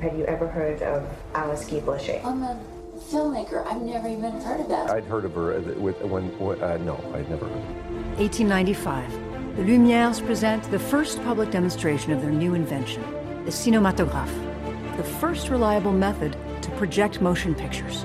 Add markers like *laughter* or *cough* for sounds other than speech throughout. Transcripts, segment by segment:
Have you ever heard of Alice Guy Blaché? I'm a filmmaker. I've never even heard of that. I'd heard of her with when, uh, no, I'd never heard. 1895. The Lumières present the first public demonstration of their new invention, the cinématographe, the first reliable method to project motion pictures.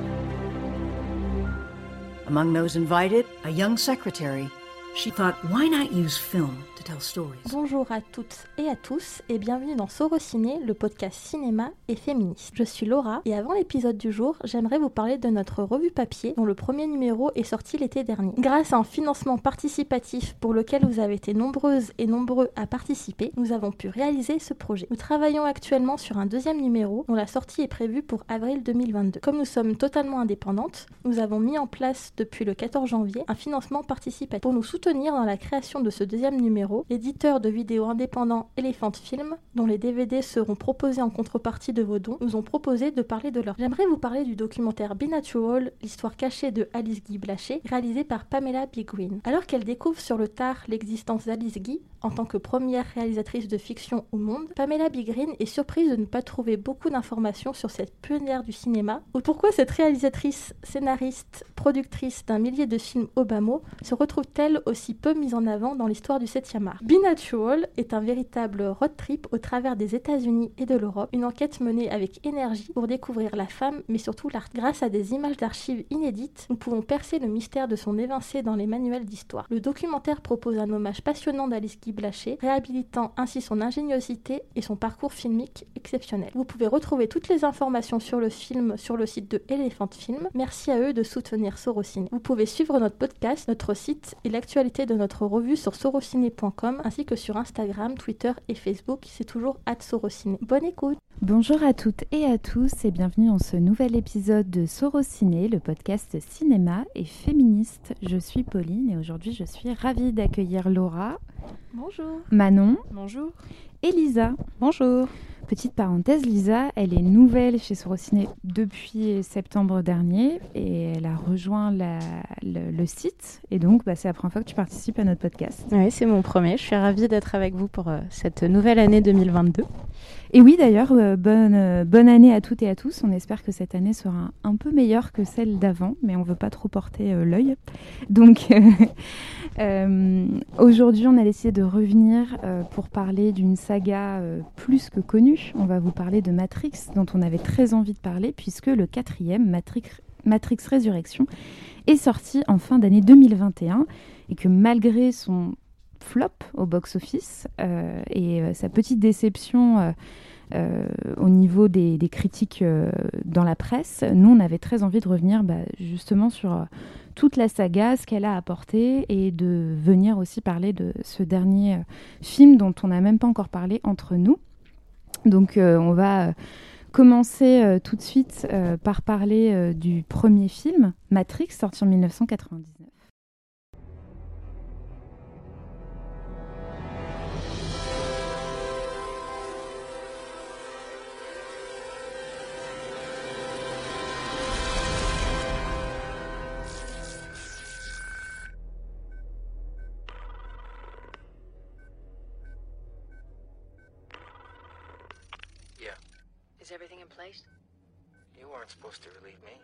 Among those invited, a young secretary. She thought, why not use film to tell stories? Bonjour à toutes et à tous et bienvenue dans Sorociné, le podcast cinéma et féministe. Je suis Laura et avant l'épisode du jour, j'aimerais vous parler de notre revue papier dont le premier numéro est sorti l'été dernier. Grâce à un financement participatif pour lequel vous avez été nombreuses et nombreux à participer, nous avons pu réaliser ce projet. Nous travaillons actuellement sur un deuxième numéro dont la sortie est prévue pour avril 2022. Comme nous sommes totalement indépendantes, nous avons mis en place depuis le 14 janvier un financement participatif. Pour nous soutenir dans la création de ce deuxième numéro, l'éditeur de vidéos indépendant Elephant Film, dont les DVD seront proposés en contrepartie de vos dons, nous ont proposé de parler de leur. J'aimerais vous parler du documentaire Be Natural, l'histoire cachée de Alice Guy Blaché, réalisé par Pamela B. Green. Alors qu'elle découvre sur le tard l'existence d'Alice Guy, en tant que première réalisatrice de fiction au monde, Pamela B. Green est surprise de ne pas trouver beaucoup d'informations sur cette pionnière du cinéma, ou pourquoi cette réalisatrice, scénariste, productrice d'un millier de films Obama se retrouve-t-elle aussi peu mise en avant dans l'histoire du 7e art? Be Natural est un véritable road trip au travers des États-Unis et de l'Europe, une enquête menée avec énergie pour découvrir la femme, mais surtout l'art. Grâce à des images d'archives inédites, nous pouvons percer le mystère de son évincé dans les manuels d'histoire. Le documentaire propose un hommage passionnant d'Alice Guy Blaché, réhabilitant ainsi son ingéniosité et son parcours filmique exceptionnel. Vous pouvez retrouver toutes les informations sur le film sur le site de Elephant Film. Merci à eux de soutenir Sorocine. Vous pouvez suivre notre podcast, notre site et l'actualité de notre revue sur sorociné.com ainsi que sur Instagram, Twitter et Facebook. C'est toujours Sorociné. Bonne écoute Bonjour à toutes et à tous et bienvenue dans ce nouvel épisode de Sorociné, le podcast cinéma et féministe. Je suis Pauline et aujourd'hui je suis ravie d'accueillir Laura. Bonjour. Manon. Bonjour. Et Lisa. Bonjour. Petite parenthèse, Lisa, elle est nouvelle chez Sorociné depuis septembre dernier et elle a rejoint la, le, le, site. Et donc, bah, c'est la première fois que tu participes à notre podcast. Oui, c'est mon premier. Je suis ravie d'être avec vous pour euh, cette nouvelle année 2022. Et oui, d'ailleurs, euh, bonne, euh, bonne année à toutes et à tous. On espère que cette année sera un, un peu meilleure que celle d'avant, mais on ne veut pas trop porter euh, l'œil. Donc, *laughs* aujourd'hui, on a décidé de revenir pour parler d'une saga plus que connue. On va vous parler de Matrix, dont on avait très envie de parler, puisque le quatrième, Matrix, Matrix Résurrection, est sorti en fin d'année 2021 et que malgré son flop au box-office euh, et euh, sa petite déception euh, au niveau des, critiques dans la presse, nous on avait très envie de revenir bah, justement sur toute la saga, ce qu'elle a apporté et de venir aussi parler de ce dernier film dont on n'a même pas encore parlé entre nous. Donc on va commencer tout de suite par parler du premier film, Matrix, sorti en 1999. Weren't supposed to relieve me.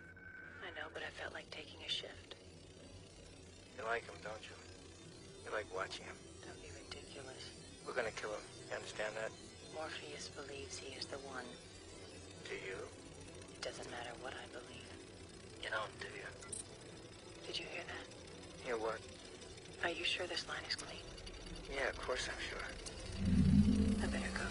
I know, but I felt like taking a shift. You like him, don't you? You like watching him. Don't be ridiculous. We're gonna kill him. You understand that? Morpheus believes he is the one. Do you? It doesn't matter what I believe. You don't, do you? Did you hear that? Hear what? Are you sure this line is clean? Yeah, of course I'm sure. I better go.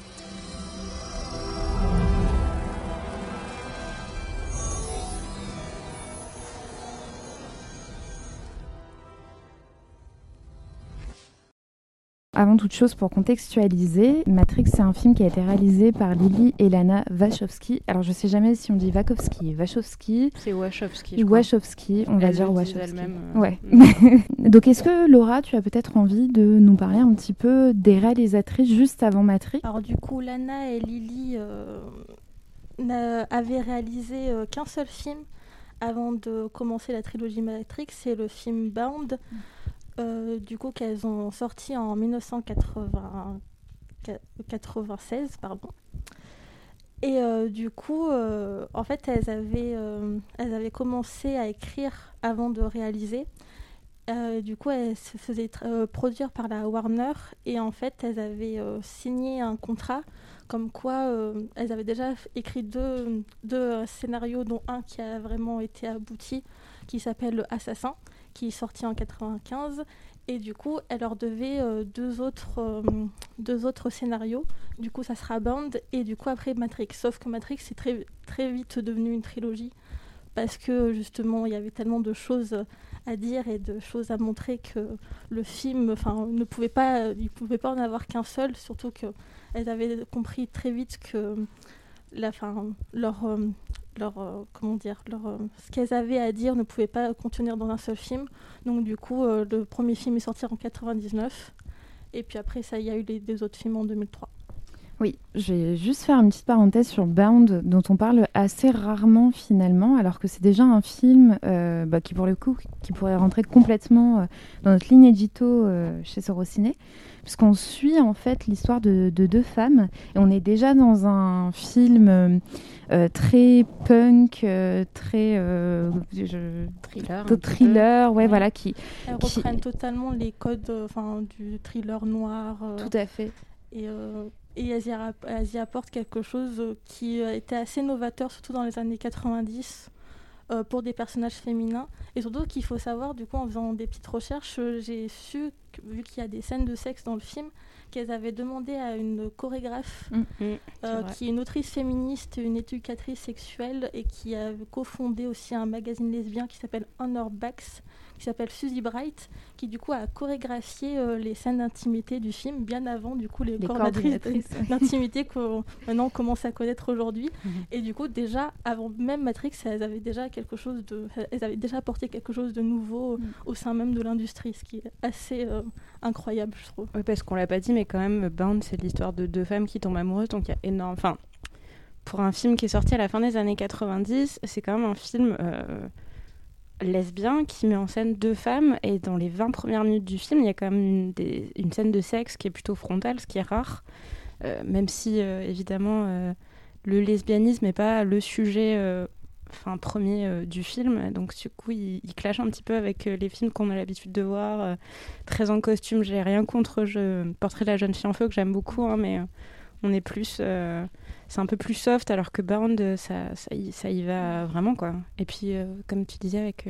Avant toute chose, pour contextualiser, Matrix, c'est un film qui a été réalisé par Lily et Lana Wachowski. Alors, je sais jamais si on dit Wachowski, Wachowski. C'est Wachowski. Wachowski, on va dire Wachowski. euh, Ouais. mm. *laughs* Donc, est-ce que Laura, tu as peut-être envie de nous parler un petit peu des réalisatrices juste avant Matrix? Alors du coup, Lana et Lily euh, avaient réalisé euh, qu'un seul film avant de commencer la trilogie Matrix, c'est le film Bound, euh, du coup qu'elles ont sorti en 1996, pardon. Et euh, du coup, euh, en fait, elles avaient, elles avaient commencé à écrire avant de réaliser. Du coup, elles se faisaient produire par la Warner et en fait, elles avaient signé un contrat comme quoi elles avaient déjà écrit deux, deux scénarios, dont un qui a vraiment été abouti, qui s'appelle Le Assassin, qui est sorti en 95. Et du coup, elles leur devaient euh, deux, autres, euh, deux autres scénarios. Du coup, ça sera Bound et du coup, après Matrix. Sauf que Matrix, c'est très, très vite devenu une trilogie parce que justement, il y avait tellement de choses à dire et de choses à montrer que le film enfin, ne pouvait pas, il pouvait pas en avoir qu'un seul, surtout qu'elles avaient compris très vite que la, fin, leur, euh, leur, euh, comment dire, leur, euh, ce qu'elles avaient à dire ne pouvait pas contenir dans un seul film. Donc du coup, le premier film est sorti en 99 et puis après ça, il y a eu les, des autres films en 2003. Oui, je vais juste faire une petite parenthèse sur Bound, dont on parle assez rarement finalement, alors que c'est déjà un film euh, bah, qui, pour le coup, qui pourrait rentrer complètement euh, dans notre ligne édito euh, chez Sorociné, puisqu'on suit en fait l'histoire de, de deux femmes, et on est déjà dans un film euh, très punk, très je- Thriller. thriller, ouais, Ouais. voilà, qui Elles Qui- reprennent totalement les codes enfin, du thriller noir. tout à fait. et, euh, et elles, y rap- elles y apportent quelque chose euh, qui a été assez novateur, surtout dans les années 90, euh, pour des personnages féminins. Et surtout qu'il faut savoir, du coup, en faisant des petites recherches, euh, j'ai su, vu qu'il y a des scènes de sexe dans le film, qu'elles avaient demandé à une chorégraphe, Mm. euh, vrai. qui est une autrice féministe, une éducatrice sexuelle, et qui a cofondé aussi un magazine lesbien qui s'appelle Honor Backs, qui s'appelle Suzy Bright, qui du coup a chorégraphié euh, les scènes d'intimité du film bien avant du coup les, Les coordinatrices d'intimité *laughs* qu'on maintenant on commence à connaître aujourd'hui. Mhm. Et du coup déjà avant même Matrix, elles avaient déjà quelque chose de, elles avaient déjà apporté quelque chose de nouveau Mm. au sein même de l'industrie, ce qui est assez euh, incroyable je trouve. Oui, parce qu'on l'a pas dit, mais quand même, Bound, c'est l'histoire de deux femmes qui tombent amoureuses, donc il y a énorme. Enfin, pour un film qui est sorti à la fin des années 90, c'est quand même un film euh, lesbien qui met en scène deux femmes, et dans les 20 premières minutes du film, il y a quand même une, scène de sexe qui est plutôt frontale, ce qui est rare, Euh, même si, euh, évidemment, euh, le lesbianisme n'est pas le sujet. Enfin, premier du film, donc du coup il, clash un petit peu avec les films qu'on a l'habitude de voir, très en costume. J'ai rien contre je, Portrait de la jeune fille en feu que j'aime beaucoup, hein, mais on est plus, euh, c'est un peu plus soft, alors que Bound, ça, ça, y, ça y va vraiment quoi. Et puis, euh, comme tu disais avec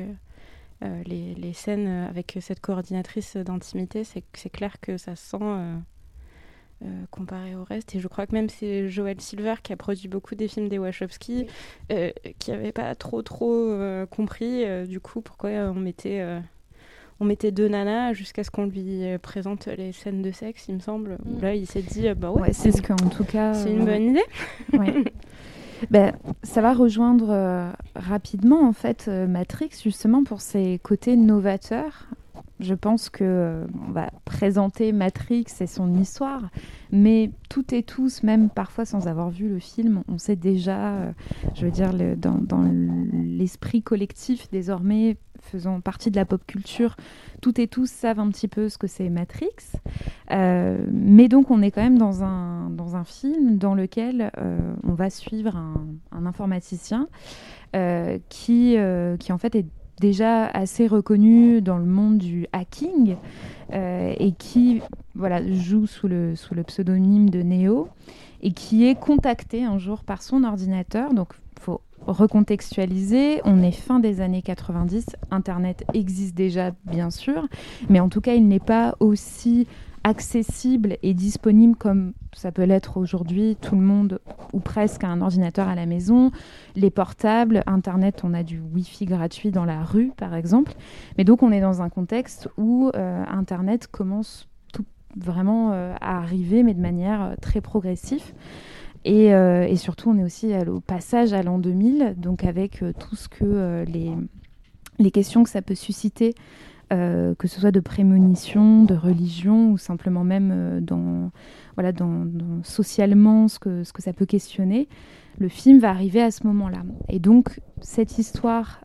euh, les, les scènes avec cette coordinatrice d'intimité, c'est clair que ça sent. euh, comparé au reste et je crois que même c'est Joel Silver qui a produit beaucoup des films des Wachowski euh, qui avait pas trop trop euh, compris du coup pourquoi on mettait on mettait deux nanas jusqu'à ce qu'on lui présente les scènes de sexe, il me semble. Mm. Là, il s'est dit, euh, bah ouais, Ouais, c'est ce qu'en tout cas. c'est une bonne idée. *laughs* Ouais. Ben, ça va rejoindre euh, rapidement en fait euh, Matrix justement pour ses côtés novateurs. Je pense que euh, on va présenter Matrix et son histoire, mais toutes et tous, même parfois sans avoir vu le film, on sait déjà, je veux dire, le- dans, dans l'esprit collectif désormais, faisant partie de la pop culture, toutes et tous savent un petit peu ce que c'est Matrix. Euh, mais donc on est quand même dans un, dans un film dans lequel euh, on va suivre un, un informaticien euh, qui, qui en fait est déjà assez reconnu dans le monde du hacking et qui voilà, joue sous le, sous le pseudonyme de Neo et qui est contacté un jour par son ordinateur. Donc faut recontextualiser, on est fin des années 90, Internet existe déjà bien sûr, mais en tout cas il n'est pas aussi accessible et disponible comme ça peut l'être aujourd'hui. Tout le monde, ou presque, a un ordinateur à la maison. Les portables, Internet, on a du Wi-Fi gratuit dans la rue, par exemple. Mais donc, on est dans un contexte où euh, Internet commence tout vraiment euh, à arriver, mais de manière euh, très progressive. Et, euh, et surtout, on est aussi au passage à l'an 2000, donc avec euh, tout ce que euh, les, les questions que ça peut susciter que ce soit de prémonition, de religion ou simplement même dans, voilà, dans, socialement ce que, ce que ça peut questionner, le film va arriver à ce moment-là. Et donc cette histoire,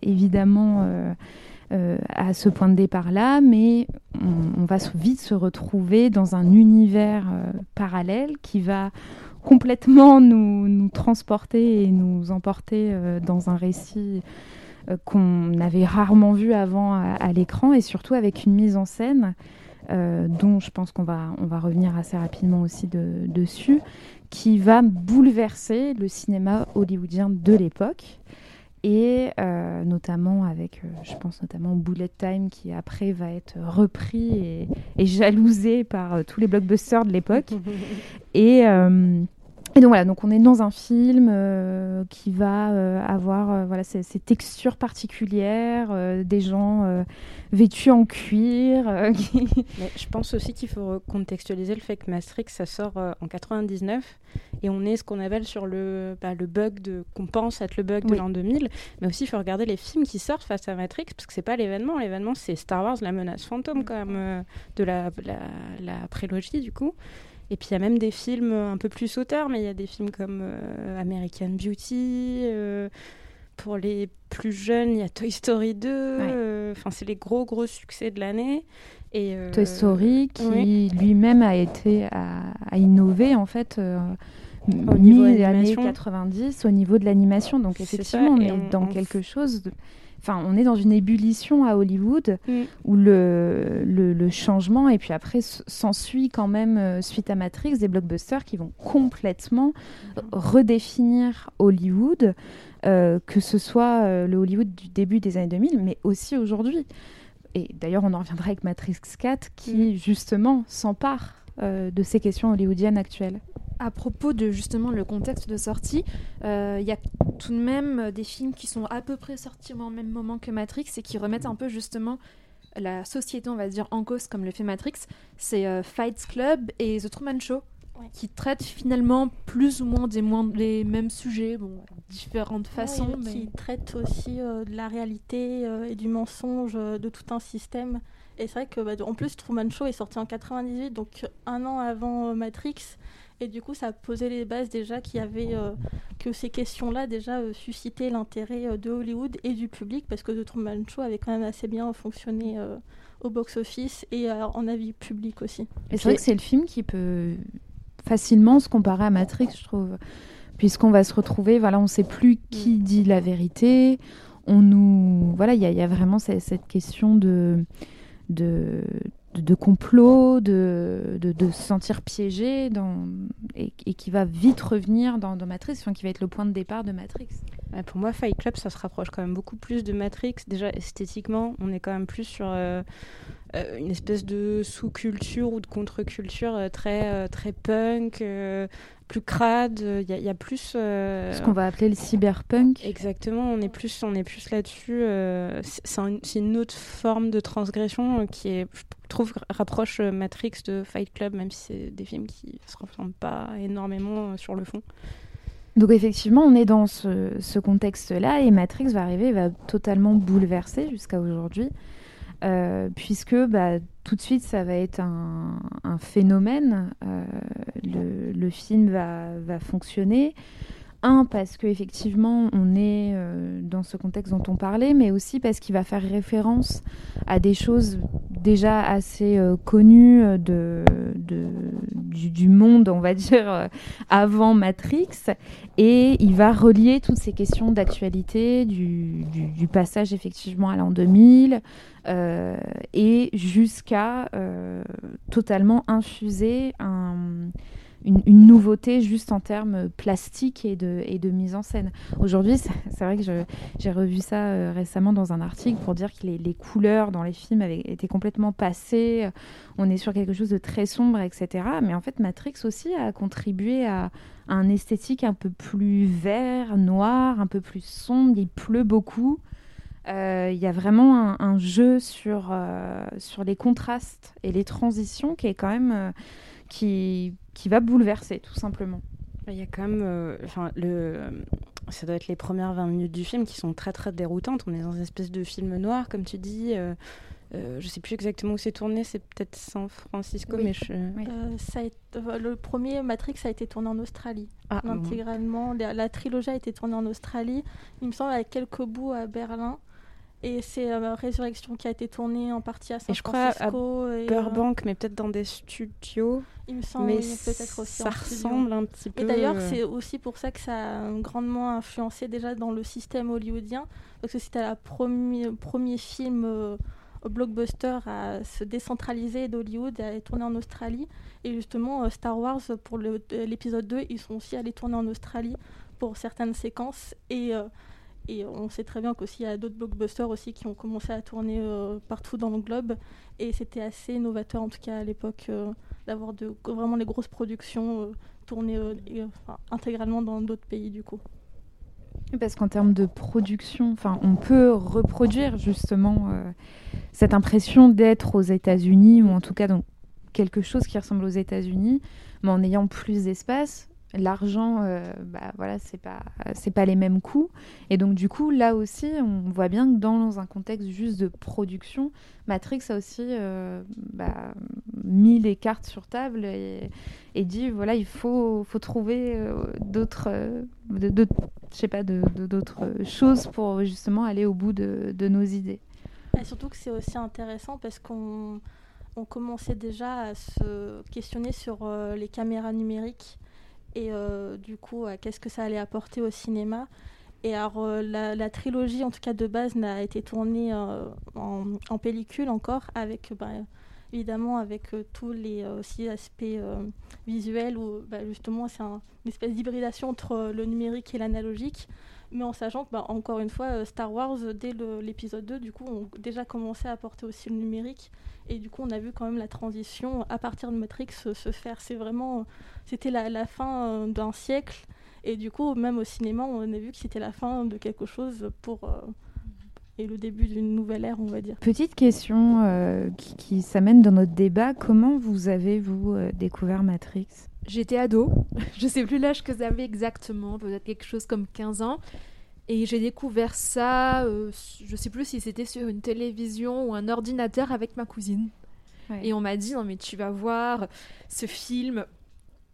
évidemment, à ce point de départ-là, mais on, va vite se retrouver dans un univers parallèle qui va complètement nous, transporter et nous emporter dans un récit qu'on avait rarement vu avant à, l'écran et surtout avec une mise en scène dont je pense qu'on va, on va revenir assez rapidement aussi dessus, qui va bouleverser le cinéma hollywoodien de l'époque et euh, notamment avec, euh, je pense notamment Bullet Time qui après va être repris et, jalousé par euh, tous les blockbusters de l'époque. *laughs* et et donc voilà, donc on est dans un film euh, qui va euh, avoir euh, voilà ces, textures particulières, des gens vêtus en cuir. *laughs* Mais je pense aussi qu'il faut contextualiser le fait que Matrix ça sort en 99 et on est ce qu'on appelle sur le bah, le bug de qu'on pense être le bug de l'an 2000, mais aussi il faut regarder les films qui sortent face à Matrix parce que c'est pas l'événement, l'événement c'est Star Wars, la menace fantôme quand même de la, la, la prélogie du coup. Et puis il y a même des films un peu plus sauteurs, mais il y a des films comme euh, American Beauty. Euh, pour les plus jeunes, il y a Toy Story 2. Euh, enfin, c'est les gros gros succès de l'année. Et Toy Story qui lui-même a été à, innover en fait. au niveau des années 90 au niveau de l'animation donc effectivement on est dans quelque chose de Enfin, on est dans une ébullition à Hollywood mm. où le, le, changement, et puis après s'ensuit quand même, euh, suite à Matrix, des blockbusters qui vont complètement redéfinir Hollywood, euh, que ce soit euh, le Hollywood du début des années 2000, mais aussi aujourd'hui. Et d'ailleurs, on en reviendra avec Matrix 4 qui, mm. justement, s'empare de ces questions hollywoodiennes actuelles à propos de justement le contexte de sortie, euh, il y a tout de même des films qui sont à peu près sortis au même moment que Matrix et qui remettent un peu justement la société, on va dire, en cause comme le fait Matrix. C'est euh, Fight Club et The Truman Show. qui traitent finalement plus ou moins des moins, les mêmes sujets, bon, différentes façons. mais... Qui traitent aussi euh, de la réalité et du mensonge de tout un système. Et c'est vrai que, bah, en plus, Truman Show est sorti en 98, donc un an avant Matrix. Et du coup, ça a posé les bases déjà qu'il y avait euh, que ces questions-là déjà euh, suscitaient l'intérêt euh, de Hollywood et du public parce que The Truman Show avait quand même assez bien fonctionné au box-office et en avis public aussi. Et c'est vrai que c'est le film qui peut facilement se comparer à Matrix, je trouve, puisqu'on va se retrouver, voilà, on ne sait plus qui mm. dit la vérité. On nous, voilà, il y, y, a vraiment cette, cette question de de, de, complot, de, de, se sentir piégé dans, et, qui va vite revenir dans, dans Matrix, enfin, qui va être le point de départ de Matrix. pour moi, Fight Club, ça se rapproche quand même beaucoup plus de Matrix. Déjà, esthétiquement, on est quand même plus sur euh, euh, une espèce de sous-culture ou de contre-culture euh, très, très punk, plus crade. Il y, a plus. Ce qu'on va appeler le cyberpunk. Exactement, on est plus, on est plus là-dessus. c'est une autre forme de transgression qui est, je trouve, rapproche Matrix de Fight Club, même si c'est des films qui se ressemblent pas énormément sur le fond. Donc effectivement, on est dans ce, contexte-là et Matrix va arriver, va totalement bouleverser jusqu'à aujourd'hui, euh, puisque bah, tout de suite, ça va être un, phénomène. Euh, le, film va, va fonctionner. Un, parce qu'effectivement, on est euh, dans ce contexte dont on parlait, mais aussi parce qu'il va faire référence à des choses déjà assez euh, connues euh, de, du, monde, on va *laughs* dire, avant Matrix. Et il va relier toutes ces questions d'actualité, du, du, passage effectivement à l'an 2000, et jusqu'à totalement infuser un une, nouveauté juste en termes plastiques et de, mise en scène. Aujourd'hui, c'est vrai que j'ai revu ça euh, récemment dans un article pour dire que les, couleurs dans les films avaient été complètement passées. On est sur quelque chose de très sombre, etc. Mais en fait, Matrix aussi a contribué à, un esthétique un peu plus vert, noir, un peu plus sombre. Il pleut beaucoup. Euh, il y a vraiment un, jeu sur, euh, sur les contrastes et les transitions qui est quand même qui, qui va bouleverser, tout simplement. Il y a quand même. Euh, enfin, le, ça doit être les premières 20 minutes du film qui sont très très déroutantes. On est dans une espèce de film noir, comme tu dis. Euh, euh, je sais plus exactement où c'est tourné, c'est peut-être San Francisco, mais je... ça le premier Matrix a été tourné en Australie, ah, intégralement. La, la, trilogie a été tournée en Australie, il me semble avec quelques bouts à Berlin. Et c'est euh, Résurrection qui a été tournée en partie à San Et je crois à Francisco. et, euh, Burbank, mais peut-être dans des studios. il me semble peut-être aussi ça studio. ressemble un petit peu. Et d'ailleurs, euh, c'est aussi pour ça que ça a grandement influencé déjà dans le système hollywoodien. Parce que c'était le premier, premier film euh, blockbuster à se décentraliser d'Hollywood et à aller tourner en Australie. Et justement, Star Wars, pour l'épisode 2, ils sont aussi allés tourner en Australie pour certaines séquences. Et, et on sait très bien qu'aussi, il y a d'autres blockbusters aussi qui ont commencé à tourner euh, partout dans le globe. Et c'était assez novateur, en tout cas à l'époque, euh, d'avoir vraiment les grosses productions euh, tournées intégralement dans d'autres pays, du coup. Parce qu'en termes de production, on peut reproduire justement cette impression d'être aux États-Unis ou en tout cas dans quelque chose qui ressemble aux États-Unis, mais en ayant plus d'espace. L'argent, euh, bah voilà, c'est pas pas les mêmes coûts, et donc du coup là aussi, on voit bien que dans un contexte juste de production, Matrix a aussi euh, bah, mis les cartes sur table et, dit voilà, il faut faut trouver d'autres choses pour justement aller au bout de, de nos idées. Et surtout que c'est aussi intéressant parce qu'on on commençait déjà à se questionner sur euh, les caméras numériques et euh, du coup qu'est-ce que ça allait apporter au cinéma? Et alors euh, la, trilogie en tout cas de base n'a été tournée euh, en, pellicule encore avec bah, évidemment avec tous les aspects visuels où bah, justement c'est un- une espèce d'hybridation entre le numérique et l'analogique mais en sachant que, bah, encore une fois, euh, Star Wars, euh, dès l'épisode 2, du coup, ont déjà commencé à apporter aussi le numérique. Et du coup, on a vu quand même la transition à partir de Matrix euh, se faire. C'est vraiment, c'était la, fin d'un siècle. Et du coup, même au cinéma, on a vu que c'était la fin de quelque chose pour. et le début d'une nouvelle ère, on va dire. Petite question qui, s'amène dans notre débat. Comment vous avez, vous, découvert Matrix? J'étais ado, *laughs* je sais plus l'âge que j'avais exactement, peut-être quelque chose comme 15 ans. Et j'ai découvert ça, euh, je sais plus si c'était sur une télévision ou un ordinateur avec ma cousine. Ouais. Et on m'a dit, non mais tu vas voir ce film.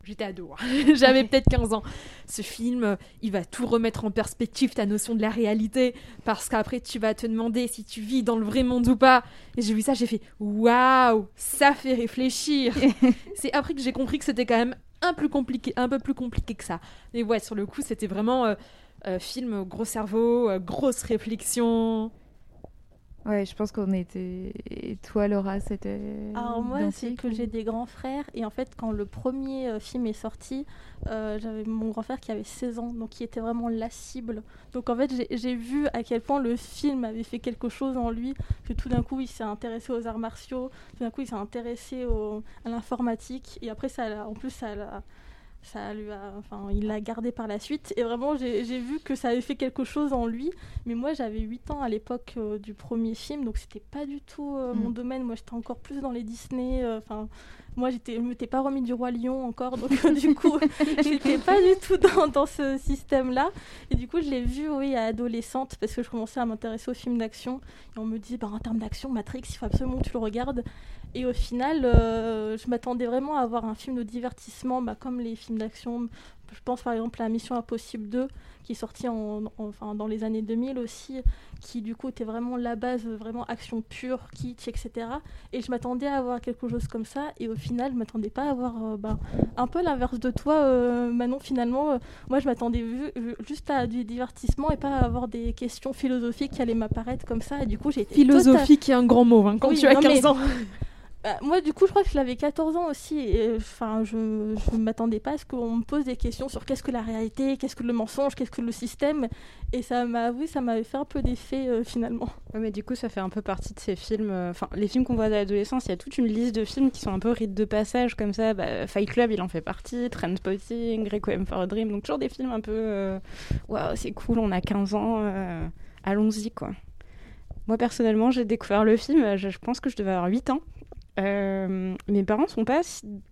J'étais ado, hein. *laughs* j'avais peut-être 15 ans. Ce film, il va tout remettre en perspective, ta notion de la réalité. Parce qu'après, tu vas te demander si tu vis dans le vrai monde ou pas. Et j'ai vu ça, j'ai fait, waouh, ça fait réfléchir. *laughs* C'est après que j'ai compris que c'était quand même un, plus compliqué, un peu plus compliqué que ça. Mais ouais, sur le coup, c'était vraiment euh, euh, film gros cerveau, euh, grosse réflexion. Ouais, je pense qu'on était. Et toi, Laura, c'était. Alors moi, c'est que j'ai des grands frères et en fait, quand le premier euh, film est sorti, euh, j'avais mon grand frère qui avait 16 ans, donc qui était vraiment la cible. Donc en fait, j'ai- vu à quel point le film avait fait quelque chose en lui, que tout d'un coup, il s'est intéressé aux arts martiaux, tout d'un coup, il s'est intéressé au- à l'informatique et après, ça, en plus, ça l'a ça lui a, enfin, il l'a gardé par la suite. Et vraiment, j'ai vu que ça avait fait quelque chose en lui. Mais moi, j'avais 8 ans à l'époque euh, du premier film, donc c'était pas du tout euh, mon Mm. domaine. Moi, j'étais encore plus dans les Disney. euh, moi, j'étais, je m'étais pas remis du roi lion encore, donc *laughs* du coup, j'étais pas du tout dans, dans ce système-là. Et du coup, je l'ai vu, oui, à adolescente, parce que je commençais à m'intéresser aux films d'action. Et on me dit, bah, en termes d'action, Matrix, il faut absolument que tu le regardes. Et au final, euh, je m'attendais vraiment à avoir un film de divertissement, bah, comme les films d'action. Je pense par exemple à Mission Impossible 2, qui est sorti en, en- enfin, dans les années 2000 aussi, qui du coup était vraiment la base, vraiment action pure, kitsch, etc. Et je m'attendais à avoir quelque chose comme ça, et au final, je m'attendais pas à avoir euh, bah, un peu l'inverse de toi, euh, Manon, finalement. Euh, moi, je m'attendais juste à du divertissement et pas à avoir des questions philosophiques qui allaient m'apparaître comme ça, et du coup, j'ai été qui est un grand mot hein, quand Oui, tu as non, 15 mais- ans. *laughs* Bah, moi, du coup, je crois que je l'avais 14 ans aussi. Et enfin, je ne m'attendais pas à ce qu'on me pose des questions sur qu'est-ce que la réalité, qu'est-ce que le mensonge, qu'est-ce que le système. Et ça m'a, oui, ça m'avait fait un peu d'effet euh, finalement. Ouais, mais du coup, ça fait un peu partie de ces films. euh, Enfin, les films qu'on voit à l'adolescence, il y a toute une liste de films qui sont un peu rites de passage, comme ça. Bah, Fight Club, il en fait partie. Trainspotting, Requiem for a Dream. Donc, toujours des films un peu. euh, Waouh, c'est cool, on a 15 ans, euh, allons-y, quoi. Moi, personnellement, j'ai découvert le film, euh, je pense que je devais avoir 8 ans. Euh, mes parents sont pas,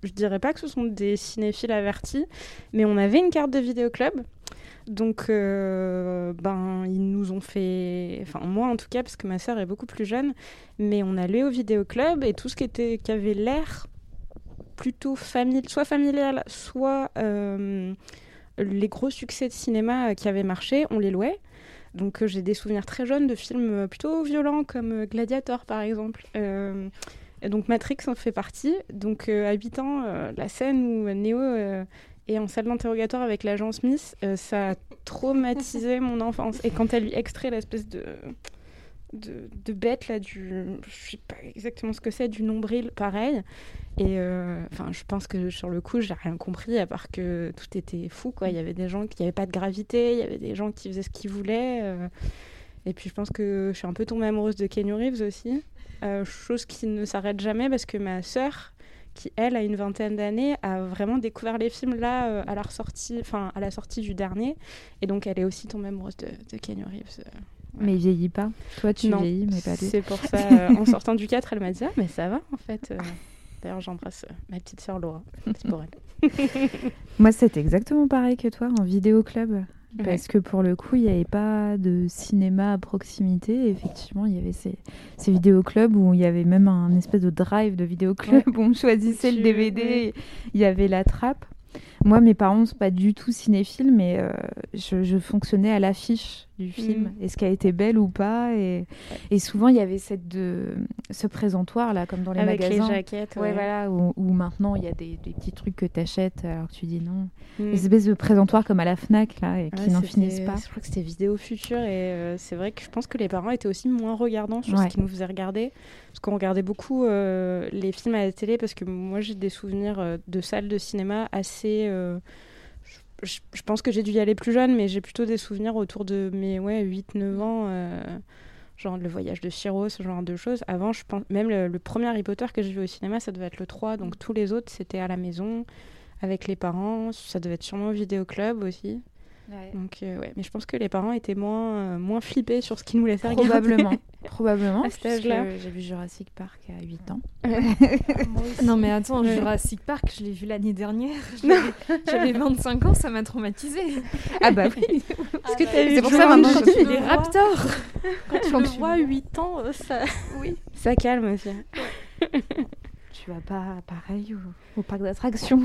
je dirais pas que ce sont des cinéphiles avertis, mais on avait une carte de vidéoclub. Donc, euh, ben, ils nous ont fait, enfin moi en tout cas, parce que ma sœur est beaucoup plus jeune, mais on allait au vidéoclub et tout ce qui était, qui avait l'air plutôt familial, soit familial, soit euh, les gros succès de cinéma qui avaient marché, on les louait. donc j'ai des souvenirs très jeunes de films plutôt violents comme Gladiator par exemple. Et donc Matrix en fait partie. Donc euh, à 8 ans, euh, la scène où Neo euh, est en salle d'interrogatoire avec l'agent Smith, euh, ça a traumatisé *laughs* mon enfance. Et quand elle lui extrait l'espèce de, de, de bête là du... Je sais pas exactement ce que c'est, du nombril, pareil. Et euh, enfin, je pense que sur le coup, j'ai rien compris à part que tout était fou, quoi. Il y avait des gens qui n'avaient pas de gravité, il y avait des gens qui faisaient ce qu'ils voulaient. euh. Et puis, je pense que je suis un peu tombée amoureuse de Kenny Reeves aussi. Euh, chose qui ne s'arrête jamais parce que ma sœur, qui elle a une vingtaine d'années, a vraiment découvert les films là euh, à la ressortie, enfin à la sortie du dernier. Et donc, elle est aussi tombée amoureuse de, de Reeves. euh. Mais il vieillit pas. Toi, tu Non, vieillis, mais pas lui. C'est pour ça, *laughs* euh, en sortant du 4, elle m'a dit Ah, mais ça va en fait. D'ailleurs, j'embrasse ma petite sœur Laura. C'est pour elle. *laughs* Moi, c'était exactement pareil que toi en vidéo club. Ouais. Parce que pour le coup, il n'y avait pas de cinéma à proximité. Et effectivement, il y avait ces, ces vidéoclubs où il y avait même un espèce de drive de vidéoclub *laughs* où on choisissait le DVD. ouais. Il y avait la trappe. Moi, mes parents ne sont pas du tout cinéphiles, mais euh, je, je fonctionnais à l'affiche du film. Mm. Est-ce qu'elle était belle ou pas et, et souvent, il y avait cette de, ce présentoir, là, comme dans les Avec les magasins. jaquettes. Ouais, voilà, où, où maintenant il y a des, des petits trucs que tu achètes alors que tu dis non. Mm. Des espèces de présentoirs comme à la Fnac là, et qui Ouais, n'en finissent pas. Je crois que c'était Vidéo Future et euh, c'est vrai que je pense que les parents étaient aussi moins regardants sur ce qu'ils nous faisaient regarder. Parce qu'on regardait beaucoup euh, les films à la télé parce que moi j'ai des souvenirs euh, de salles de cinéma assez. euh, je, pense que j'ai dû y aller plus jeune, mais j'ai plutôt des souvenirs autour de mes ouais, 8-9 ans. euh, genre le voyage de Chiro, ce genre de choses. Avant, je pense, même le, le premier Harry Potter que j'ai vu au cinéma, ça devait être le 3, donc tous les autres c'était à la maison, avec les parents. Ça devait être sûrement au vidéoclub aussi. Donc, euh, ouais. Mais je pense que les parents étaient moins, euh, moins flippés sur ce qu'ils nous laissaient regarder. Probablement. *laughs* *laughs* Probablement. À cet puisque âge-là. J'ai vu Jurassic Park à 8 ans. Non mais attends, Ouais. Jurassic Park, je l'ai vu l'année dernière. J'avais 25 ans, ça m'a traumatisé. *laughs* Ah bah oui. Que t'as vu C'est pour ça maintenant Quand tu le les raptors. Quand tu Quand le vois à le- 8 ans, euh, ça... Ça calme aussi. tu vas pas pareil au, au parc d'attractions.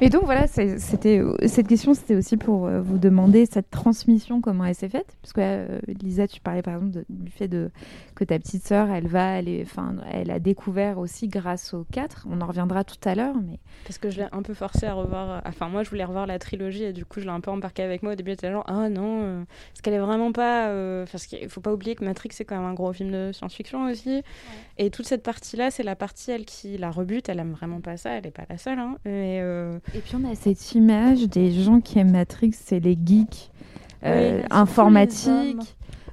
Et donc voilà, c'était cette question, c'était aussi pour euh, vous demander cette transmission, comment elle s'est faite, parce que euh, Lisa, tu parlais par exemple du fait de que ta petite sœur, elle va, est, enfin, elle a découvert aussi grâce aux quatre. On en reviendra tout à l'heure, mais Parce que je l'ai un peu forcé à revoir. euh, Enfin, moi, je voulais revoir la trilogie et du coup, je l'ai un peu embarqué avec moi. Au début, j'étais genre, ah non, euh, parce qu'elle est vraiment pas. euh, Parce qu'il faut pas oublier que Matrix, c'est quand même un gros film de science-fiction aussi. Et toute cette partie-là, c'est la partie, elle, qui la rebute. Elle aime vraiment pas ça. Elle est pas la seule. Hein. Euh, Et puis on a cette image des gens qui aiment Matrix, c'est les geeks euh, Oui, hommes.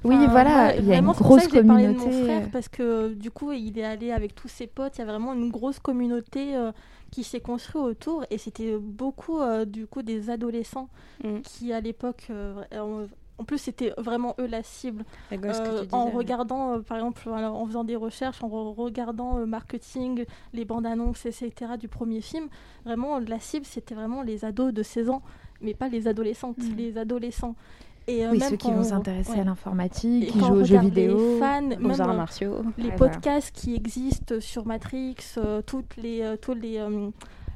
Oui, Enfin, voilà, il y a une grosse que j'ai parlé de communauté. mon frère parce que du coup, il est allé avec tous ses potes. Il y a vraiment une grosse communauté euh, qui s'est construite autour et c'était beaucoup euh, du coup des adolescents Mm. qui à l'époque, euh, en, plus, c'était vraiment eux la cible. la disais, en regardant, par exemple, en faisant des recherches, en re- regardant marketing, les bandes annonces, etc. du premier film, vraiment la cible c'était vraiment les ados de 16 ans, mais pas les adolescentes, Mm. les adolescents. Et euh, Oui, même ceux qui vont on- s'intéresser ouais. à l'informatique, qui jouent aux jeux les vidéo. fans, aux même arts euh, martiaux. les Ouais, voilà. podcasts qui existent sur Matrix, euh, toutes les, euh, tous les,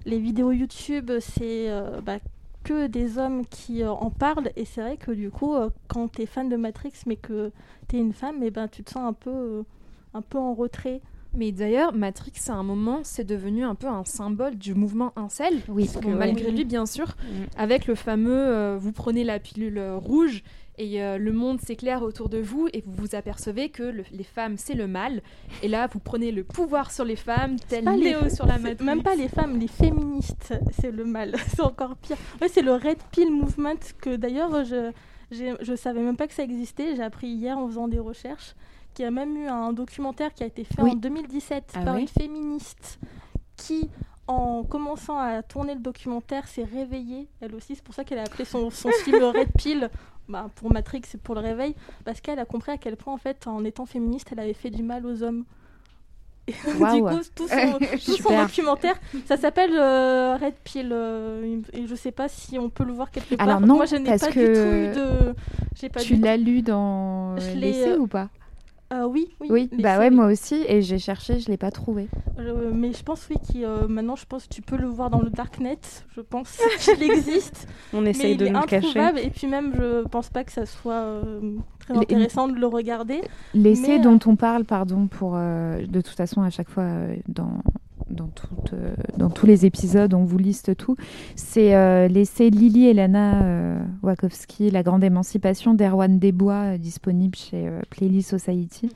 les vidéos YouTube, c'est bah, que des hommes qui en parlent. Et c'est vrai que du coup, quand tu es fan de Matrix, mais que tu es une femme, et ben, tu te sens un peu, un peu en retrait. Mais d'ailleurs, Matrix, à un moment, c'est devenu un peu un symbole du mouvement incel. Oui, Parce que ouais. malgré lui, bien sûr, avec le fameux euh, vous prenez la pilule euh, rouge et euh, le monde s'éclaire autour de vous et vous vous apercevez que le- les femmes c'est le mal et là vous prenez le pouvoir sur les femmes tel pas les- Néo sur la Matrix. Même pas les femmes, les féministes, c'est le mal. *laughs* c'est encore pire. Ouais, c'est le Red Pill Movement que d'ailleurs, je, je savais même pas que ça existait. J'ai appris hier en faisant des recherches qu'il y a même eu un documentaire qui a été fait Oui. en 2017 Ah par une féministe qui, en commençant à tourner le documentaire, s'est réveillée. Elle aussi, c'est pour ça qu'elle a appelé son, son *laughs* film Red Pill. Bah, pour Matrix, c'est pour le réveil, parce qu'elle a compris à quel point, en fait, en étant féministe, elle avait fait du mal aux hommes. Et *laughs* du coup, tout son, *laughs* tout son documentaire, ça s'appelle euh, Red Pill. euh, et je sais pas si on peut le voir quelque part. Alors non, Moi, je n'ai pas que du tout eu de. Pas Tu l'as lu dans l'essai euh, ou pas? Euh, oui, oui. Oui, les bah ouais, moi aussi, et j'ai cherché, je l'ai pas trouvé. Euh, mais je pense oui qu'il euh, maintenant je pense que tu peux le voir dans le darknet. Je pense qu'il existe. *laughs* On essaye il de est nous le cacher. et puis même je pense pas que ça soit très Les- intéressant de le regarder. L'essai Mais, dont on parle, pardon, pour de toute façon à chaque fois dans dans, toute, euh, dans tous les épisodes, on vous liste tout. C'est euh, l'essai Lily Elana euh, Wachowski, La grande émancipation d'Erwan Desbois, euh, disponible chez Playlist Society.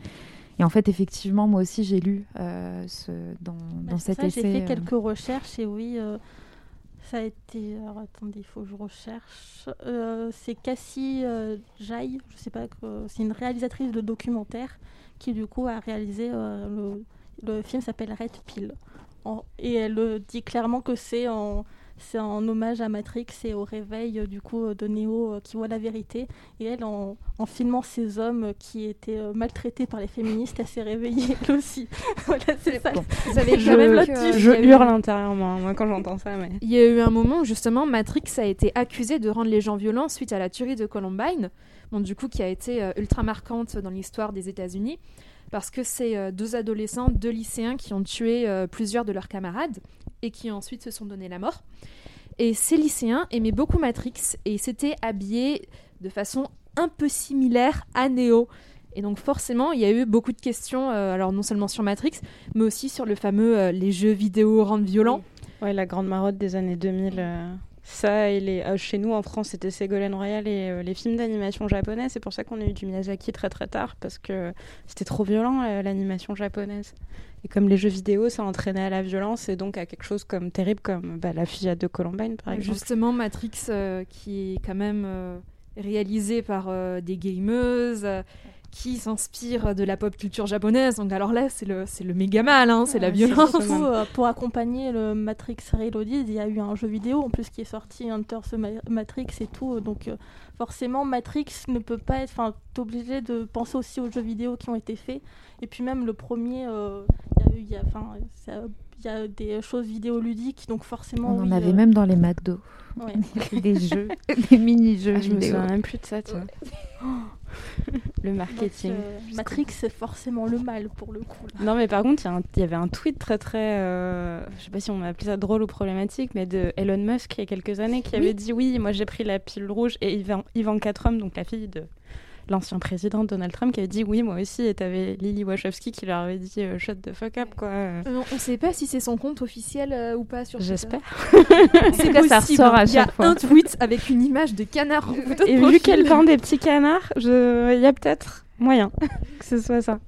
Et en fait, effectivement, moi aussi, j'ai lu ce, dans, Bah, dans cet ça, essai. J'ai fait quelques recherches et oui, ça a été. Alors attendez, il faut que je recherche. Euh, c'est Cassie euh, Jaille, je sais pas, c'est une réalisatrice de documentaire qui du coup a réalisé euh, le, le film s'appelle Red Pill. En- et elle euh, dit clairement que c'est en c'est en hommage à Matrix et au réveil euh, du coup euh, de Neo euh, qui voit la vérité. Et elle, en, en filmant ces hommes euh, qui étaient euh, maltraités par les féministes, elle s'est réveillée elle aussi. *laughs* voilà, c'est ça. Vous savez Je, quand même twist. je eu- hurle intérieurement, moi, quand j'entends ça. Mais... Il y a eu un moment où justement Matrix a été accusé de rendre les gens violents suite à la tuerie de Columbine, bon, du coup qui a été euh, ultra marquante dans l'histoire des États-Unis, parce que c'est euh, deux adolescents, deux lycéens qui ont tué euh, plusieurs de leurs camarades et qui ensuite se sont donné la mort. Et ces lycéens aimaient beaucoup Matrix et s'étaient habillés de façon un peu similaire à Neo. Et donc forcément, il y a eu beaucoup de questions, euh, alors non seulement sur Matrix, mais aussi sur le fameux les jeux vidéo rendent violents. Ouais, la grande marotte des années 2000. euh, Ça, euh, chez nous en France, c'était Ségolène Royal et euh, les films d'animation japonais. C'est pour ça qu'on a eu du Miyazaki très très tard, parce que c'était trop violent euh, l'animation japonaise. Et comme les jeux vidéo, ça entraînait à la violence et donc à quelque chose comme terrible, comme bah, la fillette de Columbine par exemple. Justement, Matrix, qui est quand même réalisé par des gameuses, qui s'inspire de la pop culture japonaise. Donc alors là, c'est le, c'est le méga mal, hein, c'est la Ouais, violence. surtout, euh, pour accompagner le Matrix Reloaded, il y a eu un jeu vidéo en plus qui est sorti, Hunter Ma- Matrix et tout. donc euh, forcément, Matrix ne peut pas être. Enfin, t'es obligé de penser aussi aux jeux vidéo qui ont été faits. Et puis même le premier, euh, il y a eu, il y a, enfin, ça- il y a des choses vidéoludiques, donc forcément. On en oui, avait euh, même dans les McDo. ouais. *laughs* des jeux, des *laughs* mini-jeux Ah, je me souviens même plus de ça, tu vois. *laughs* le marketing. euh, Matrix, c'est forcément le mal pour le coup. là. Non, mais par contre, il y avait un tweet très très. euh, je sais pas si on va appeler ça drôle ou problématique, mais de Elon Musk il y a quelques années qui Oui. avait dit Oui, moi j'ai pris la pilule rouge. Et Ivanka Trump, donc la fille de l'ancien président Donald Trump, qui avait dit Oui, moi aussi. Et t'avais Lily Wachowski qui leur avait dit euh, Shut the fuck up, quoi. Euh, on ne sait pas si c'est son compte officiel euh, ou pas sur Twitter. J'espère. *laughs* C'est cas, ça possible. ressort à Il y a chaque fois. un tweet avec une image de canard en photo de Et vu qu'elle peint des petits canards, je- il y a peut-être moyen *laughs* que ce soit ça.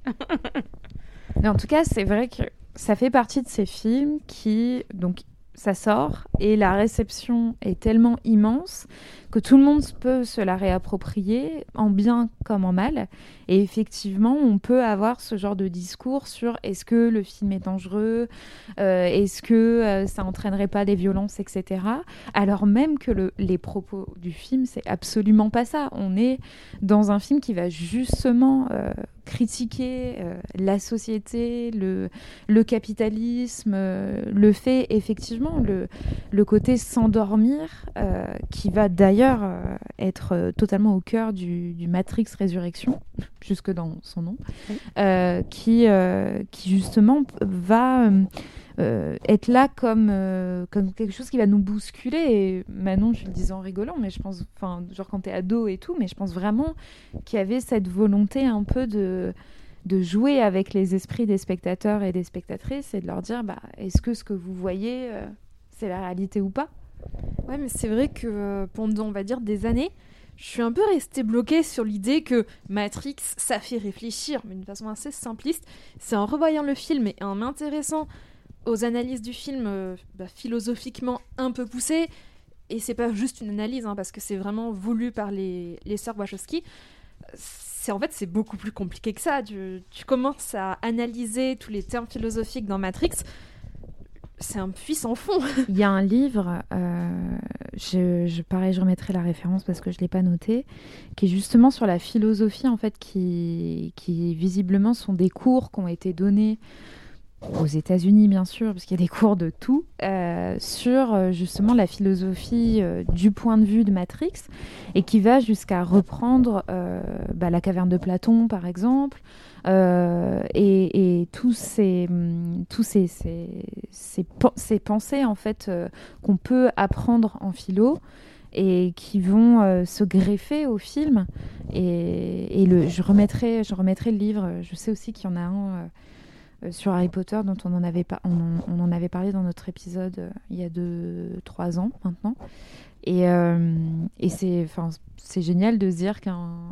Mais en tout cas, c'est vrai que ça fait partie de ces films qui, donc, ça sort et la réception est tellement immense que tout le monde peut se la réapproprier en bien comme en mal. Et effectivement, on peut avoir ce genre de discours sur est-ce que le film est dangereux, euh, est-ce que euh, ça entraînerait pas des violences, etc. Alors même que le- les propos du film, c'est absolument pas ça. On est dans un film qui va justement euh, critiquer la société, le, le capitalisme, le fait effectivement, le, le côté s'endormir, qui va d'ailleurs euh, être euh, totalement au cœur du, du Matrix Résurrection, *laughs* jusque dans son nom, Oui. euh, qui, qui justement va être là comme, comme quelque chose qui va nous bousculer. Et Manon, je le disais en rigolant, mais je pense, enfin, genre quand t'es ado et tout, mais je pense vraiment qu'il y avait cette volonté un peu de de jouer avec les esprits des spectateurs et des spectatrices et de leur dire bah, est-ce que ce que vous voyez euh, c'est la réalité ou pas? Ouais, mais c'est vrai que euh, pendant, on va dire, des années, je suis un peu restée bloquée sur l'idée que Matrix, ça fait réfléchir, mais d'une façon assez simpliste. C'est en revoyant le film et en m'intéressant aux analyses du film euh, bah, philosophiquement un peu poussées, et c'est pas juste une analyse, hein, parce que c'est vraiment voulu par les, les sœurs Wachowski. C'est en fait c'est beaucoup plus compliqué que ça. Tu, tu commences à analyser tous les termes philosophiques dans Matrix. C'est un puits sans fond. *laughs* il y a un livre euh, je, je pareil je remettrai la référence parce que je l'ai pas noté qui est justement sur la philosophie en fait qui qui visiblement sont des cours qui ont été donnés aux États-Unis bien sûr, parce qu'il y a des cours de tout, euh, sur euh, justement la philosophie du point de vue de Matrix, et qui va jusqu'à reprendre bah, la caverne de Platon par exemple, et, et, tous ces, hum, tous ces, ces, pensées en fait qu'on peut apprendre en philo et qui vont se greffer au film. Et, le, je, remettrai, je remettrai le livre. Je sais aussi qu'il y en a un euh, sur Harry Potter dont on en avait, pas, on, en avait parlé dans notre épisode euh, il y a 2-3 ans maintenant. Et, euh, et c'est génial de se dire qu'un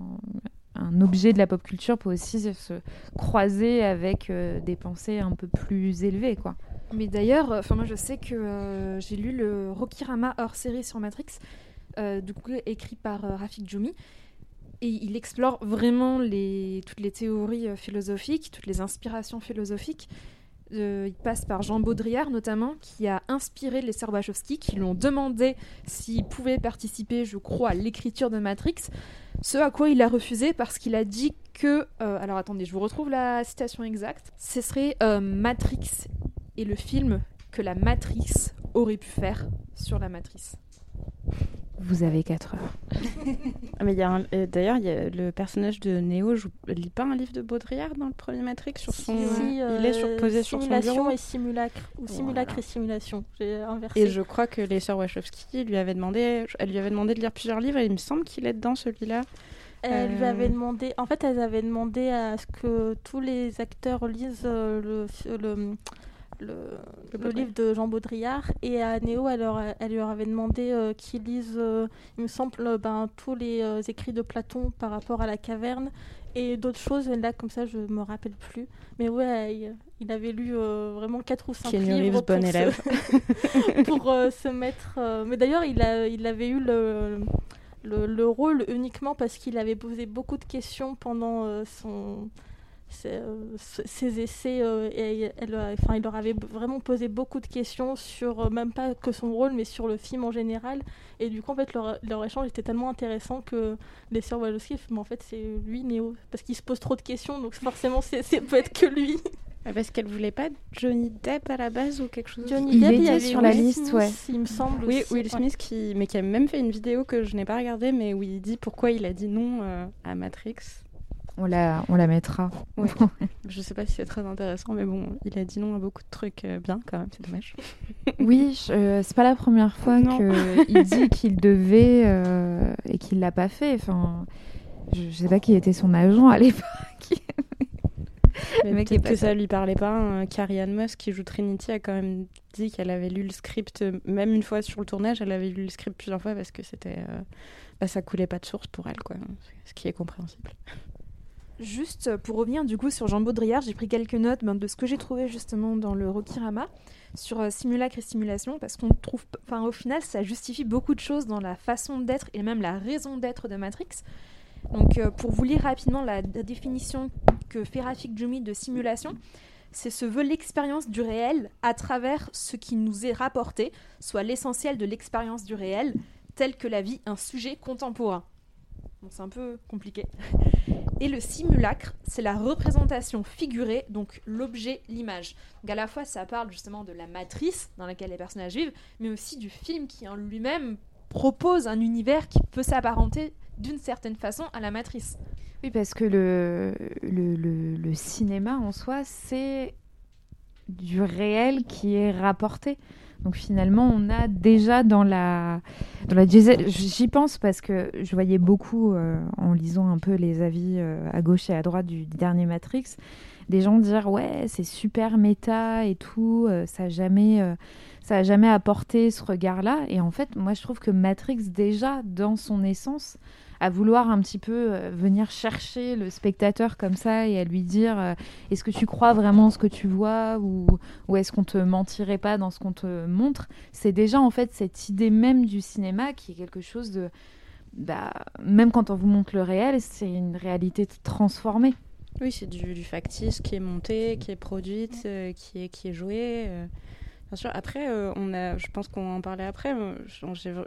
un objet de la pop culture peut aussi se croiser avec des pensées un peu plus élevées. Quoi. Mais d'ailleurs, enfin moi je sais que j'ai lu le Rokirama hors série sur Matrix, du coup écrit par Rafik Djoumi, et il explore vraiment les, toutes les théories euh, philosophiques, toutes les inspirations philosophiques. Euh, il passe par Jean Baudrillard notamment, qui a inspiré les sœurs qui lui ont demandé s'il pouvait participer, je crois, à l'écriture de Matrix. Ce à quoi il a refusé parce qu'il a dit que... Euh, alors attendez, je vous retrouve la citation exacte. Ce serait Matrix et le film que la matrice aurait pu faire sur la matrice. Vous avez 4 heures. *laughs* Ah, mais euh, d'ailleurs, le personnage de Neo ne lit pas un livre de Baudrillard dans le premier Matrix sur son. il est sur, posé sur son bureau. et simulacre ou simulacre et simulation. J'ai inversé. Et je crois que les sœurs Wachowski lui avaient demandé, elle lui avait demandé de lire plusieurs livres et il me semble qu'il est dedans celui-là. Elle lui avait demandé. En fait, elles avaient demandé à ce que tous les acteurs lisent euh, le, le le, livre de Jean Baudrillard. Et à Néo, elle, leur, elle lui avait demandé euh, qu'il lise, euh, il me semble, euh, ben, tous les écrits de Platon par rapport à la caverne et d'autres choses. Et là, comme ça, je me rappelle plus. Mais ouais, il, avait lu vraiment 4 ou 5 livres pour, élève. Se, *laughs* pour se mettre. mais d'ailleurs, il, a, il avait eu le. Le, le rôle uniquement parce qu'il avait posé beaucoup de questions pendant son, ses, essais, euh, et elle, enfin, il leur avait vraiment posé beaucoup de questions sur, euh, même pas que son rôle, mais sur le film en général. Et du coup, en fait, leur, leur échange était tellement intéressant que les sœurs Wachowski, mais en fait, c'est lui, Néo, parce qu'il se pose trop de questions, donc forcément, c'est peut *laughs* être que lui. Parce qu'elle voulait pas Johnny Depp à la base ou quelque chose. Johnny Depp, il, était sur la liste, ouais. Il me semble. Oui, Will Smith qui, mais qui a même fait une vidéo que je n'ai pas regardée, mais où il dit pourquoi il a dit non euh, à Matrix. On la, on la mettra. *laughs* je sais pas si c'est très intéressant, mais bon, il a dit non à beaucoup de trucs euh, bien quand même, c'est dommage. *laughs* oui, euh, c'est pas la première fois qu'il dit *laughs* qu'il devait euh, et qu'il l'a pas fait. Enfin, je, sais pas qui était son agent à l'époque. mais peut-être que ça lui parlait pas. Hein. Carrie Ann Moss, qui joue Trinity, a quand même dit qu'elle avait lu le script, même une fois sur le tournage, elle avait lu le script plusieurs fois parce que c'était. Bah, ça coulait pas de source pour elle, quoi. Ce qui est compréhensible. Juste pour revenir du coup sur Jean Baudrillard, j'ai pris quelques notes ben, de ce que j'ai trouvé justement dans le Rokirama sur euh, simulacre et simulation parce qu'on trouve, enfin au final, ça justifie beaucoup de choses dans la façon d'être et même la raison d'être de Matrix. Donc euh, pour vous lire rapidement la, définition que fait Rafik Djoumi de simulation, c'est ce veut l'expérience du réel à travers ce qui nous est rapporté, soit l'essentiel de l'expérience du réel, tel que la vie un sujet contemporain. c'est un peu compliqué. Et le simulacre, c'est la représentation figurée, donc l'objet, l'image. Donc à la fois, ça parle justement de la matrice dans laquelle les personnages vivent, mais aussi du film qui en lui-même propose un univers qui peut s'apparenter d'une certaine façon à la matrice. Oui, parce que le, le, le cinéma en soi, c'est du réel qui est rapporté. Donc finalement, on a déjà dans la, dans la j'y pense parce que je voyais beaucoup euh, en lisant un peu les avis euh, à gauche et à droite du, dernier Matrix, des gens dire ouais c'est super méta et tout, euh, ça a jamais, ça a jamais apporté ce regard-là. Et en fait, moi je trouve que Matrix déjà dans son essence à vouloir un petit peu euh, venir chercher le spectateur comme ça et à lui dire euh, est-ce que tu crois vraiment ce que tu vois ou, est-ce qu'on te mentirait pas dans ce qu'on te montre? C'est déjà en fait cette idée même du cinéma qui est quelque chose de bah, même quand on vous montre le réel c'est une réalité transformée. Oui c'est du, factice qui est monté qui est produite euh, qui est qui est joué Bien sûr. Après, euh, on a, je pense qu'on en parlait après.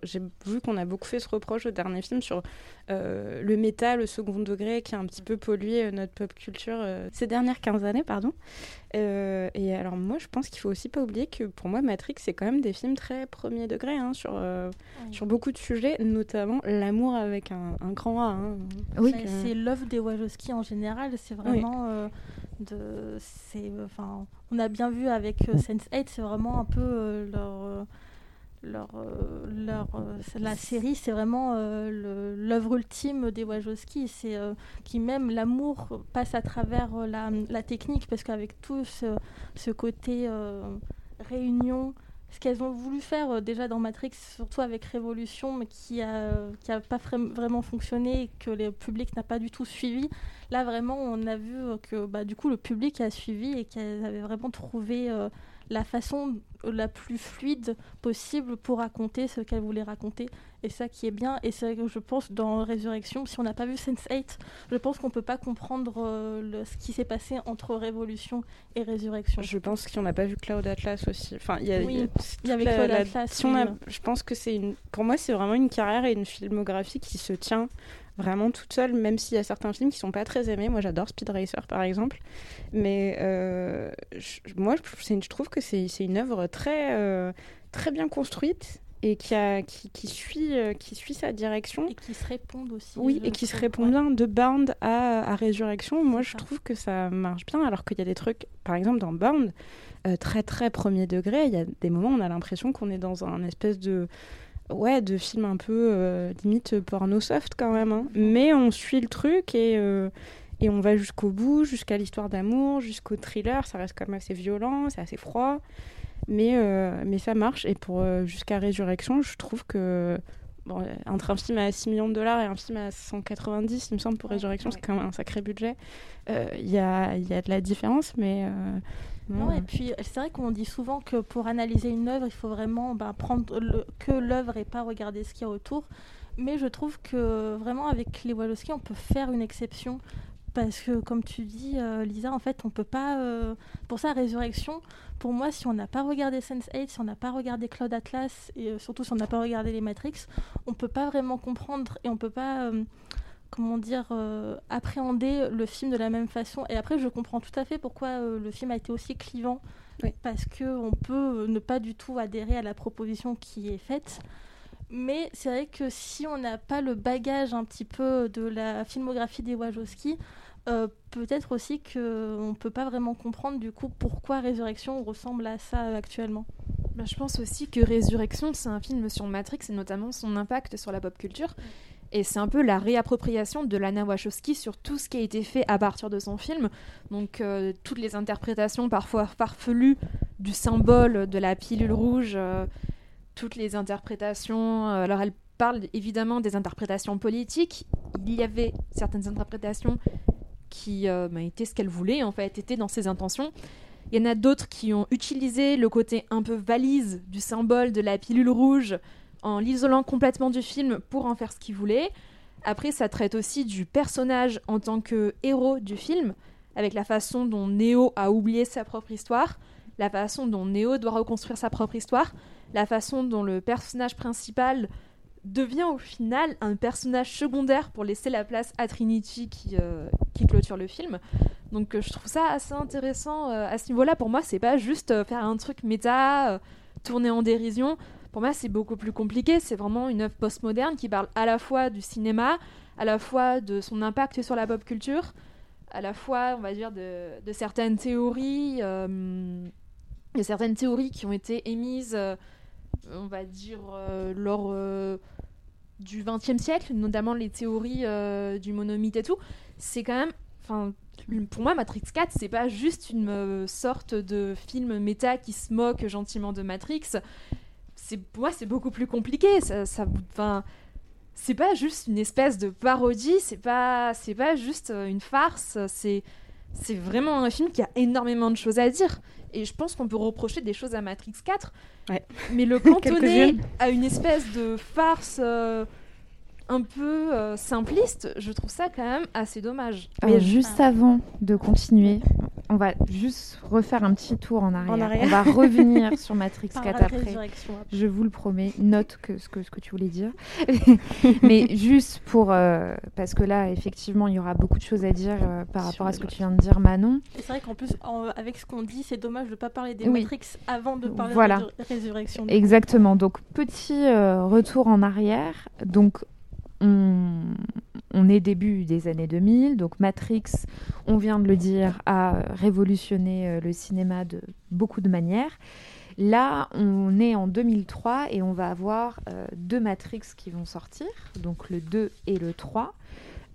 J'ai vu qu'on a beaucoup fait ce reproche au dernier film sur euh, le métal, le second degré, qui a un petit peu pollué euh, notre pop culture ces dernières 15 années, pardon. Euh, et alors moi, je pense qu'il faut aussi pas oublier que pour moi, Matrix, c'est quand même des films très premier degré hein, sur, euh, sur beaucoup de sujets, notamment l'amour avec un, un grand A. hein. Oui, euh, c'est l'œuvre des Wachowski en général. C'est vraiment euh, de, c'est, enfin, on a bien vu avec euh, Sense8, c'est vraiment un peu euh, leur, euh, leur, leur, la série, c'est vraiment l'œuvre ultime des Wachowski. C'est qui même l'amour passe à travers la, la technique, parce qu'avec tout ce, côté réunion ce qu'elles ont voulu faire euh, déjà dans Matrix, surtout avec Révolution, mais qui a, pas vraiment fonctionné et que le public n'a pas du tout suivi. Là, vraiment, on a vu euh, que bah, du coup, le public a suivi et qu'elles avaient vraiment trouvé euh, la façon la plus fluide possible pour raconter ce qu'elles voulaient raconter. Et ça qui est bien. Et c'est vrai que je pense dans Résurrection, si on n'a pas vu Sense8, je pense qu'on peut pas comprendre euh, le- ce qui s'est passé entre Révolution et Résurrection. Je pense qu'on n'a pas vu Cloud Atlas aussi. Enfin, il y a, Oui, il y a il y avait Cloud la- Atlas, si on a- oui. je pense que c'est une. Pour moi, c'est vraiment une carrière et une filmographie qui se tient vraiment toute seule, même s'il y a certains films qui sont pas très aimés. Moi, j'adore Speed Racer, par exemple. Mais euh, je- moi, je, trouve que c'est une œuvre très, euh, très bien construite et qui, a, qui, qui suit, euh, qui suit sa direction. Et qui se répondent aussi. Oui, et qui se répond bien de Bound à, à Résurrection. Moi, je ça. trouve que ça marche bien, alors qu'il y a des trucs, par exemple, dans Bound, euh, très très premier degré, il y a des moments où on a l'impression qu'on est dans un espèce de. Ouais, de film un peu euh, limite porno soft quand même. hein. Mais on suit le truc et, euh, et on va jusqu'au bout, jusqu'à l'histoire d'amour, jusqu'au thriller. Ça reste quand même assez violent, c'est assez froid. Mais, euh, mais ça marche. Et pour euh, jusqu'à Résurrection, je trouve que bon, euh, entre un film à 6 millions de dollars et un film à 190, il me semble, pour Résurrection, c'est quand même un sacré budget. Euh, Il y, a, il y a de la différence, mais. Non, et puis c'est vrai qu'on dit souvent que pour analyser une œuvre, il faut vraiment bah, prendre le- que l'œuvre et pas regarder ce qu'il y a autour. Mais je trouve que vraiment avec les Wachowski, on peut faire une exception. Parce que comme tu dis, euh, Lisa, en fait, on peut pas... euh, Pour ça, Résurrection, pour moi, si on n'a pas regardé Sense8, si on n'a pas regardé Cloud Atlas, et euh, surtout si on n'a pas regardé les Matrix, on peut pas vraiment comprendre et on peut pas... comment dire, euh, appréhender le film de la même façon. Et après, je comprends tout à fait pourquoi euh, le film a été aussi clivant, Oui. parce que on peut euh, ne pas du tout adhérer à la proposition qui est faite. Mais c'est vrai que si on n'a pas le bagage un petit peu de la filmographie des Wachowski, euh, peut-être aussi qu'on ne peut pas vraiment comprendre du coup pourquoi Résurrection ressemble à ça actuellement. Bah, je pense aussi que Résurrection, c'est un film sur Matrix et notamment son impact sur la pop culture. Et c'est un peu la réappropriation de Lana Wachowski sur tout ce qui a été fait à partir de son film. Donc euh, toutes les interprétations parfois farfelues du symbole de la pilule rouge, euh, toutes les interprétations. euh, alors elle parle évidemment des interprétations politiques. Il y avait certaines interprétations qui bah, étaient ce qu'elle voulait, en fait, étaient dans ses intentions. Il y en a d'autres qui ont utilisé le côté un peu valise du symbole de la pilule rouge en l'isolant complètement du film pour en faire ce qu'ils voulaient. Après, ça traite aussi du personnage en tant que héros du film, avec la façon dont Neo a oublié sa propre histoire, la façon dont Neo doit reconstruire sa propre histoire, la façon dont le personnage principal devient au final un personnage secondaire pour laisser la place à Trinity qui, euh, clôture le film. Donc euh, je trouve ça assez intéressant euh, à ce niveau-là. Pour moi, c'est pas juste faire un truc méta, tourner en dérision. Pour moi, c'est beaucoup plus compliqué. C'est vraiment une œuvre postmoderne qui parle à la fois du cinéma, à la fois de son impact sur la pop culture, à la fois, on va dire, de, certaines théories, euh, de certaines théories qui ont été émises, euh, on va dire, euh, lors du XXe siècle, notamment les théories du monomythe et tout. C'est quand même, enfin, pour moi, Matrix 4, c'est pas juste une sorte de film méta qui se moque gentiment de Matrix. C'est pour moi, c'est beaucoup plus compliqué. Ça, ça, enfin, c'est pas juste une espèce de parodie. C'est pas, c'est pas juste euh, une farce. C'est, c'est vraiment un film qui a énormément de choses à dire. Et je pense qu'on peut reprocher des choses à Matrix 4, Ouais. mais le *laughs* cantonner à une espèce de farce. euh, un peu euh, simpliste, je trouve ça quand même assez dommage. Alors, juste avant de continuer, on va juste refaire un petit tour en arrière. En arrière. On va *laughs* revenir sur Matrix Par 4 la après. Je vous le promets. Note que ce que, ce que tu voulais dire. *laughs* Mais juste pour. euh, parce que là, effectivement, il y aura beaucoup de choses à dire euh, par Sur rapport à ce que tu viens de dire, Manon. Et C'est vrai qu'en plus, en- avec ce qu'on dit, c'est dommage de ne pas parler des Oui. Matrix avant de parler Voilà. de la résurrection. Exactement. Donc, petit euh, retour en arrière. Donc, on, est début des années 2000. Donc, Matrix, on vient de le dire, a révolutionné euh, le cinéma de beaucoup de manières. Là, on est en 2003 et on va avoir euh, deux Matrix qui vont sortir, donc le 2 et le 3.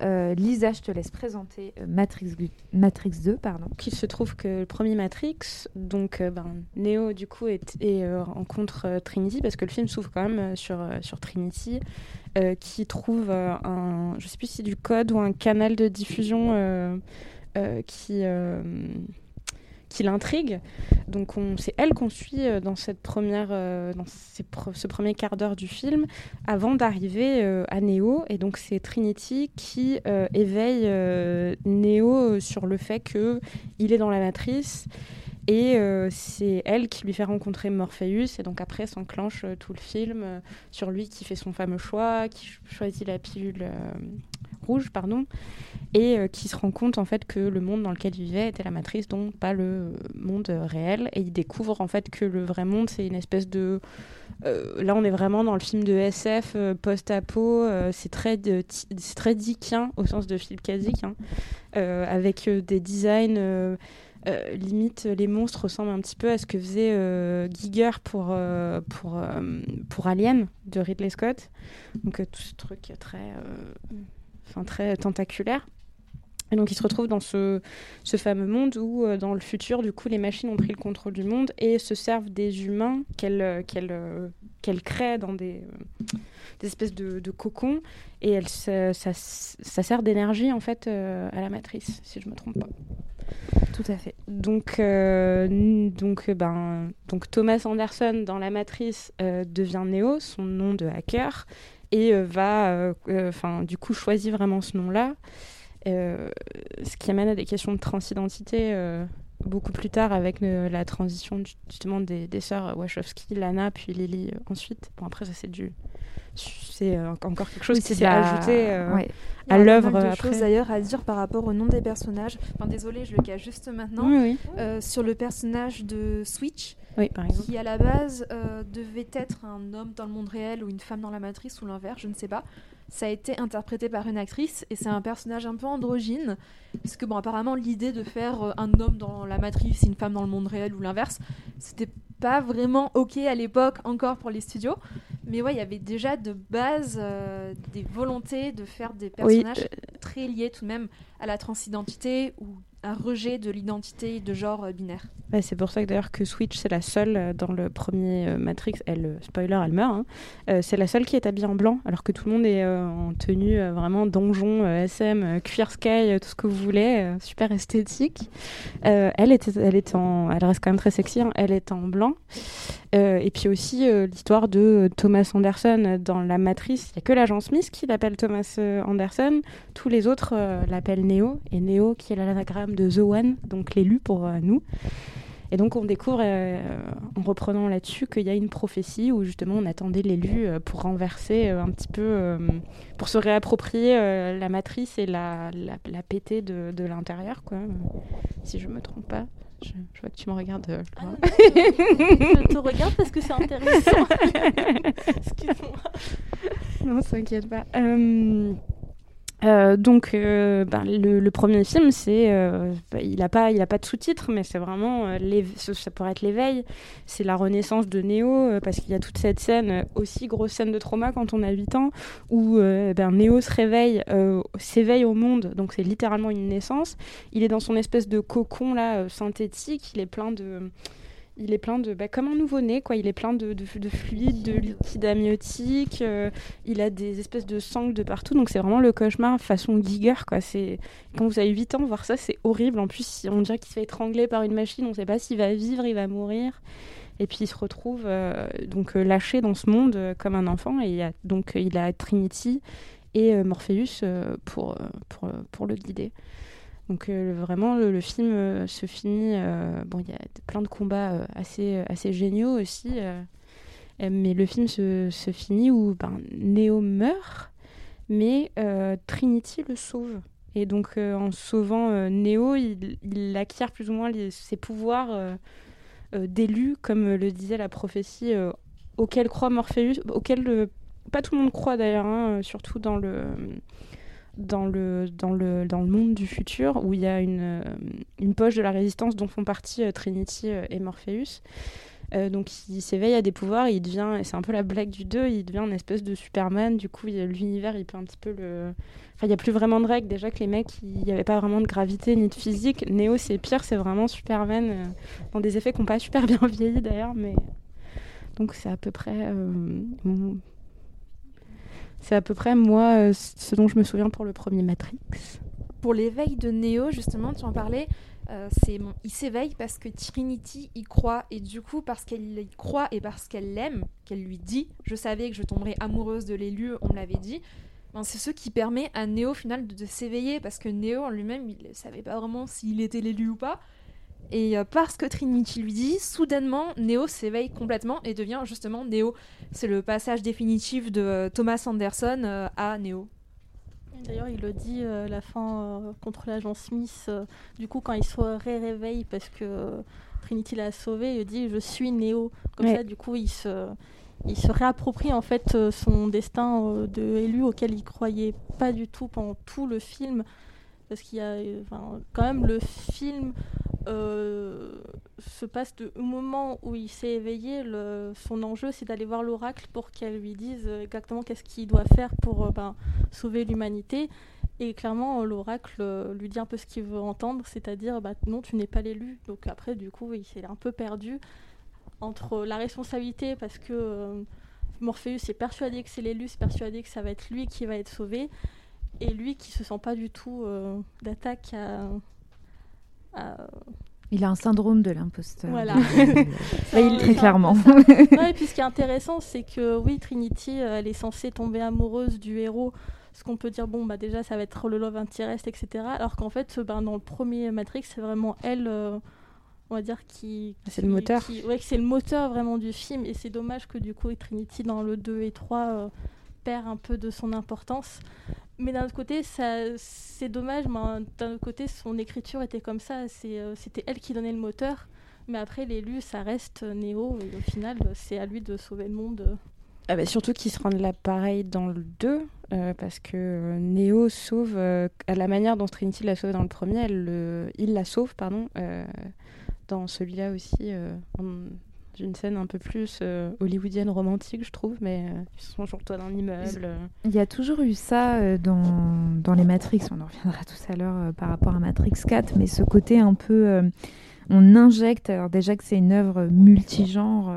Euh, Lisa, je te laisse présenter euh, Matrix, Matrix 2. Pardon. Donc, il se trouve que le premier Matrix, donc euh, ben, Neo du coup est, rencontre Trinity parce que le film s'ouvre quand même sur, Trinity qui trouve un, je sais plus si du code ou un canal de diffusion qui qui l'intrigue. Donc on, c'est elle qu'on suit euh, dans cette première, euh, dans ces ce premier quart d'heure du film, avant d'arriver euh, à Neo. Et donc c'est Trinity qui éveille Neo sur le fait que il est dans la matrice. Et c'est elle qui lui fait rencontrer Morpheus. Et donc après s'enclenche tout le film sur lui qui fait son fameux choix, qui ch- choisit la pilule rouge, pardon et euh, qui se rend compte en fait que le monde dans lequel il vivait était la matrice, donc pas le monde euh, réel. Et il découvre en fait que le vrai monde, c'est une espèce de... euh, là, on est vraiment dans le film de SF post-apo. c'est très, très dickien au sens de Philippe K. Dick, hein, avec des designs... limite, les monstres ressemblent un petit peu à ce que faisait euh, Giger pour, pour, pour Alien de Ridley Scott. Donc tout ce truc très, enfin, très tentaculaire. Et donc, il se retrouve dans ce, ce fameux monde où, euh, dans le futur, du coup, les machines ont pris le contrôle du monde et se servent des humains qu'elles euh, euh, créent dans des, des espèces de, de cocons. Et elles, ça, ça, ça sert d'énergie, en fait, à la matrice, si je me trompe pas. Tout à fait. Donc, donc, ben, donc Thomas Anderson dans La Matrice devient Neo, son nom de hacker, et euh, va, euh, euh, enfin, du coup, choisit vraiment ce nom-là, euh, ce qui amène à des questions de transidentité euh, beaucoup plus tard avec euh, la transition justement des, des sœurs Wachowski, Lana, puis Lily euh, ensuite. Bon, après, ça c'est du, c'est euh, encore quelque chose Oui, qui s'est ajouté euh, ouais. Il y a à l'œuvre après. choses d'ailleurs à dire par rapport au nom des personnages. Enfin, désolé, je le cache juste maintenant. Oui, oui. Euh, sur le personnage de Switch, Oui, par exemple. qui à la base euh, devait être un homme dans le monde réel ou une femme dans la matrice ou l'inverse, je ne sais pas. Ça a été interprété par une actrice et c'est un personnage un peu androgyne. Parce que, bon, apparemment, l'idée de faire euh, un homme dans la matrice et une femme dans le monde réel ou l'inverse, c'était pas vraiment ok à l'époque encore pour les studios. Mais ouais, il y avait déjà de base euh, des volontés de faire des Oui, personnages très liés tout de même à la transidentité ou un rejet de l'identité de genre euh, binaire. C'est pour ça que d'ailleurs que Switch c'est la seule euh, dans le premier euh, Matrix, elle spoiler elle meurt, hein. C'est la seule qui est habillée en blanc alors que tout le monde est en tenue vraiment donjon, SM, Queer Sky, tout ce que vous voulez, super esthétique. Elle était, elle est en, elle reste quand même très sexy, hein. elle est en blanc. Et puis aussi l'histoire de Thomas Anderson dans la Matrice, il n'y a que l'agent Smith qui l'appelle Thomas Anderson, tous les autres l'appellent Neo, et Neo qui est l'anagramme de The One, donc l'élu pour euh, nous. Et donc on découvre, euh, en reprenant là-dessus, qu'il y a une prophétie où justement on attendait l'élu euh, pour renverser un petit peu, pour se réapproprier la matrice et la, la, la péter de, de l'intérieur, quoi. si je me trompe pas. Je, je vois que tu me regardes. euh, Laura. Je te regarde parce que c'est intéressant. *laughs* Excuse-moi. non, t'inquiète pas. Euh, euh, donc, euh, ben, le, premier film, c'est, euh, bah, il n'a pas, il a pas de sous-titres, mais c'est vraiment, ça, pourrait être l'éveil. C'est la renaissance de Néo, parce qu'il y a toute cette scène, aussi grosse scène de trauma quand on a 8 ans, où euh, ben, Néo se réveille, s'éveille au monde, donc c'est littéralement une naissance. Il est dans son espèce de cocon là, synthétique, il est plein de il est plein de bah, comme un nouveau-né quoi. Il est plein de, de, de fluides de liquide amniotique euh, il a des espèces de sangles de partout. Donc c'est vraiment le cauchemar façon Giger quoi. C'est quand vous avez 8 ans voir ça c'est horrible. En plus on dirait qu'il se fait étrangler par une machine on sait pas s'il va vivre il va mourir. Et puis il se retrouve euh, donc euh, lâché dans ce monde comme un enfant. Et a, donc il a Trinity et Morpheus pour, pour, pour le guider Donc euh, vraiment, le, film euh, se finit. euh, bon, il y a plein de combats assez, géniaux aussi. mais le film se, finit où ben, meurt, mais Trinity le sauve. Et donc, en sauvant Neo, il, acquiert plus ou moins ses pouvoirs d'élu, comme le disait la prophétie auquel croit Morpheus, auquel pas tout le monde croit d'ailleurs, hein, surtout dans le, dans, le, dans, le, dans le monde du futur, où il y a une, euh, une poche de la résistance dont font partie euh, Trinity euh, et Morpheus. Donc il s'éveille à des pouvoirs, il devient, et c'est un peu la blague du 2, il devient une espèce de Superman, du coup l'univers il peut un petit peu le... Enfin il n'y a plus vraiment de règles, déjà que les mecs, il n'y avait pas vraiment de gravité ni de physique. Neo c'est pire, c'est vraiment Superman, dans des effets qui n'ont pas super bien *laughs* vieilli d'ailleurs, mais... Donc c'est à peu près... C'est à peu près moi euh, ce dont je me souviens pour le premier Matrix. Pour l'éveil de Neo, justement, tu en parlais, euh, il s'éveille parce que Trinity y croit et du coup parce qu'elle y croit et parce qu'elle l'aime, qu'elle lui dit, je savais que je tomberais amoureuse de l'élu, on me l'avait dit. Ben, c'est ce qui permet à Neo au final de, de s'éveiller parce que Neo en lui-même il ne savait pas vraiment s'il était l'élu ou pas. Et euh, parce que Trinity lui dit, soudainement Neo s'éveille complètement et devient justement Neo. C'est le passage définitif de euh, Thomas Anderson euh, à Neo. D'ailleurs, il le dit euh, à la fin euh, contre l'agent Smith. euh, du coup, quand il se ré-réveille parce que Trinity l'a sauvé, il dit Je suis Néo. Comme Ouais. ça, du coup, il se, il se réapproprie en fait son destin de élu auquel il croyait pas du tout pendant tout le film. Parce qu'il y a euh, enfin, quand même le film euh, se passe de au moment où il s'est éveillé. Son enjeu, c'est d'aller voir l'oracle pour qu'elle lui dise exactement qu'est-ce qu'il doit faire pour euh, ben, sauver l'humanité. Et clairement, l'oracle lui dit un peu ce qu'il veut entendre, c'est-à-dire bah, non, tu n'es pas l'élu. Donc après, du coup, il s'est un peu perdu entre la responsabilité parce que Morpheus est persuadé que c'est l'élu, c'est persuadé que ça va être lui qui va être sauvé, et lui qui se sent pas du tout euh, d'attaque à, à- Il a un syndrome de l'imposteur. Voilà. *laughs* Bah, il- très clairement. *laughs* Non, et puis ce qui est intéressant, c'est que oui, Trinity, euh, elle est censée tomber amoureuse du héros. Ce qu'on peut dire, bon, bah déjà, ça va être le love interest, etc. Alors qu'en fait, ben, dans le premier Matrix, c'est vraiment elle, euh, on va dire, qui. C'est le moteur. qui- ouais, c'est le moteur vraiment du film. Et c'est dommage que du coup, Trinity, dans le 2 et 3, euh, perd un peu de son importance. Mais d'un autre côté, c'est dommage. Mais d'un autre côté, son écriture était comme ça. Euh, c'était elle qui donnait le moteur. Mais après, l'élu, ça reste euh, Néo. Et au final, c'est à lui de sauver le monde. Ah bah, surtout qu'ils se rendent là pareil dans le 2, euh, parce que euh, Neo sauve, à la manière dont Trinity l'a sauvé dans le premier, il la sauve, pardon, dans celui-là aussi, une scène un peu plus euh, hollywoodienne romantique, je trouve, mais euh, ils sont sur le toit d'un immeuble. euh. Il y a toujours eu ça euh, dans, dans les Matrix, on en reviendra tout à l'heure par rapport à Matrix 4, mais ce côté un peu... on injecte, alors déjà que c'est une œuvre multigenre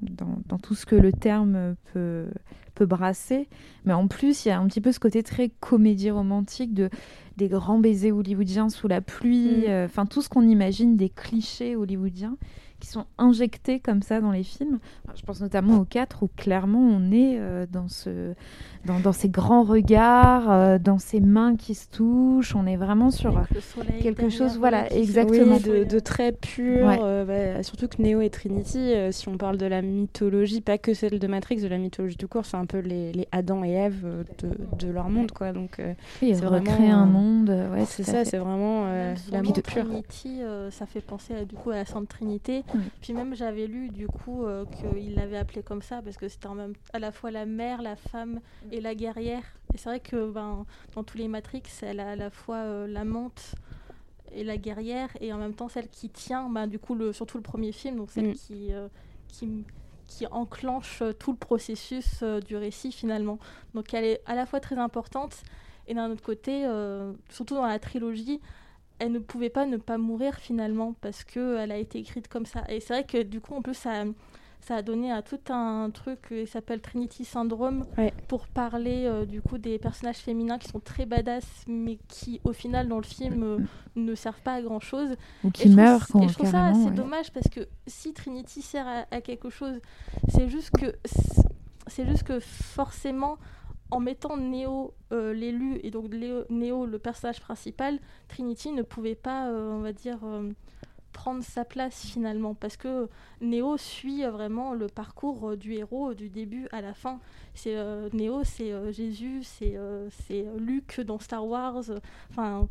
dans, dans tout ce que le terme peut, peut brasser, mais en plus il y a un petit peu ce côté très comédie romantique de, des grands baisers hollywoodiens sous la pluie, Mm. enfin tout ce qu'on imagine des clichés hollywoodiens qui sont injectés comme ça dans les films. Enfin, je pense notamment au 4 où clairement on est euh, dans, ce, dans, dans ces grands regards, euh, dans ces mains qui se touchent. On est vraiment sur soleil quelque chose, voilà, exactement. Oui, de, de très pur, Ouais. euh, bah, surtout que Neo et Trinity, euh, si on parle de la mythologie, pas que celle de Matrix, de la mythologie tout court, c'est un peu les, les Adam et Ève euh, de, de leur monde, quoi. Donc, euh, c'est recréer un euh, monde. euh, Ouais, c'est ça, c'est vraiment euh, l'amour pur. Trinity, euh, ça fait penser à, du coup à la Sainte Trinité. Puis même j'avais lu du coup euh, qu'il l'avait appelé comme ça parce que c'était en même à la fois la mère, la femme et la guerrière. Et c'est vrai que ben, dans tous les Matrix, elle a à la fois euh, l'amante et la guerrière et en même temps celle qui tient, ben, du coup le, surtout le premier film, donc celle Mm. qui, euh, qui qui enclenche euh, tout le processus du récit finalement. Donc elle est à la fois très importante et d'un autre côté, surtout dans la trilogie, elle ne pouvait pas ne pas mourir finalement parce que elle a été écrite comme ça. Et c'est vrai que du coup, en plus, ça, ça a donné à tout un truc qui s'appelle Trinity Syndrome Ouais. pour parler euh, du coup des personnages féminins qui sont très badass mais qui au final dans le film euh, ne servent pas à grand chose. Ou Et qui meurent Et quand- je trouve ça assez ouais. dommage parce que si Trinity sert à, à quelque chose, c'est juste que c'est juste que forcément en mettant Neo euh, l'élu et donc Neo le personnage principal, Trinity ne pouvait pas, euh, on va dire, euh, prendre sa place finalement parce que Neo suit vraiment le parcours du héros du début à la fin. C'est Neo, c'est Jésus, c'est Luke dans Star Wars. Enfin.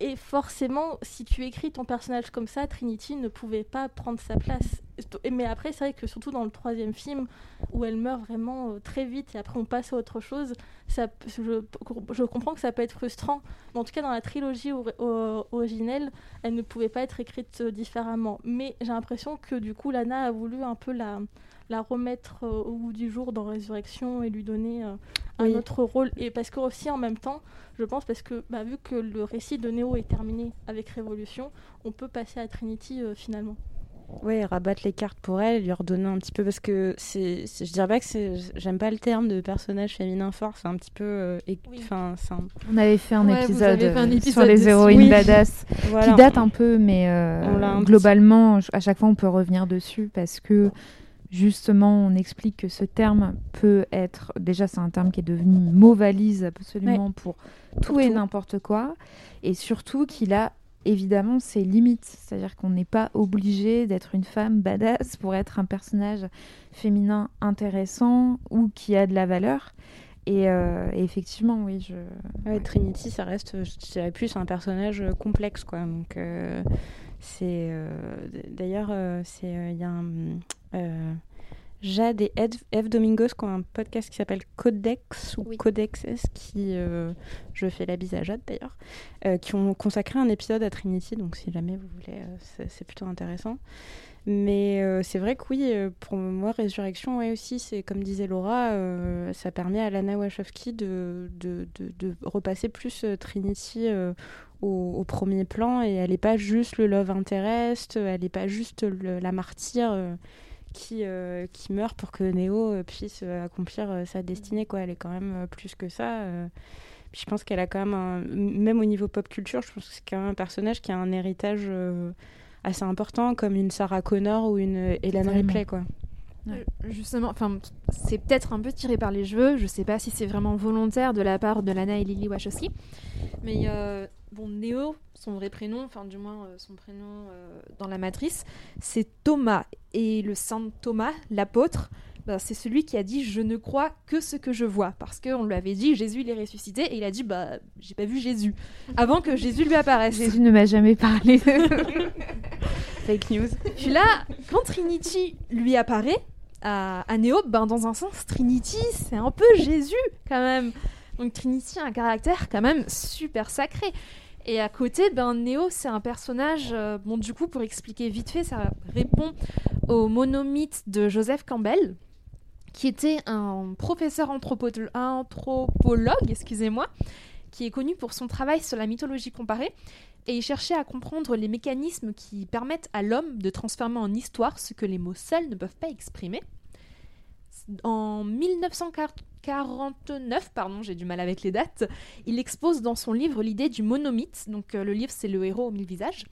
Et forcément, si tu écris ton personnage comme ça, Trinity ne pouvait pas prendre sa place. Mais après, c'est vrai que surtout dans le troisième film, où elle meurt vraiment euh, très vite et après on passe à autre chose, je, je comprends que ça peut être frustrant. Mais en tout cas, dans la trilogie originelle, elle ne pouvait pas être écrite euh, différemment. Mais j'ai l'impression que du coup, Lana a voulu un peu la, la remettre euh, au goût du jour dans Résurrection et lui donner euh, un Oui. autre rôle. Et parce que aussi en même temps, je pense parce que bah, vu que le récit de Neo est terminé avec Révolution, on peut passer à Trinity euh, finalement. Ouais, rabattre les cartes pour elle, lui redonner un petit peu parce que c'est, je dirais pas que c'est, j'aime pas le terme de personnage féminin fort, c'est un petit peu, euh, enfin, On avait fait un Ouais, épisode, avez fait un sur les dessus. héroïnes Oui. badass *laughs* Voilà. qui date un peu, mais euh, petit- globalement, à chaque fois, on peut revenir dessus parce que justement, on explique que ce terme peut être. Déjà, c'est un terme qui est devenu mot valise absolument pour tout et n'importe quoi, et surtout qu'il a évidemment ses limites. C'est-à-dire qu'on n'est pas obligé d'être une femme badass pour être un personnage féminin intéressant ou qui a de la valeur. Et, euh, et effectivement, oui, je. Ouais, Trinity, ça reste, je dirais plus un personnage euh, complexe, quoi. Donc, euh, c'est. euh, D'ailleurs, c'est il y a un. Euh, Jade et Ed, Eve Domingos qui ont un podcast qui s'appelle Codex ou Codex S, qui. euh, je fais la bise à Jade d'ailleurs, euh, qui ont consacré un épisode à Trinity, donc si jamais vous voulez, euh, c'est plutôt intéressant. Mais c'est vrai que oui, pour moi, Résurrection, ouais, aussi, c'est comme disait Laura, ça permet à Lana Wachowski de, de, de, de repasser plus Trinity au, au premier plan et elle n'est pas juste le love interest, elle n'est pas juste le- la martyre qui, euh, qui meurt pour que Neo euh, puisse euh, accomplir euh, sa destinée. Quoi. Elle est quand même euh, plus que ça. euh. Puis je pense qu'elle a quand même, un- même au niveau pop culture, je pense que c'est quand même un personnage qui a un héritage euh, assez important, comme une Sarah Connor ou une Hélène. Ripley. Quoi. Justement, enfin, c'est peut-être un peu tiré par les cheveux. Je sais pas si c'est vraiment volontaire de la part de Lana et Lily Wachowski. Mais euh, bon, Neo, son vrai prénom, enfin du moins euh, son prénom euh, dans la matrice, c'est Thomas. Et le saint Thomas, l'apôtre, bah, c'est celui qui a dit Je ne crois que ce que je vois. Parce qu'on lui avait dit Jésus il est ressuscité. Et il a dit Bah, j'ai pas vu Jésus. *laughs* Avant que Jésus lui apparaisse. Jésus ne m'a jamais parlé. *laughs* Fake news. Puis là, quand Trinity lui apparaît à, à Neo, ben dans un sens, Trinity, c'est un peu Jésus quand même. Donc Trinity a un caractère quand même super sacré. Et à côté, ben Neo, c'est un personnage. euh, bon, du coup, pour expliquer vite fait, ça répond au monomythe de Joseph Campbell, qui était un professeur anthropo- anthropologue, excusez-moi, qui est connu pour son travail sur la mythologie comparée. Et il cherchait à comprendre les mécanismes qui permettent à l'homme de transformer en histoire ce que les mots seuls ne peuvent pas exprimer. En 1949, pardon, j'ai du mal avec les dates, il expose dans son livre l'idée du monomythe. Donc euh, le livre, c'est le héros aux mille visages.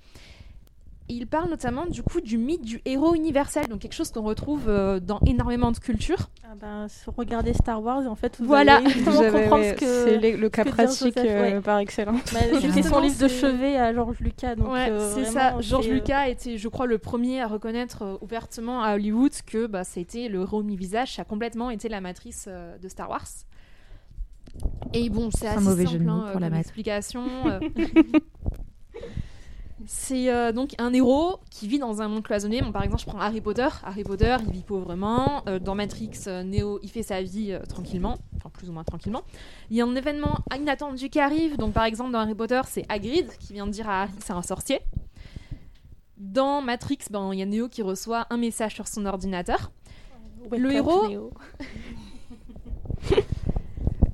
Il parle notamment du coup du mythe du héros universel, donc quelque chose qu'on retrouve euh, dans énormément de cultures. Ah ben, regardez Star Wars en fait vous Voilà. allez exactement Vous avez- comprendre ouais, ce que c'est le- cas pratique, Joseph, euh, ouais. par excellence. Bah, juste Justement, son livre de c'est- chevet à George Lucas. Donc, Ouais, euh, c'est ça. George c'est, Lucas était, je crois, le premier à reconnaître ouvertement à Hollywood que bah, c'était le héros mi-visage, ça a complètement été la matrice euh, de Star Wars. Et bon, c'est C'est un assez mauvais simple jeu de mots hein, pour la explication. *laughs* c'est euh, donc un héros qui vit dans un monde cloisonné. Bon, par exemple, je prends Harry Potter. Harry Potter, il vit pauvrement. Euh, dans Matrix, euh, Neo, il fait sa vie euh, tranquillement, enfin plus ou moins tranquillement. Il y a un événement inattendu qui arrive. Donc, par exemple, dans Harry Potter, c'est Hagrid qui vient de dire à Harry que c'est un sorcier. Dans Matrix, ben, il y a Neo qui reçoit un message sur son ordinateur. *laughs* Le héros. Neo.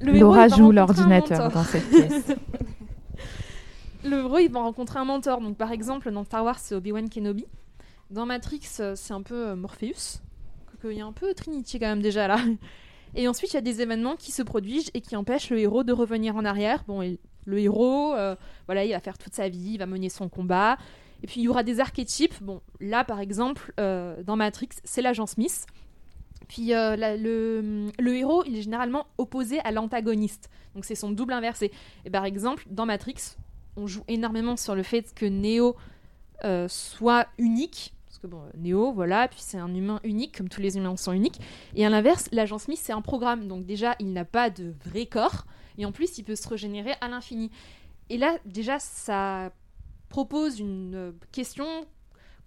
Le héros, Laura va joue l'ordinateur dans cette pièce. *laughs* le héros, il va rencontrer un mentor. Donc, par exemple, dans Star Wars, c'est Obi-Wan Kenobi. Dans Matrix, euh, c'est un peu euh, Morpheus. Il y a un peu Trinity quand même déjà là. *laughs* Et ensuite, il y a des événements qui se produisent et qui empêchent le héros de revenir en arrière. Bon, le héros, euh, voilà, il va faire toute sa vie, il va mener son combat. Et puis, il y aura des archétypes. Bon, là, par exemple, dans Matrix, c'est l'agent Smith Puis le, le héros, il est généralement opposé à l'antagoniste. Donc c'est son double inversé. Et par exemple, dans Matrix, on joue énormément sur le fait que Neo euh, soit unique. Parce que bon, Neo, voilà, puis c'est un humain unique, comme tous les humains sont uniques. Et à l'inverse, l'agent Smith, c'est un programme. Donc déjà, il n'a pas de vrai corps. Et en plus, il peut se régénérer à l'infini. Et là, déjà, ça propose une euh, question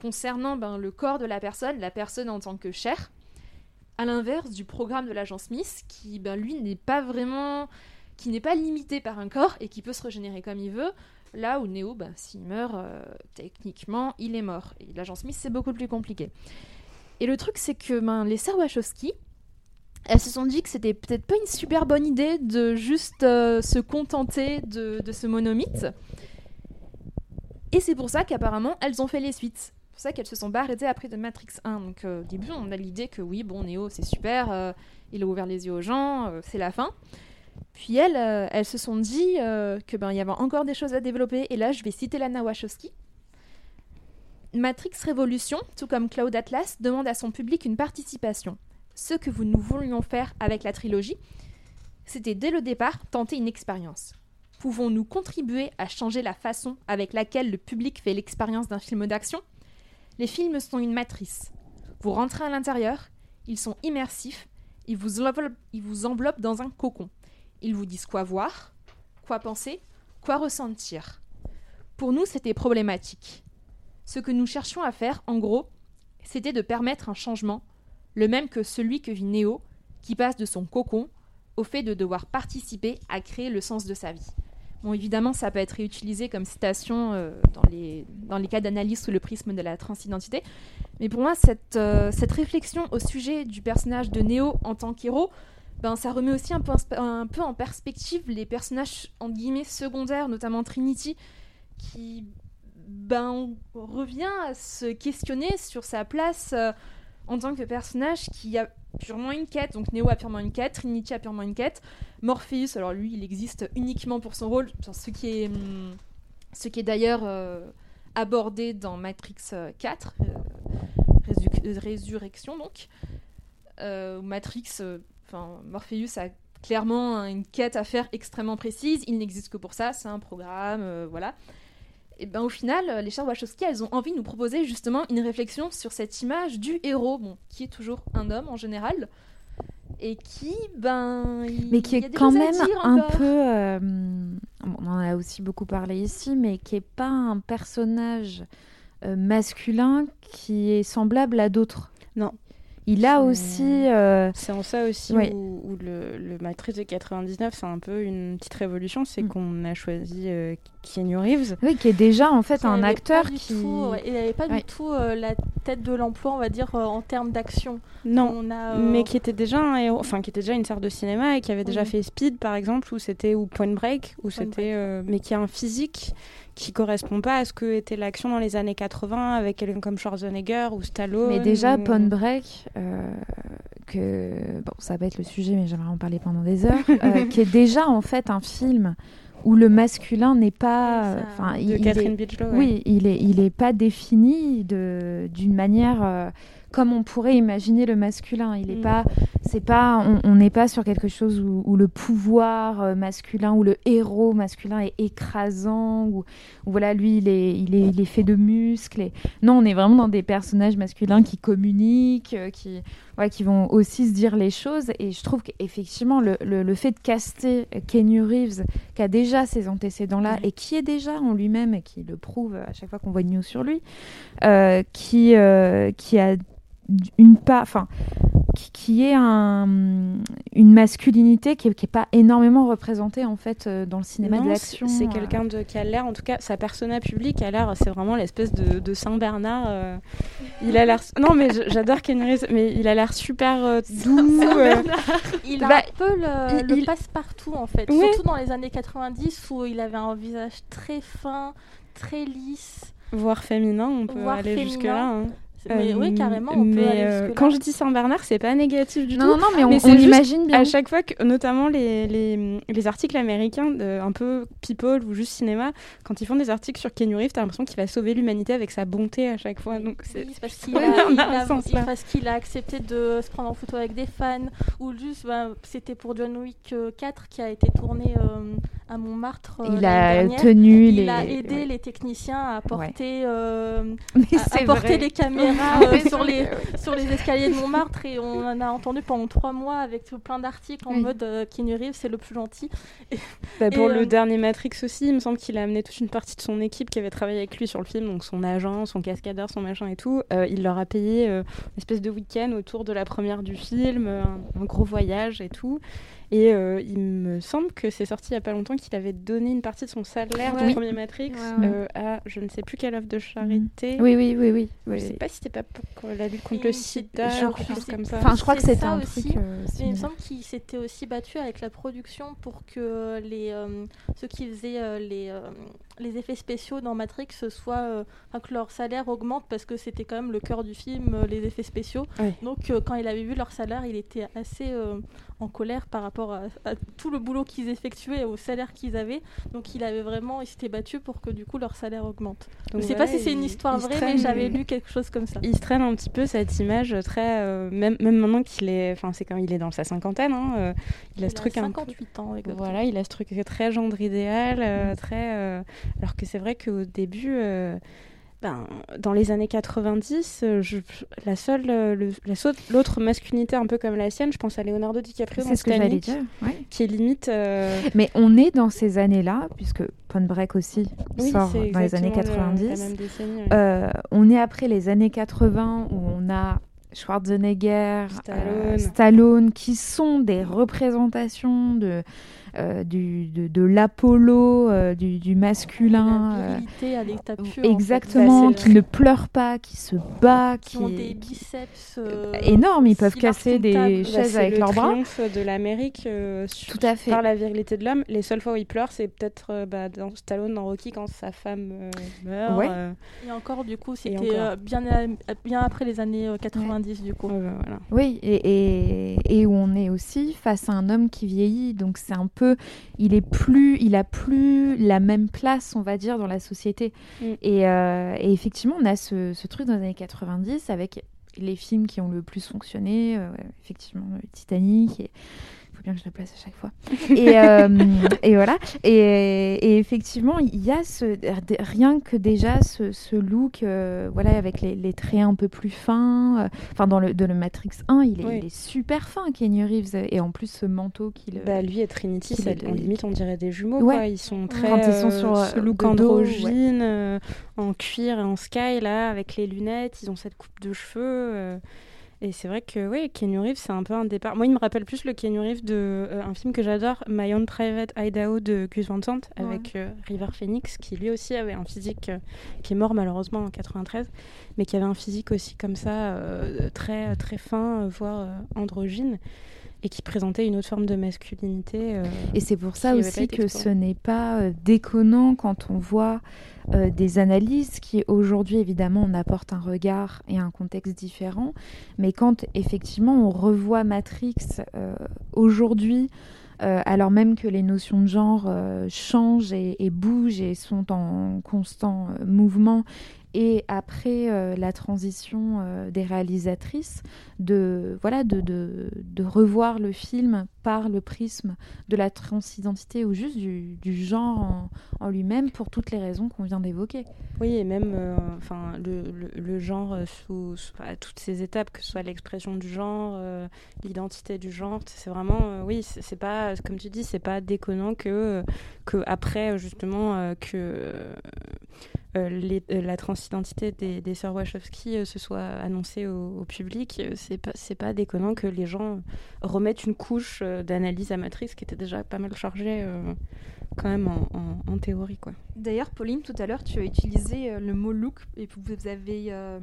concernant ben, le corps de la personne, la personne en tant que chair, à l'inverse du programme de l'agent Smith, qui, ben, lui, n'est pas vraiment... qui n'est pas limité par un corps et qui peut se régénérer comme il veut, là où Neo, ben, s'il meurt, euh, techniquement, il est mort. Et l'agent Smith, c'est beaucoup plus compliqué. Et le truc, c'est que ben, les sœurs elles se sont dit que c'était peut-être pas une super bonne idée de juste euh, se contenter de, ce monomythe. Et c'est pour ça qu'apparemment, elles ont fait les suites. C'est pour ça qu'elles se sont pas arrêtées après de Matrix 1. Donc euh, au début, on a l'idée que oui, bon, Neo, c'est super, il a ouvert les yeux aux gens, c'est la fin. Puis elles, euh, elles se sont dit euh, que ben il y avait encore des choses à développer. Et là, je vais citer Lana Wachowski. Matrix Révolution, tout comme Cloud Atlas, demande à son public une participation. Ce que vous nous voulions faire avec la trilogie, c'était dès le départ tenter une expérience. Pouvons-nous contribuer à changer la façon avec laquelle le public fait l'expérience d'un film d'action? Les films sont une matrice. Vous rentrez à l'intérieur, ils sont immersifs, ils vous enveloppent dans un cocon. Ils vous disent quoi voir, quoi penser, quoi ressentir. Pour nous, c'était problématique. Ce que nous cherchions à faire, en gros, c'était de permettre un changement, le même que celui que vit Néo, qui passe de son cocon au fait de devoir participer à créer le sens de sa vie. Bon, évidemment, ça peut être réutilisé comme citation euh, dans, les, cas d'analyse sous le prisme de la transidentité. Mais pour moi, cette, euh, cette réflexion au sujet du personnage de Néo en tant qu'héros, ben, ça remet aussi un peu, un peu en perspective les personnages en guillemets secondaires, notamment Trinity, qui ben, revient à se questionner sur sa place euh, en tant que personnage qui a purement une quête. Donc Neo a purement une quête, Trinity a purement une quête. Morpheus, alors lui, il existe uniquement pour son rôle, ce qui est, hum, ce qui est d'ailleurs euh, abordé dans Matrix euh, 4, euh, Résu- Résurrection donc. Matrix, enfin Morpheus a clairement une quête à faire extrêmement précise. Il n'existe que pour ça, c'est un programme, euh, voilà. Et ben au final, les chers Wachowski, elles ont envie de nous proposer justement une réflexion sur cette image du héros, bon, qui est toujours un homme en général, et qui, ben, il- mais qui il y a est des quand même un encore. peu. euh, on en a aussi beaucoup parlé ici, mais qui est pas un personnage euh, masculin qui est semblable à d'autres. Non. Il a aussi. euh, C'est en ça aussi Ouais. où, où le, le Matrix de 99, c'est un peu une petite révolution, c'est Mm. qu'on a choisi euh, Keanu Reeves. Oui, qui est déjà en fait Qui un acteur qui. tout, ouais, il n'avait pas Ouais. du tout euh, la tête de l'emploi, on va dire, euh, en termes d'action. Non, On a, mais qui était déjà un héros, enfin qui était déjà une star de cinéma et qui avait déjà fait Speed par exemple, où c'était ou Point Break, où c'était, mais qui a un physique qui correspond pas à ce que était l'action dans les années 80 avec quelqu'un comme Schwarzenegger ou Stallone. Mais déjà, ou- Point Break, euh, que bon, ça va être le sujet, mais j'aimerais en parler pendant des heures, *laughs* euh, qui est déjà en fait un film où le masculin n'est pas, enfin, il, il Catherine est- Bigelow. ouais. oui, il est, il est pas défini de d'une manière euh, comme on pourrait imaginer le masculin. Il est Mm. pas, c'est pas, on- n'est pas sur quelque chose où, où le pouvoir euh, masculin ou le héros masculin est écrasant ou, voilà, lui il est, il est, il est fait de muscles. et- Non, on est vraiment dans des personnages masculins qui communiquent, euh, qui, ouais, qui vont aussi se dire les choses. Et je trouve qu'effectivement le, le, le fait de caster Keanu Reeves, qui a déjà ces antécédents-là et qui est déjà en lui-même et qui le prouve à chaque fois qu'on voit une news sur lui, euh, qui, euh, qui a une part, enfin, qui, qui est un, une masculinité qui n'est pas énormément représentée en fait euh, dans le cinéma Non, de c'est- l'action. C'est euh. quelqu'un de qui a l'air, en tout cas, sa persona publique a l'air, c'est vraiment l'espèce de, de Saint Bernard. euh, il a l'air. Non, mais j'adore Reeves, mais il a l'air super euh, doux. euh, Il a Bah, un peu le, il- le il- passe-partout en fait. Oui. Surtout dans les années 90 où il avait un visage très fin, très lisse. voire féminin, on peut aller féminin. jusque là. hein. Mais Euh, oui, carrément, on peut aller euh, quand je dis Saint-Bernard, c'est pas négatif du Non, tout. non, non, mais on- imagine bien. À chaque fois que, notamment les, les, les articles américains, de, un peu people ou juste cinéma, quand ils font des articles sur Keanu Reeves, t'as l'impression qu'il va sauver l'humanité avec sa bonté à chaque fois. Donc c'est Oui, parce *laughs* qu'il a, a a- qu'il a accepté de se prendre en photo avec des fans, ou juste, bah, c'était pour John Wick euh, 4 qui a été tourné euh, à Montmartre. euh, Il a dernière. tenu Il les- a aidé ouais. les techniciens à porter, euh, *laughs* à- porter les caméras *laughs* euh, sur, les, sur escaliers de Montmartre et on en a entendu pendant trois mois avec tout plein d'articles en Oui. mode euh, Keanu Reeves c'est le plus gentil. Et- Bah, pour et, le dernier Matrix aussi, il me semble qu'il a amené toute une partie de son équipe qui avait travaillé avec lui sur le film, donc son agent, son cascadeur, son machin et tout. Euh, il leur a payé euh, une espèce de week-end autour de la première du film, un, un gros voyage et tout. Et euh, il me semble que c'est sorti il y a pas longtemps qu'il avait donné une partie de son salaire Ouais. du premier Matrix Ouais, ouais. euh, à je ne sais plus quelle œuvre de charité. Oui, oui, oui, oui. Je oui. sais pas si c'était pas pour la lutte contre le sida je ou crois quelque chose que comme ça. Enfin, je crois que C'est c'était ça un aussi. truc. euh, Mais il me semble qu'il s'était aussi battu avec la production pour que les, euh, ceux qui faisaient euh, les, euh, les effets spéciaux dans Matrix soient, euh, enfin, que leur salaire augmente parce que c'était quand même le cœur du film, euh, les effets spéciaux. Ouais. Donc euh, quand il avait vu leur salaire, il était assez euh, en colère par rapport à, à tout le boulot qu'ils effectuaient et au salaire qu'ils avaient. Donc il avait vraiment, il s'était battu pour que du coup leur salaire augmente. Donc je sais voilà, pas si c'est une il- histoire il vraie, traîne- mais j'avais lu quelque chose comme ça. il se traîne un petit peu cette image très euh, même même maintenant qu'il est enfin c'est quand il est dans sa cinquantaine hein, euh, il a ce truc un peu 58 ans. exactement. voilà il a ce truc très gendre idéal euh, très euh, alors que c'est vrai qu'au début ben, dans les années 90, euh, je- la seule, euh, la seule- l'autre masculinité un peu comme la sienne, je pense à Leonardo DiCaprio dans C'est ce que j'allais dire. ouais. qui est limite. euh, Mais on est dans ces années-là, puisque Point Break aussi oui, sort dans les années exactement le- 90. la même décennie, ouais. Euh, on est après les années 80 où on a Schwarzenegger, Stallone. euh, Stallone, qui sont des représentations de, euh, du, de, de l'Apollo, euh, du, du masculin. La euh, virilité à l'état pur. en fait. exactement, Bah, c'est qui ne pleure pas, qui se bat, qui ont qui des est biceps euh, énorme, ils peuvent casser des Bah, chaises c'est avec le leurs bras. triomphe de l'Amérique euh, Tout à fait. par la virilité de l'homme. Les seules fois où il pleure, c'est peut-être euh, bah, dans Stallone, dans Rocky, quand sa femme euh, meurt. Ouais. euh. Et encore, du coup, c'était euh, bien, bien après les années euh, 90, du coup. ouais, bah, voilà. Oui, et, et, et où on est aussi face à un homme qui vieillit, donc c'est un peu, il est plus, il a plus la même place, on va dire, dans la société. Mm. Et, euh, et effectivement, on a ce, ce truc dans les années 90 avec les films qui ont le plus fonctionné, euh, effectivement, Titanic. Et... Faut bien que je le place à chaque fois. et, euh, *laughs* et voilà. Et, et effectivement, il y a ce, rien que déjà ce, ce look, euh, voilà, avec les, les traits un peu plus fins. euh, Enfin, dans le, de le Matrix 1, il est, Oui. il est super fin, Kenny Reeves. Et en plus, ce manteau qu'il. Bah, lui et Trinity, qu'il ça- est- en limite, on dirait des jumeaux. Ouais. Quoi. Ils sont très. Quand ils sont sur, ce look androgyne, euh, en cuir et en sky, là, avec les lunettes. Ils ont cette coupe de cheveux. Et c'est vrai que oui, Keanu Reeves, c'est un peu un départ. Moi, il me rappelle plus le Keanu Reeves de euh, un film que j'adore, My Own Private Idaho de Gus Van Sant, avec euh, River Phoenix, qui lui aussi avait un physique euh, qui est mort malheureusement en 93, mais qui avait un physique aussi comme ça, très très fin, voire androgyne, et qui présentait une autre forme de masculinité. euh, Et c'est pour ça aussi que ce n'est pas euh, déconnant quand on voit euh, des analyses qui aujourd'hui évidemment on apporte un regard et un contexte différent, mais quand effectivement on revoit Matrix euh, aujourd'hui, alors même que les notions de genre changent et, et bougent et sont en constant mouvement, et après euh, la transition euh, des réalisatrices, de, voilà, de, de, de revoir le film par le prisme de la transidentité ou juste du, du genre en, lui-même pour toutes les raisons qu'on vient d'évoquer. Oui, et même euh, enfin, le, le, genre sous, à toutes ces étapes, que ce soit l'expression du genre, l'identité du genre, c'est vraiment, oui, c'est pas, comme tu dis, c'est pas déconnant que, que après, justement, que les- euh, la transidentité des, des sœurs Wachowski euh, se soit annoncée au, public, euh, c'est pas, pas déconnant que les gens remettent une couche euh, d'analyse à Matrix qui était déjà pas mal chargée euh, quand même en, théorie. D'ailleurs, Pauline, tout à l'heure, tu as utilisé euh, le mot look et vous avez. euh,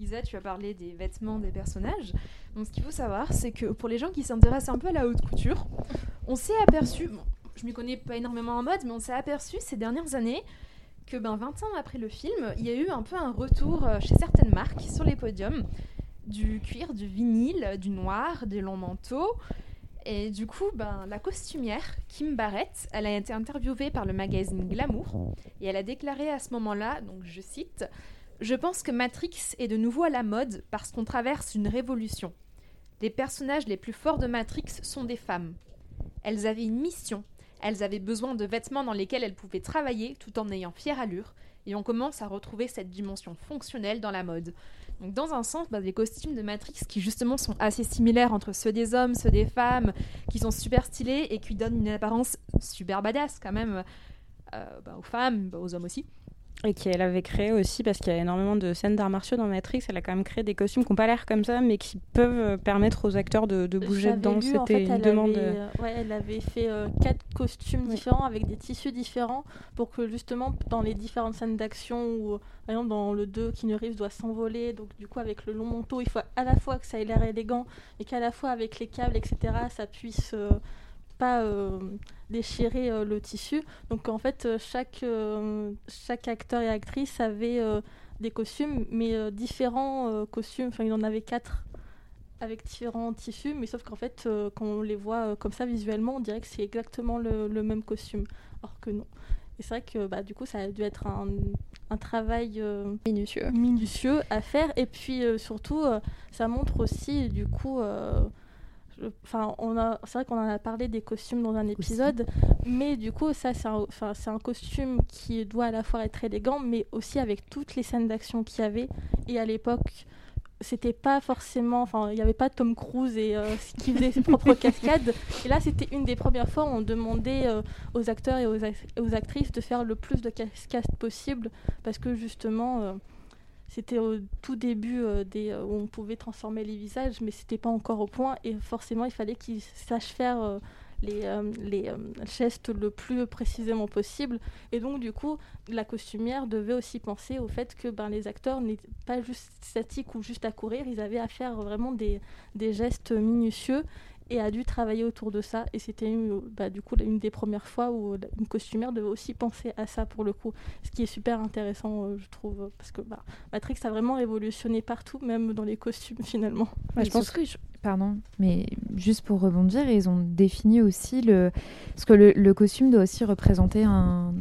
Lisa, tu as parlé des vêtements des personnages. Donc, ce qu'il faut savoir, c'est que pour les gens qui s'intéressent un peu à la haute couture, on s'est aperçu. Bon, je m'y connais pas énormément en mode, mais on s'est aperçu ces dernières années que ben, 20 ans après le film, il y a eu un peu un retour euh, chez certaines marques sur les podiums du cuir, du vinyle, du noir, des longs manteaux. Et du coup, ben, la costumière, Kim Barrett, elle a été interviewée par le magazine Glamour et elle a déclaré à ce moment-là, donc je cite, Je pense que Matrix est de nouveau à la mode parce qu'on traverse une révolution. Les personnages les plus forts de Matrix sont des femmes. Elles avaient une mission, elles avaient besoin de vêtements dans lesquels elles pouvaient travailler tout en ayant fière allure, et on commence à retrouver cette dimension fonctionnelle dans la mode. Donc dans un sens, bah, les costumes de Matrix qui justement sont assez similaires entre ceux des hommes, ceux des femmes, qui sont super stylés et qui donnent une apparence super badass quand même euh, bah, aux femmes, bah, aux hommes aussi. Et qu'elle avait créé aussi, parce qu'il y a énormément de scènes d'arts martiaux dans Matrix, elle a quand même créé des costumes qui n'ont pas l'air comme ça, mais qui peuvent euh, permettre aux acteurs de, de bouger dedans. C'était une demande. Avait, euh, ouais, elle avait fait euh, quatre costumes différents avec des tissus différents pour que justement dans les différentes scènes d'action ou par exemple dans le 2 Keanu Reeves doit s'envoler donc du coup avec le long manteau il faut à la fois que ça ait l'air élégant et qu'à la fois avec les câbles etc ça puisse euh, pas euh, déchirer euh, le tissu donc en fait euh, chaque chaque acteur et actrice avait des costumes mais différents costumes enfin il en avait quatre avec différents tissus, mais sauf qu'en fait, euh, quand on les voit euh, comme ça visuellement, on dirait que c'est exactement le, le même costume, alors que non. Et c'est vrai que bah, du coup, ça a dû être un, un travail euh, minutieux. minutieux à faire, et puis surtout, ça montre aussi, du coup, Enfin, on a, c'est vrai qu'on en a parlé des costumes dans un épisode, mais du coup, ça, c'est un, enfin, c'est un costume qui doit à la fois être élégant, mais aussi avec toutes les scènes d'action qu'il y avait. Et à l'époque, c'était pas forcément, enfin, il n'y avait pas Tom Cruise et euh, qui faisait ses *laughs* propres cascades. Et là, c'était une des premières fois où on demandait euh, aux acteurs et aux actrices de faire le plus de cascades possible, parce que justement. euh, c'était au tout début euh, des, euh, où on pouvait transformer les visages, mais c'était pas encore au point. Et forcément, il fallait qu'ils sachent faire euh, les, les gestes le plus précisément possible. Et donc, du coup, la costumière devait aussi penser au fait que ben, les acteurs n'étaient pas juste statiques ou juste à courir, ils avaient à faire vraiment des, des gestes minutieux et a dû travailler autour de ça. Et c'était une- bah, du coup une des premières fois où une costumière devait aussi penser à ça pour le coup. Ce qui est super intéressant, euh, je trouve, parce que bah, Matrix a vraiment révolutionné partout, même dans les costumes *laughs* finalement. Ouais, je pense que pardon, mais juste pour rebondir, ils ont défini aussi le parce que le, le costume doit aussi représenter un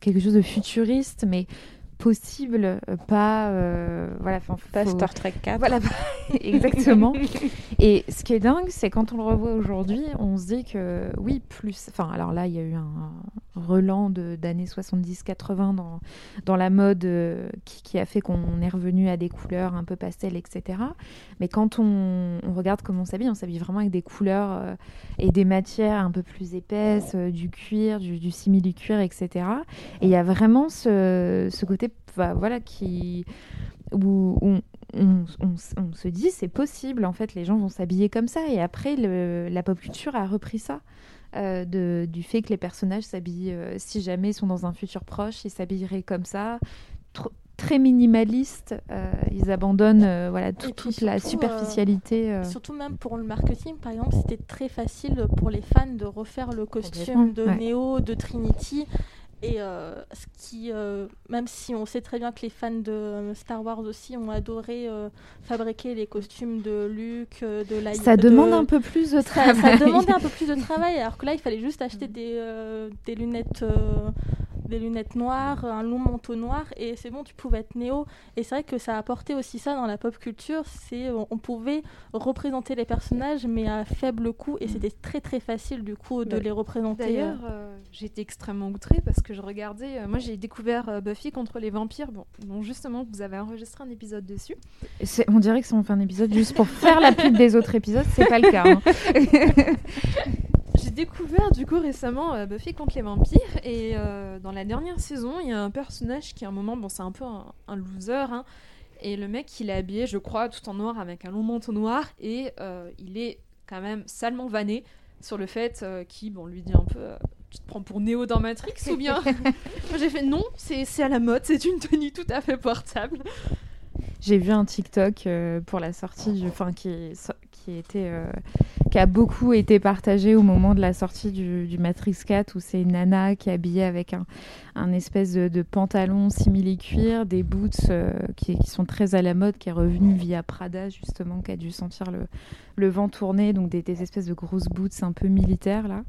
quelque chose de futuriste, mais possible, euh, pas euh, voilà, enfin, Pas faut- Star Trek 4. Voilà, *laughs* exactement. *laughs* Et ce qui est dingue, c'est quand on le revoit aujourd'hui, on se dit que oui, plus. Enfin, alors là, il y a eu un relan de- d'années 70-80 dans, dans la mode euh, qui, qui a fait qu'on est revenu à des couleurs un peu pastel, etc. Mais quand on, on regarde comment on s'habille, on s'habille vraiment avec des couleurs euh, et des matières un peu plus épaisses, du cuir, du, du simili-cuir, etc. Et il y a vraiment ce, ce côté bah, voilà, qui, où on, on- on s- on se dit c'est possible, en fait, les gens vont s'habiller comme ça. Et après, le- la pop culture a repris ça. euh, de, du fait que les personnages s'habillent, euh, si jamais ils sont dans un futur proche, ils s'habilleraient comme ça, Tr- très minimaliste. euh, ils abandonnent voilà, tout- toute la surtout, superficialité. Surtout même pour le marketing, par exemple, c'était très facile pour les fans de refaire le costume de ouais. Neo, de Trinity. Et euh, ce qui, euh, même si on sait très bien que les fans de euh, Star Wars aussi ont adoré euh, fabriquer les costumes de Luke, de Leia. Ça de- demande un peu plus de ça, travail. ça demandait un peu plus de travail, alors que là, il fallait juste acheter des, des lunettes. Euh, des lunettes noires, un long manteau noir, et c'est bon, tu pouvais être Néo. Et c'est vrai que ça a apporté aussi ça dans la pop culture, c'est on, on pouvait représenter les personnages, mais à faible coût, et c'était très très facile du coup de Bah, les représenter. D'ailleurs, euh. euh, j'étais extrêmement outrée parce que je regardais. euh, moi, j'ai découvert euh, Buffy contre les vampires, bon, dont justement vous avez enregistré un épisode dessus. On dirait que si on fait un épisode juste pour faire la pub des autres épisodes, c'est pas le cas. hein. *laughs* J'ai découvert du coup récemment euh, Buffy contre les vampires et euh, dans la dernière saison, il y a un personnage qui à un moment, bon, c'est un peu un, un loser, hein, et le mec il est habillé, je crois, tout en noir avec un long manteau noir et euh, il est quand même salement vanné sur le fait euh, qu'il bon, lui dit un peu. euh, tu te prends pour Néo dans Matrix ou bien *laughs* Moi j'ai fait non, c'est c'est à la mode, c'est une tenue tout à fait portable. J'ai vu un TikTok euh, pour la sortie, du, enfin qui, est euh, qui a beaucoup été partagé au moment de la sortie du, du Matrix 4 où c'est une nana qui est habillée avec un, un espèce de, de pantalon simili-cuir, des boots euh, qui, qui sont très à la mode, qui est revenu via Prada justement, qui a dû sentir le, le vent tourner, donc des, des espèces de grosses boots un peu militaires là,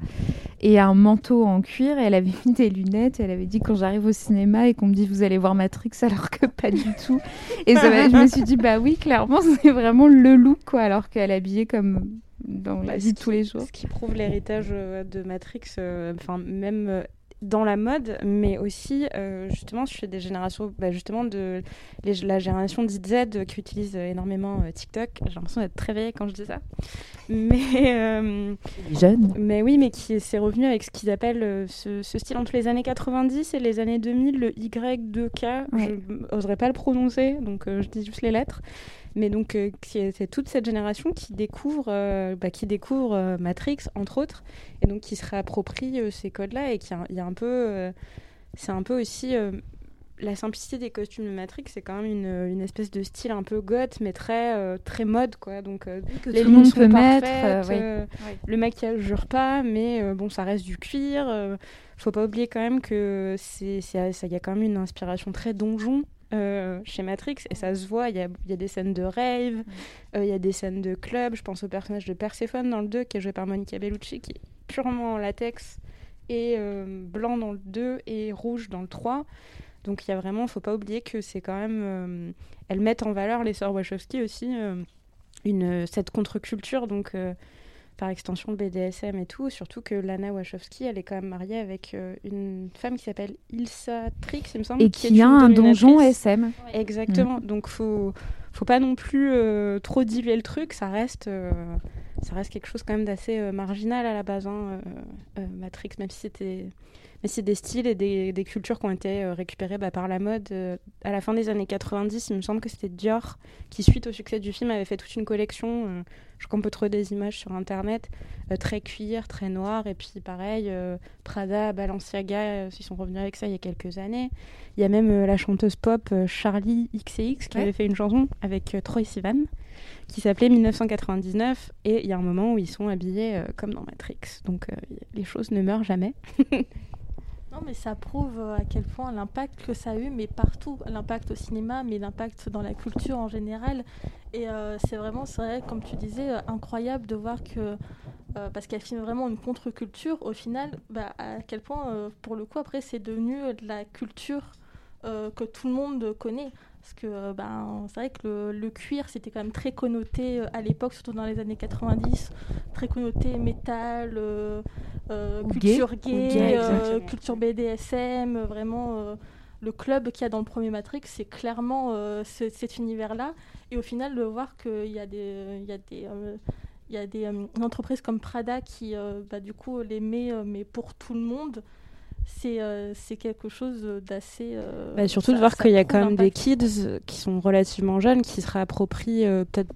et un manteau en cuir. Et elle avait mis des lunettes. Et elle avait dit quand j'arrive au cinéma et qu'on me dit vous allez voir Matrix, *laughs* alors que pas du tout. Et ça je me suis dit bah oui, clairement *laughs* c'est vraiment le look quoi, alors qu'elle habillée comme dans la Bah, vie de tous les jours. Ce qui prouve l'héritage euh, de Matrix, euh, enfin même dans la mode, mais aussi euh, justement chez des générations, bah, justement de les- la génération dite Z qui utilise euh, énormément euh, TikTok. J'ai l'impression d'être très vieille quand je dis ça, mais euh, Jeune. mais oui, mais qui s'est revenu avec ce qu'ils appellent ce, ce style entre les années 90 et les années 2000, le Y2K. Ouais. Je n'oserais pas le prononcer, donc je dis juste les lettres. Mais donc, euh, c'est toute cette génération qui découvre, euh, bah, qui découvre euh, Matrix, entre autres, et donc qui se réapproprie ces codes-là, et qui a- il y a un peu. c'est un peu aussi. la simplicité des costumes de Matrix, c'est quand même une, une espèce de style un peu goth, mais très, très mode, quoi. Donc, Que les tout le monde lignes sont peut mettre, parfaites, oui. le maquillage jure pas, mais bon, ça reste du cuir. euh, faut pas oublier quand même que c'est, ça y a quand même une inspiration très donjon euh, chez Matrix et ça se voit. Il y a, il y a des scènes de rave, euh, il y a des scènes de club. Je pense au personnage de Perséphone dans le 2 qui est joué par Monica Bellucci, qui est purement en latex et euh, blanc dans le 2 et rouge dans le 3. Donc il y a vraiment, faut pas oublier que c'est quand même, elles mettent en valeur les sœurs Wachowski aussi une cette contre-culture donc par extension le BDSM et tout, surtout que Lana Wachowski, elle est quand même mariée avec euh, une femme qui s'appelle Ilsa Trix, il me semble, Et qui a un donjon SM. Exactement. Donc faut faut pas non plus euh, trop diluer le truc, ça reste euh, ça reste quelque chose quand même d'assez euh, marginal à la base hein, euh, euh, Matrix même si c'était mais c'est des styles et des, des cultures qui ont été euh, récupérées bah, par la mode euh, à la fin des années 90. Il me semble que c'était Dior qui, suite au succès du film, avait fait toute une collection. euh, je crois qu'on peut trouver des images sur internet, très cuir, très noir. Et puis pareil, Prada, Balenciaga, ils sont revenus avec ça il y a quelques années. Il y a même la chanteuse pop Charlie XCX qui Ouais. avait fait une chanson avec Troy Sivan qui s'appelait 1999 et il y a un moment où ils sont habillés euh, comme dans Matrix. Donc euh, les choses ne meurent jamais. *laughs* Non, mais ça prouve euh, à quel point l'impact que ça a eu, mais partout, l'impact au cinéma, mais l'impact dans la culture en général. Et euh, c'est vraiment, c'est vrai, comme tu disais, euh, incroyable de voir que, parce qu'elle filme vraiment une contre-culture, au final, bah, à quel point, pour le coup, après, c'est devenu de la culture que tout le monde connaît. Parce que euh, ben, c'est vrai que le, le cuir, c'était quand même très connoté euh, à l'époque, surtout dans les années 90, très connoté métal, euh, culture gay. gay, gay, euh, exactement. culture BDSM, vraiment euh, le club qu'il y a dans le premier Matrix, c'est clairement ce- cet univers-là. Et au final, de voir qu'il y a des, il y a des, il y a des entreprises comme Prada qui, bah, du coup, les met mais pour tout le monde. C'est euh, c'est quelque chose d'assez. euh, Bah, surtout ça- de voir qu'il y a quand même des kids qui sont relativement jeunes, qui se réapproprient euh, peut-être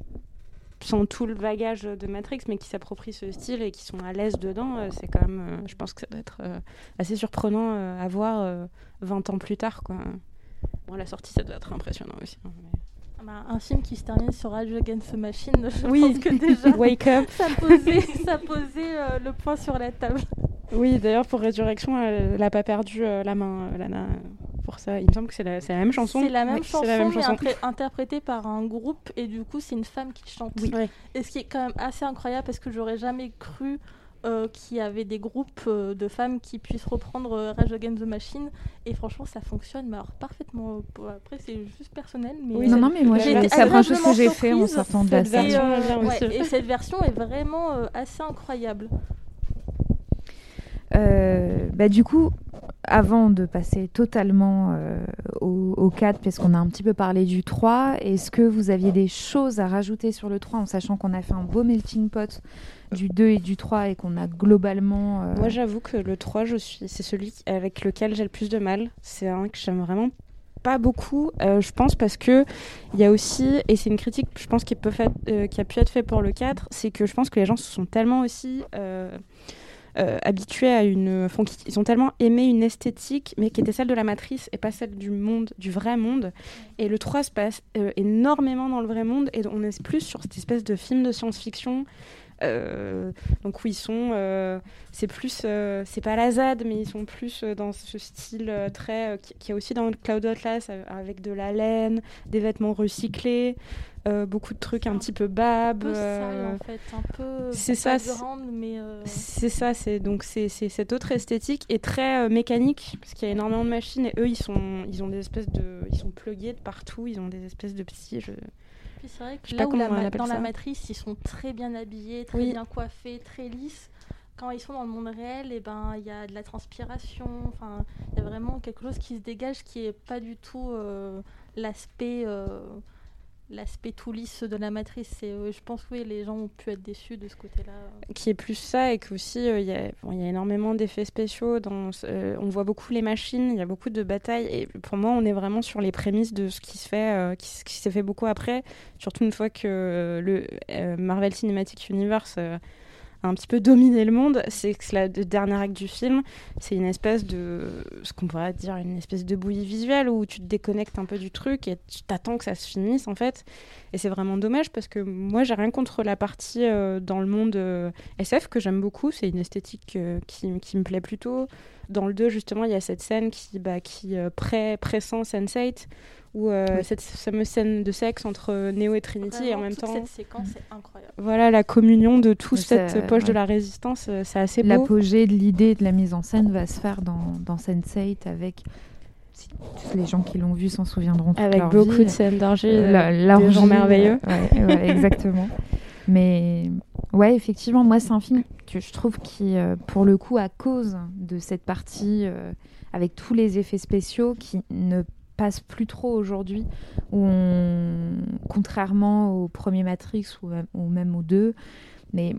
sans tout le bagage de Matrix, mais qui s'approprient ce style et qui sont à l'aise dedans. euh, c'est quand même, euh, je pense que ça doit être euh, assez surprenant euh, à voir euh, 20 ans plus tard. Quoi. Bon, la sortie, ça doit être impressionnant aussi. hein, mais- Ah bah, un film qui se termine sur Rage Against the Machine, je Oui. pense que déjà *laughs* Wake Up. ça posait, ça posait euh, le point sur la table. Oui, d'ailleurs, pour Résurrection, elle n'a pas perdu euh, la main, euh, Lana, pour ça. Il me semble que c'est la, c'est la même chanson. C'est la même Oui, chanson, c'est la même mais chanson. interprétée par un groupe, et du coup, c'est une femme qui chante. Ouais. Et ce qui est quand même assez incroyable, parce que j'aurais jamais cru euh, qu'il y avait des groupes euh, de femmes qui puissent reprendre euh, Rage Against the Machine, et franchement, ça fonctionne, mais alors parfaitement. Après, c'est juste personnel, mais Oui, Non, non, mais moi, j'ai c'est la première chose que j'ai fait en surprise. sortant de la salle. version, Et, euh, ouais, cette version est vraiment euh, assez incroyable. Euh, bah, du coup, avant de passer totalement euh, au, au 4, puisqu'on a un petit peu parlé du 3, est-ce que vous aviez des choses à rajouter sur le 3 en sachant qu'on a fait un beau melting pot du 2 et du 3 et qu'on a globalement. euh, Moi, j'avoue que le 3, je suis... c'est celui avec lequel j'ai le plus de mal. C'est un que j'aime vraiment pas beaucoup, je pense, parce que il y a aussi, et c'est une critique, je pense, qui, peut fait, qui a pu être faite pour le 4, c'est que je pense que les gens se sont tellement aussi. Euh, habitués à une. ils ont tellement aimé une esthétique, mais qui était celle de la matrice et pas celle du monde, du vrai monde. Et le 3 se passe euh, énormément dans le vrai monde, et on est plus sur cette espèce de film de science-fiction. Euh, donc où ils sont, euh, c'est plus, euh, c'est pas la ZAD, mais ils sont plus dans ce style très, qui, qui est aussi dans le Cloud Atlas avec de la laine, des vêtements recyclés, euh, beaucoup de trucs un petit peu bab. Euh, en fait, un peu. c'est ça, c'est- euh, ça, c'est donc c'est cette autre esthétique et très mécanique parce qu'il y a énormément de machines et eux ils sont ils ont des espèces de ils sont plugués de partout, ils ont des espèces de petits je- Puis c'est vrai que là où la ma- dans la matrice, ils sont très bien habillés, très Oui. bien coiffés, très lisses. Quand ils sont dans le monde réel, et ben il y a de la transpiration. Enfin, il y a vraiment quelque chose qui se dégage qui est pas du tout euh, l'aspect euh, l'aspect tout lisse de la matrice. C'est, euh, je pense que oui, les gens ont pu être déçus de ce côté-là. qui est plus ça et qu'aussi il y, a- bon, y a énormément d'effets spéciaux. Euh, on voit beaucoup les machines, il y a beaucoup de batailles et pour moi on est vraiment sur les prémices de ce qui se fait, euh, qui, s'est fait beaucoup après, surtout une fois que euh, le euh, Marvel Cinematic Universe euh, un petit peu dominé le monde. C'est que la le dernier acte du film, c'est une espèce de ce qu'on pourrait dire une espèce de bouillie visuelle où tu te déconnectes un peu du truc et tu t'attends que ça se finisse en fait. Et c'est vraiment dommage parce que moi j'ai rien contre la partie euh, dans le monde euh, SF que j'aime beaucoup, c'est une esthétique euh, qui, me plaît plutôt. Dans le 2, justement, il y a cette scène qui, bah, qui pré pressent Sense8, où euh, Oui. cette fameuse scène de sexe entre euh, Neo et Trinity, et en même toute temps, cette séquence est incroyable. voilà, la communion de toute cette poche de la résistance, euh, c'est assez beau. L'apogée de l'idée de la mise en scène va se faire dans, dans Sense8 avec. si- tous les gens qui l'ont vu s'en souviendront. toute Avec leur beaucoup vie. de scènes d'argile, la- des gens merveilleux. ouais, ouais, *laughs* exactement. Mais ouais, effectivement, moi, c'est un film que je trouve qui, pour le coup, à cause de cette partie euh, avec tous les effets spéciaux qui ne passe plus trop aujourd'hui, contrairement au premier Matrix ou, même- ou même au 2, mais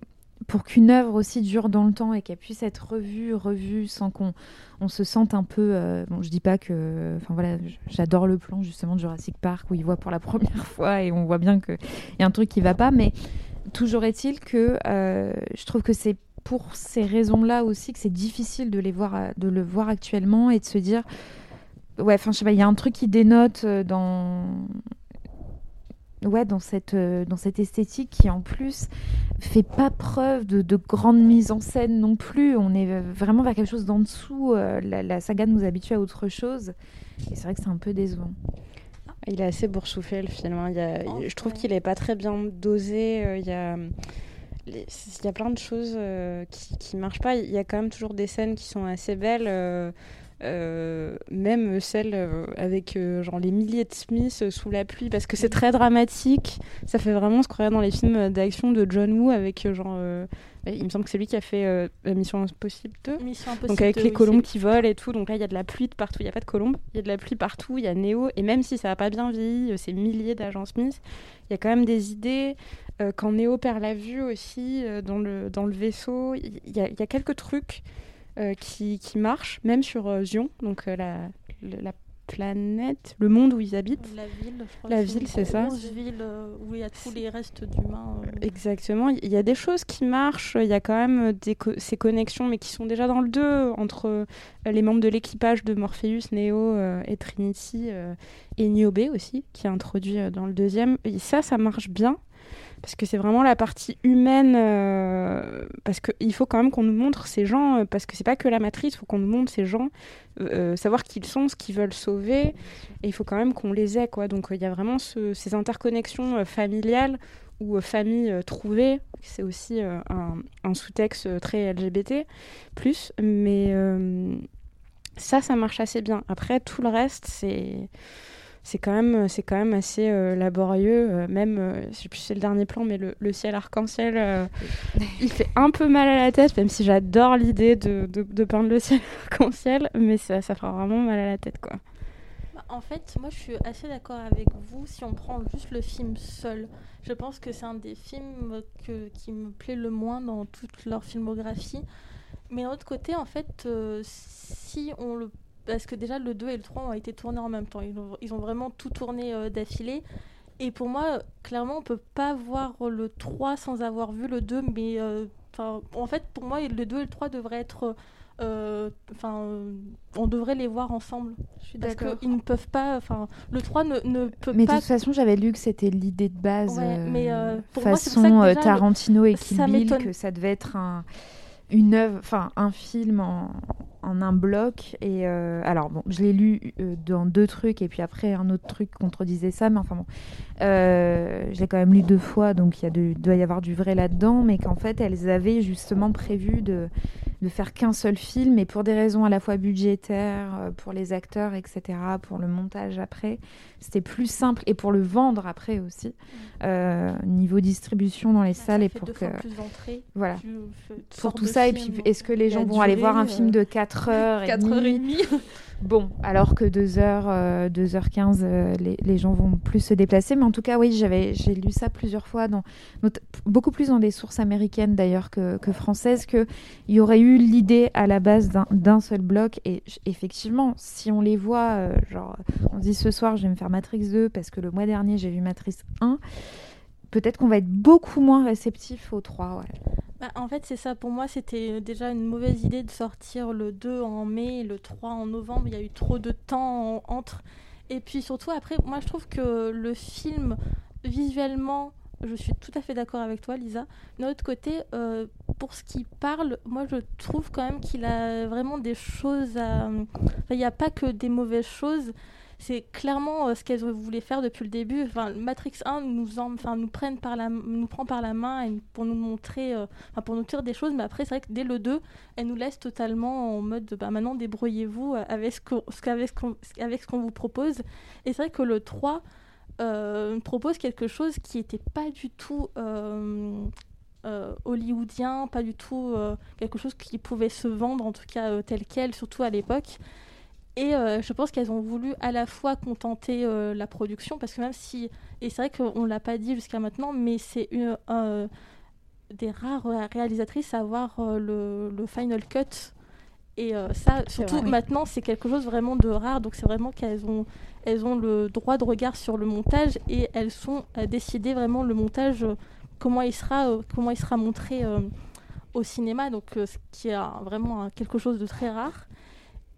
pour qu'une œuvre aussi dure dans le temps et qu'elle puisse être revue, revue sans qu'on on se sente un peu. euh, bon, je dis pas que. Enfin voilà, j'adore le plan justement de Jurassic Park où il voit pour la *laughs* première fois et on voit bien qu'il y a un truc qui va pas, mais toujours est-il que euh, je trouve que c'est pour ces raisons-là aussi que c'est difficile de les voir, de le voir actuellement et de se dire. Ouais, enfin, je sais pas, il y a un truc qui dénote euh, dans. Ouais, dans cette, euh, dans cette esthétique qui en plus fait pas preuve de, de grande mise en scène non plus. On est euh, vraiment vers quelque chose d'en dessous. la, la saga nous habitue à autre chose. Et c'est vrai que c'est un peu décevant. Il est assez boursouflé le film. hein. Il y a- Oh, je trouve qu'il est pas très bien dosé. Il y a, il y a plein de choses euh, qui, qui marchent pas. Il y a quand même toujours des scènes qui sont assez belles. euh, euh, même celle euh, avec euh, genre les milliers de Smiths euh, sous la pluie parce que c'est très dramatique ça fait vraiment ce qu'on regarde dans les films d'action de John Woo avec genre il me semble que c'est lui qui a fait la Mission Impossible 2 Mission Impossible donc avec 2, les colombes qui volent et tout. Donc là, il y a de la pluie de partout. Il n'y a pas de colombes. Il y a de la pluie partout. Il y a Néo. Et même si ça n'a pas bien vieilli, ces milliers d'agents Smith, il y a quand même des idées. Quand Néo perd la vue aussi dans, le, dans le vaisseau, il y, a- il y a quelques trucs qui, qui marchent, même sur euh, Zion, donc euh, la, la planète, le monde où ils habitent. La ville, je crois. La ville, c'est ça. ville euh, où il y a tous les restes d'humains. euh. Exactement, il y a des choses qui marchent, il y a quand même des co- ces connexions, mais qui sont déjà dans le 2, entre euh, les membres de l'équipage de Morpheus, Neo euh, et Trinity, euh, et Niobe aussi, qui est introduit euh, dans le deuxième. Et ça, ça marche bien, parce que c'est vraiment la partie humaine, euh, parce qu'il faut quand même qu'on nous montre ces gens, euh, parce que c'est pas que la matrice, il faut qu'on nous montre ces gens, euh, savoir qui ils sont, ce qu'ils veulent sauver, et il faut quand même qu'on les ait, quoi. Donc euh, il y a vraiment ce- ces interconnexions familiales ou famille trouvée, c'est aussi un, un sous-texte très LGBT, plus, mais ça, ça marche assez bien. Après, tout le reste, c'est c'est quand même c'est quand même assez euh, laborieux euh, même euh, je sais plus si c'est le dernier plan mais le, le ciel arc-en-ciel euh, *laughs* il fait un peu mal à la tête même si j'adore l'idée de, de, de peindre le ciel *laughs* arc-en-ciel mais ça, ça fera vraiment mal à la tête quoi Bah, En fait, moi je suis assez d'accord avec vous si on prend juste le film seul. Je pense que c'est un des films que, qui me plaît le moins dans toute leur filmographie. Mais d'un autre côté, en fait, si on le. Parce que déjà le 2 et le 3 ont été tournés en même temps. Ils ont, ils ont vraiment tout tourné euh, d'affilée. Et pour moi, clairement, on peut pas voir le 3 sans avoir vu le 2. Mais euh, en fait, pour moi, le 2 et le 3 devraient être. euh, Enfin, euh, on devrait les voir ensemble. Je suis Parce d'accord. qu'ils ne peuvent pas. Enfin, le 3 ne, ne peut Mais de pas. toute façon, j'avais lu que c'était l'idée de base, Ouais, euh, mais, euh, pour moi, c'est pour façon ça que déjà, Tarantino et Kill ça Bill, que ça devait être un, une œuvre, enfin un film en, en un bloc. Et euh, alors bon, je l'ai lu euh, dans deux trucs et puis après un autre truc contredisait ça, mais enfin bon, euh, je l'ai quand même lu deux fois, donc il doit y avoir du vrai là-dedans, mais qu'en fait elles avaient justement prévu de de faire qu'un seul film et pour des raisons à la fois budgétaires, euh, pour les acteurs, etc., pour le montage après, c'était plus simple et pour le vendre après aussi, niveau distribution dans les ça salles et pour que plus voilà pour tout ça et puis est-ce que les gens vont aller voir un film de 4 heures et 4 heures et demie demie. *laughs* Bon, alors que 2h, 2h15, euh, les, les gens vont plus se déplacer. Mais en tout cas, oui, j'avais, j'ai lu ça plusieurs fois, dans, beaucoup plus dans des sources américaines d'ailleurs que, que françaises, qu'il y aurait eu l'idée à la base d'un, seul bloc. Et effectivement, si on les voit, euh, genre, on se dit ce soir, je vais me faire Matrix 2 parce que le mois dernier, j'ai vu Matrix 1, peut-être qu'on va être beaucoup moins réceptif au 3. Ouais. Bah, en fait, c'est ça. Pour moi, c'était déjà une mauvaise idée de sortir le 2 en mai le 3 en novembre. Il y a eu trop de temps en- entre. Et puis surtout, après, moi, je trouve que le film, visuellement, je suis tout à fait d'accord avec toi, Lisa. D'un autre côté, euh, pour ce qui parle, moi, je trouve quand même qu'il a vraiment des choses à... Il n'y a pas que des mauvaises choses. C'est clairement euh, ce qu'elles voulaient faire depuis le début. Enfin, Matrix 1 nous, en- enfin, nous, prennent par la, nous prend par la main et pour nous montrer, euh, enfin, pour nous dire des choses. Mais après, c'est vrai que dès le 2, elle nous laisse totalement en mode bah, maintenant débrouillez-vous avec ce qu'on vous propose. Et c'est vrai que le 3 euh, propose quelque chose qui n'était pas du tout hollywoodien, pas du tout quelque chose qui pouvait se vendre, en tout cas tel quel, surtout à l'époque. Et euh, je pense qu'elles ont voulu à la fois contenter euh, la production, parce que même si, et c'est vrai qu'on ne l'a pas dit jusqu'à maintenant, mais c'est une, euh, des rares réalisatrices à avoir euh, le, le final cut. Et euh, ça, surtout vrai, oui. maintenant, c'est quelque chose vraiment de rare. Donc c'est vraiment qu'elles ont, elles ont le droit de regard sur le montage et elles sont à décider vraiment le montage, euh, comment il sera, euh, comment il sera montré euh, au cinéma. Donc euh, ce qui est vraiment quelque chose de très rare.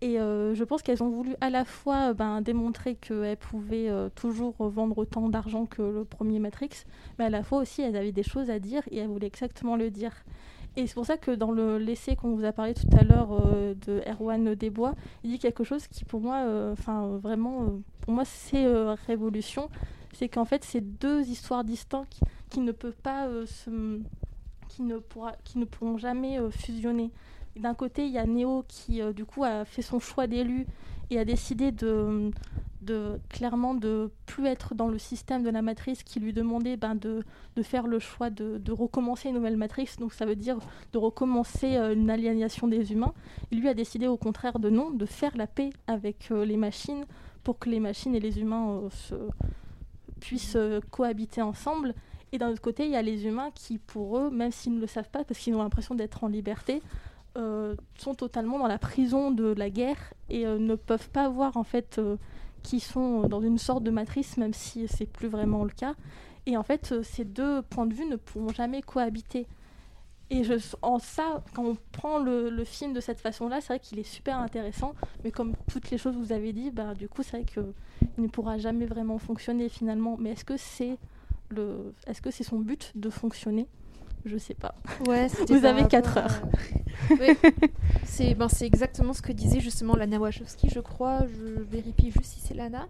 Et euh, je pense qu'elles ont voulu à la fois euh, ben, démontrer qu'elles pouvaient euh, toujours vendre autant d'argent que le premier Matrix, mais à la fois aussi elles avaient des choses à dire et elles voulaient exactement le dire. Et c'est pour ça que dans le l'essai qu'on vous a parlé tout à l'heure de Erwan Desbois, il dit quelque chose qui pour moi, enfin vraiment, pour moi c'est révolution, c'est qu'en fait c'est deux histoires distinctes qui, ne peuvent pas se, qui ne pourront jamais fusionner. D'un côté, il y a Neo qui, euh, du coup, a fait son choix d'élu et a décidé de, de clairement de plus être dans le système de la matrice qui lui demandait ben, de, de faire le choix de, recommencer une nouvelle matrice. Donc, ça veut dire de recommencer euh, une aliénation des humains. Il lui a décidé, au contraire, de non, de faire la paix avec euh, les machines pour que les machines et les humains se, puissent cohabiter ensemble. Et d'un autre côté, il y a les humains qui, pour eux, même s'ils ne le savent pas, parce qu'ils ont l'impression d'être en liberté, euh, sont totalement dans la prison de la guerre et euh, ne peuvent pas voir en fait euh, qu'ils sont dans une sorte de matrice, même si c'est plus vraiment le cas. Et en fait, ces deux points de vue ne pourront jamais cohabiter. Et je, en ça, quand on prend le, le film de cette façon-là, c'est vrai qu'il est super intéressant. Mais comme toutes les choses que vous avez dit, bah, du coup, c'est vrai qu'il ne pourra jamais vraiment fonctionner finalement. Mais est-ce que c'est est-ce que c'est son but de fonctionner? Je sais pas. Ouais, *laughs* Vous avez 4 rapport heures. à- c'est ben, c'est exactement ce que disait justement Lana Wachowski, je crois. Je vérifie juste si c'est Lana.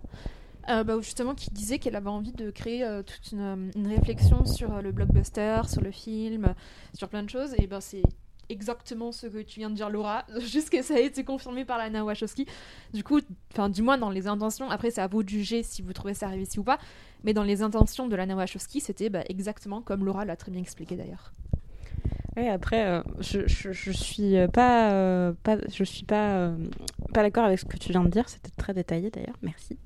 Euh, bah, justement, qui disait qu'elle avait envie de créer euh, toute une, euh, une réflexion sur euh, le blockbuster, sur le film, euh, sur plein de choses. Et ben c'est exactement ce que tu viens de dire, Laura. *laughs* Juste que ça a été confirmé par Lana Wachowski. Du coup, enfin, du moins dans les intentions. Après, c'est à vous de juger si vous trouvez ça réussi ou pas. Mais dans les intentions de Lana Wachowski, c'était bah, exactement comme Laura l'a très bien expliqué d'ailleurs. Oui, après, euh, je, je, suis pas, euh, je suis euh, pas d'accord avec ce que tu viens de dire. C'était très détaillé d'ailleurs, merci.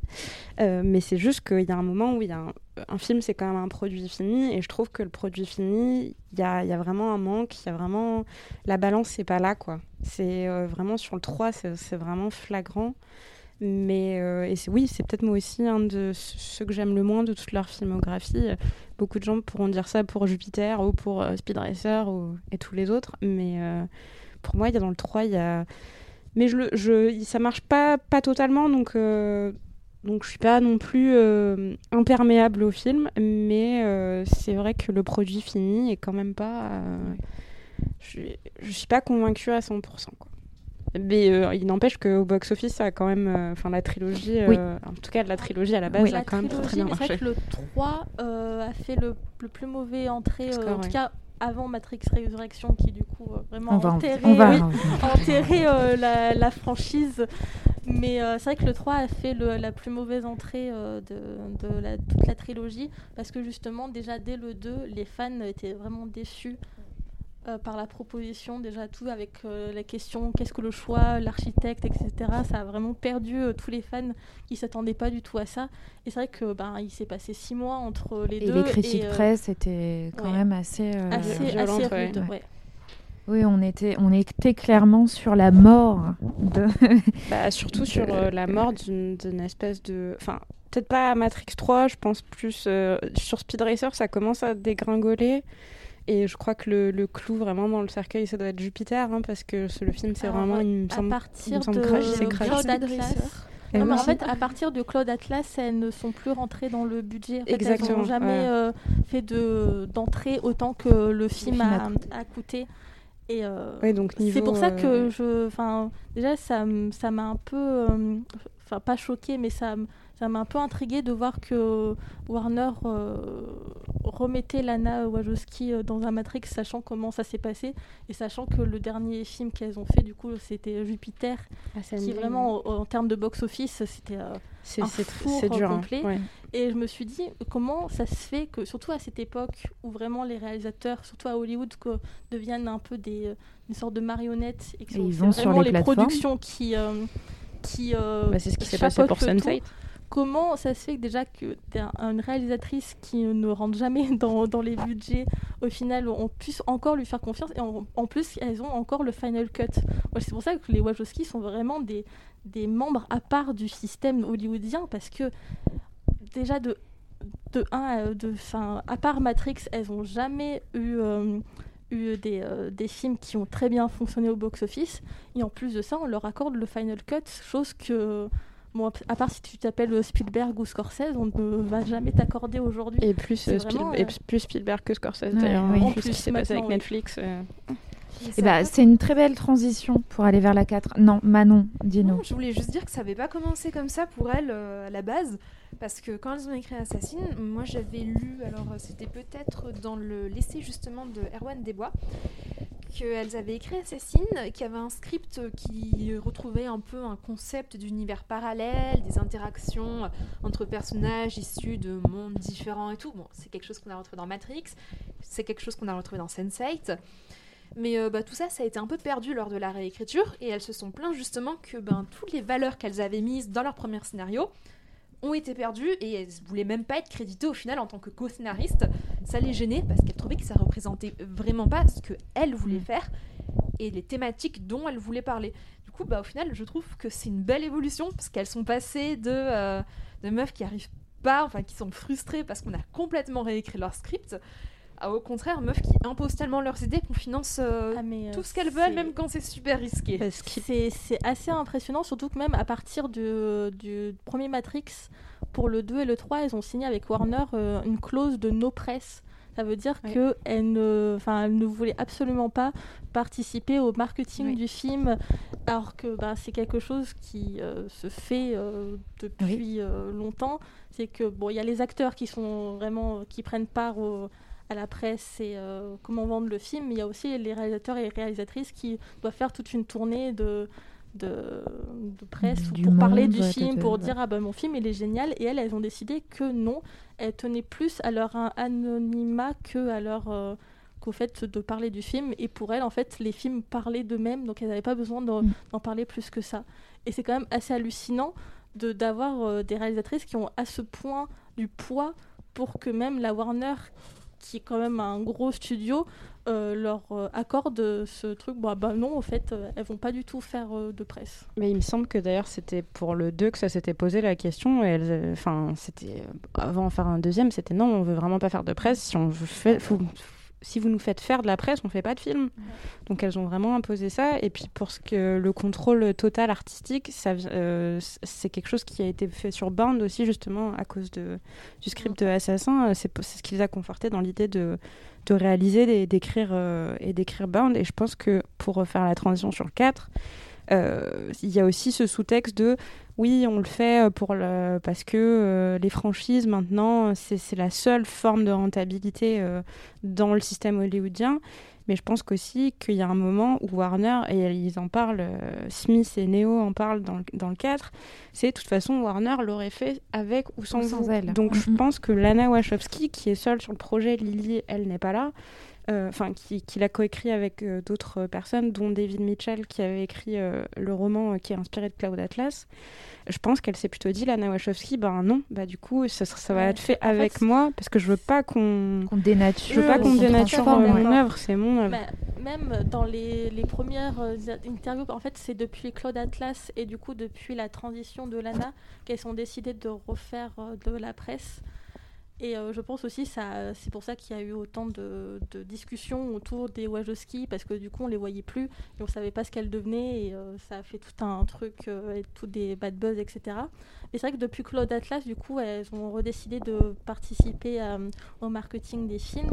Mais c'est juste qu'il y a un moment où il y a un, film, c'est quand même un produit fini, et je trouve que le produit fini, il y a, vraiment un manque, il y a vraiment la balance, c'est pas là quoi. C'est vraiment sur le 3, c'est c'est vraiment flagrant. Mais euh, et oui, c'est peut-être moi aussi un de ce- ceux que j'aime le moins de toute leur filmographie. Beaucoup de gens pourront dire ça pour Jupiter ou pour euh, Speed ou, et tous les autres. Mais euh, pour moi, il y a dans le 3, il y a. Mais je, je, ça marche pas, pas totalement, donc, euh, donc je suis pas non plus euh, imperméable au film. Mais c'est vrai que le produit fini est quand même pas. je, je suis pas convaincue à 100%. Quoi. Mais euh, il n'empêche qu'au box-office, ça a quand même. euh, Enfin, la trilogie, euh, Oui. en tout cas, la trilogie à la base, Oui. a La quand même très, très bien mais c'est marché. vrai que le 3 euh, a fait le, le plus mauvais entrée, euh, Score, en tout ouais. cas avant Matrix Résurrection, qui du coup euh, vraiment On va en- enterré, on va oui, *laughs* enterré, euh, la, la franchise. Mais euh, c'est vrai que le 3 a fait le- la plus mauvaise entrée euh, de, de la- toute la trilogie, parce que justement, déjà dès le 2, les fans étaient vraiment déçus. Euh, par la proposition, déjà tout avec euh, la question qu'est-ce que le choix, l'architecte, etc. Ça a vraiment perdu euh, tous les fans qui s'attendaient pas du tout à ça. Et c'est vrai que ben il s'est passé six mois entre les Et deux. les critiques et, euh, presse étaient quand ouais. même assez. euh, assez, violentes, assez rudes, Ouais. ouais. Oui, on était, on était clairement sur la mort de. *laughs* Bah, surtout sur euh, la mort d'une espèce de. Enfin, peut-être pas à Matrix 3, je pense plus. euh, sur Speed Racer, ça commence à dégringoler. Et je crois que le, le clou vraiment dans le cercueil, ça doit être Jupiter, hein, parce que ce- le film, c'est vraiment. Il me à semble, il partir semble de crash, c'est crash. Claude Speed Atlas. Racer. Et Non, mais en fait, à partir de Claude Atlas, elles ne sont plus rentrées dans le budget. En fait, elles Exactement, n'ont jamais ouais. euh, fait de d'entrée autant que le film, film a, a coûté. Et euh, Ouais, donc niveau, c'est pour ça que euh, je, enfin, déjà ça, ça m'a un peu, euh, enfin pas choqué, mais ça, m- ça m'a un peu intrigué de voir que Warner euh, remettait Lana Wachowski euh, dans un Matrix, sachant comment ça s'est passé et sachant que le dernier film qu'elles ont fait, du coup, c'était Jupiter, Ah, qui vraiment, en, en termes de box-office, c'était euh, c'est un c'est dur. hein. complet. Ouais. et je me suis dit, comment ça se fait que, surtout à cette époque où vraiment les réalisateurs, surtout à Hollywood, que, deviennent un peu des, une sorte de marionnettes et que c'est sur vraiment les productions qui. euh, qui euh, Bah, c'est ce qui s'est passé pour. Sense8. Comment ça se fait déjà que une réalisatrice qui ne rentre jamais *laughs* dans, les budgets, au final, on puisse encore lui faire confiance et en, plus, elles ont encore le final cut. C'est pour ça que les Wachowski sont vraiment des, membres à part du système hollywoodien parce que déjà de de un de enfin à part Matrix elles ont jamais eu euh, eu des, euh, des films qui ont très bien fonctionné au box office et en plus de ça on leur accorde le final cut chose que bon à part si tu t'appelles Spielberg ou Scorsese on ne va jamais t'accorder aujourd'hui Et plus, euh, Spiel- vraiment, et euh, plus Spielberg que Scorsese, Ouais, d'ailleurs. oui. En En plus, ce qui plus, s'est passé avec oui. Netflix. euh, Eh bah, c'est une très belle transition pour aller vers la 4. Non, Manon, dis-nous. Non, je voulais juste dire que ça n'avait pas commencé comme ça pour elles euh, à la base, parce que quand elles ont écrit Assassin, moi j'avais lu, alors c'était peut-être dans le l'essai justement de Erwan Desbois, qu'elles avaient écrit Assassin, qui avait un script qui retrouvait un peu un concept d'univers parallèle, des interactions entre personnages issus de mondes différents et tout. Bon, c'est quelque chose qu'on a retrouvé dans Matrix, c'est quelque chose qu'on a retrouvé dans Sense8. Mais euh, bah, tout ça, ça a été un peu perdu lors de la réécriture et elles se sont plaintes justement que ben, toutes les valeurs qu'elles avaient mises dans leur premier scénario ont été perdues et elles voulaient même pas être créditées au final en tant que co-scénariste. Ça les gênait parce qu'elles trouvaient que ça représentait vraiment pas ce qu'elles voulaient faire et les thématiques dont elles voulaient parler. Du coup, bah, au final, je trouve que c'est une belle évolution parce qu'elles sont passées de, euh, de meufs qui arrivent pas, enfin qui sont frustrées parce qu'on a complètement réécrit leur script, à au contraire meufs qui imposent tellement leurs idées qu'on finance euh, Ah, mais, euh, tout ce qu'elles veulent, même quand c'est super risqué. C'est assez impressionnant, surtout que même à partir du, du premier Matrix, pour le 2 et le 3, elles ont signé avec Warner euh, une clause de no press. Ça veut dire qu'elles ne, enfin, elles ne voulaient absolument pas participer au marketing Oui. du film, alors que bah, c'est quelque chose qui euh, se fait euh, depuis euh, longtemps. C'est que bon, il y a les acteurs qui sont vraiment qui prennent part au- à la presse et euh, comment vendre le film, mais il y a aussi les réalisateurs et réalisatrices qui doivent faire toute une tournée de, de, de presse Du pour parler du ouais, film, pour ouais. dire ah ben mon film il est génial, et elles, elles ont décidé que non, elles tenaient plus à leur an- anonymat que à leur euh, qu'au fait de parler du film, et pour elles en fait les films parlaient d'eux-mêmes, donc elles n'avaient pas besoin d'en Mm. parler plus que ça. Et c'est quand même assez hallucinant de d'avoir euh, des réalisatrices qui ont à ce point du poids pour que même la Warner qui est quand même un gros studio, euh, leur euh, accorde ce truc. Bah, bah non, en fait, euh, elles vont pas du tout faire euh, de presse. Mais il me semble que d'ailleurs c'était pour le 2 que ça s'était posé la question. Et elles, euh, enfin, c'était avant de faire un deuxième, c'était non, on veut vraiment pas faire de presse. Si on fait, faut- si vous nous faites faire de la presse, on fait pas de film. Donc elles ont vraiment imposé ça. Et puis pour ce que le contrôle total artistique, euh, c'est quelque chose qui a été fait sur Bound aussi justement à cause de, du script de Assassin. Euh, C'est ce qui les a confortés dans l'idée de, de réaliser, d'écrire euh, et d'écrire Bound. Et je pense que pour refaire la transition sur le 4, euh, il y a aussi ce sous-texte de oui, on le fait pour le, parce que euh, les franchises maintenant, c'est la seule forme de rentabilité euh, dans le système hollywoodien. Mais je pense qu'aussi qu'il y a un moment où Warner, et ils en parlent, euh, Smith et Neo en parlent dans le, dans le 4, c'est de toute façon Warner l'aurait fait avec ou sans, Ou sans vous. elle. Donc je pense que Lana Wachowski, qui est seule sur le projet, Lily, elle n'est pas là, euh, enfin qui, qui l'a coécrit avec euh, d'autres personnes, dont David Mitchell qui avait écrit euh, le roman euh, qui est inspiré de Cloud Atlas. Je pense qu'elle s'est plutôt dit, Lana Wachowski, ben non, bah du coup ça, ça va Ouais, être fait en fait, avec moi parce que je veux pas qu'on dénature. je veux pas qu'on dénature euh, mon œuvre, c'est mon œuvre. Mais même dans les, les premières euh, interviews, en fait, c'est depuis Claude Atlas et du coup depuis la transition de Lana qu'elles ont décidé de refaire euh, de la presse. Et euh, je pense aussi ça, c'est pour ça qu'il y a eu autant de, discussions autour des Wajowski parce que du coup on les voyait plus et on savait pas ce qu'elles devenaient et euh, ça a fait tout un truc euh, et tout des bad buzz etc. Et c'est vrai que depuis Claude Atlas du coup elles ont redécidé de participer euh, au marketing des films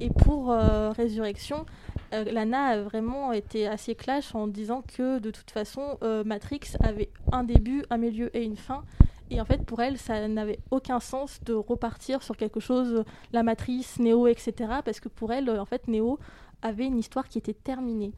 et pour Résurrection Lana a vraiment été assez clash en disant que de toute façon Matrix avait un début, un milieu et une fin. Et en fait, pour elle, ça n'avait aucun sens de repartir sur quelque chose, la matrice, Néo, etc. Parce que pour elle, en fait, Néo avait une histoire qui était terminée.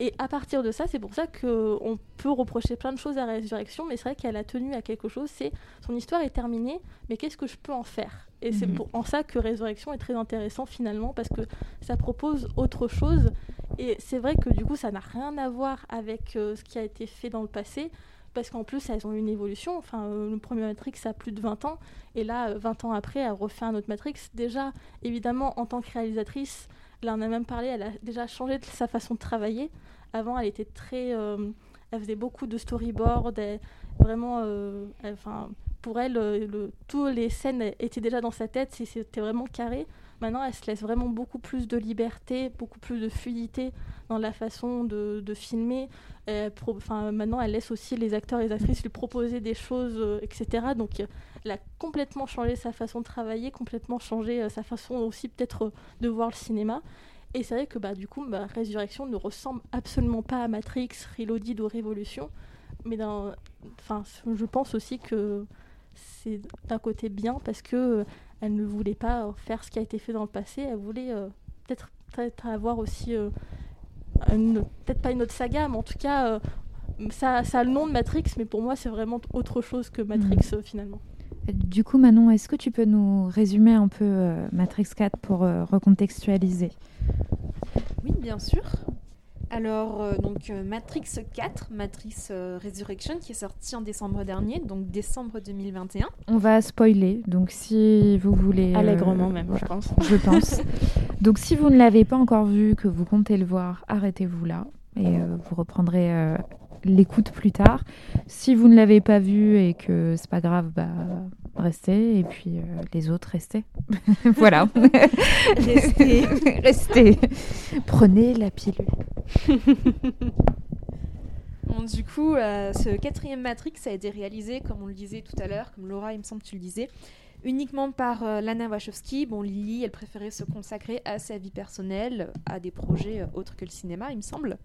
Et à partir de ça, c'est pour ça qu'on peut reprocher plein de choses à Résurrection, mais c'est vrai qu'elle a tenu à quelque chose, c'est son histoire est terminée, mais qu'est-ce que je peux en faire? Et c'est Mhm. en ça que Résurrection est très intéressant finalement, parce que ça propose autre chose. Et c'est vrai que du coup, ça n'a rien à voir avec euh, ce qui a été fait dans le passé, parce qu'en plus, elles ont eu une évolution. Enfin, euh, le premier Matrix a plus de 20 ans, et là, euh, 20 ans après, elle refait un autre Matrix. Déjà, évidemment, en tant que réalisatrice, là, on a même parlé, elle a déjà changé sa façon de travailler. Avant, elle était très. euh, elle faisait beaucoup de storyboard, elle- vraiment. euh, pour elle, euh, le, toutes les scènes étaient déjà dans sa tête, c'était vraiment carré. Maintenant, elle se laisse vraiment beaucoup plus de liberté, beaucoup plus de fluidité dans la façon de, filmer. Enfin, maintenant, elle laisse aussi les acteurs et les actrices lui proposer des choses, euh, etc. Donc, elle a complètement changé sa façon de travailler, complètement changé euh, sa façon aussi peut-être euh, de voir le cinéma. Et c'est vrai que bah, du coup, bah, Résurrection ne ressemble absolument pas à Matrix, Reloaded ou Révolution. Mais enfin, je pense aussi que c'est d'un côté bien parce que elle ne voulait pas euh, faire ce qui a été fait dans le passé. Elle voulait euh, peut-être avoir aussi euh, une- peut-être pas une autre saga, mais en tout cas, euh, ça, ça a le nom de Matrix, mais pour moi, c'est vraiment autre chose que Matrix euh, finalement. Du coup, Manon, est-ce que tu peux nous résumer un peu euh, Matrix 4 pour euh, recontextualiser? Oui, bien sûr. Alors, euh, donc euh, Matrix 4, Matrix euh, Resurrection, qui est sorti en décembre dernier, donc décembre 2021. On va spoiler, donc si vous voulez... euh, Allègrement même, je pense. *laughs* Je pense. donc si vous ne l'avez pas encore vu, que vous comptez le voir, arrêtez-vous là et euh, vous reprendrez euh, l'écoute plus tard. Si vous ne l'avez pas vu et que c'est pas grave, bah restez et puis euh, les autres restez. *laughs* voilà. Restez. *laughs* restez. Prenez la pilule. *laughs* Bon, du coup, euh, ce quatrième Matrix a été réalisé, comme on le disait tout à l'heure, comme Laura, il me semble que tu le disais, uniquement par euh, Lana Wachowski. Bon, Lily, elle préférait se consacrer à sa vie personnelle, à des projets autres que le cinéma, il me semble.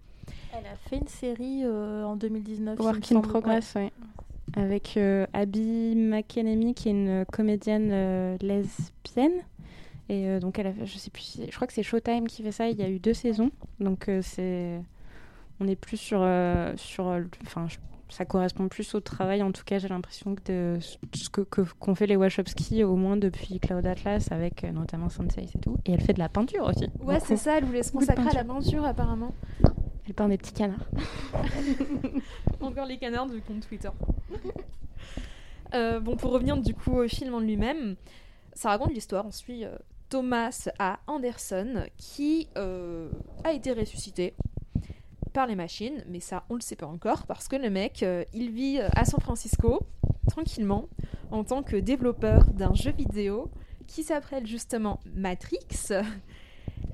Elle a fait une série euh, en 2019. il me Work in. Progress, ouais. Avec euh, Abby McEnemy, qui est une comédienne euh, lesbienne. Et euh, donc, elle a fait, je sais plus, je crois que c'est Showtime qui fait ça. Il y a eu deux saisons. Donc, euh, c'est. On est plus sur. euh, sur enfin, ça correspond plus au travail, en tout cas, j'ai l'impression que de ce que que- qu'ont fait les Wachowski, au moins depuis Cloud Atlas, avec euh, notamment Sense et tout. Et elle fait de la peinture aussi. Ouais, c'est ça, elle voulait se consacrer à la peinture, apparemment. Elle peint des petits canards. *laughs* Encore les canards du compte Twitter. *laughs* Euh, bon, pour revenir du coup au film en lui-même, ça raconte l'histoire. On suit euh, Thomas A. Anderson qui euh, a été ressuscité par les machines, mais ça on le sait pas encore parce que le mec il vit à San Francisco tranquillement en tant que développeur d'un jeu vidéo qui s'appelle justement Matrix. *laughs*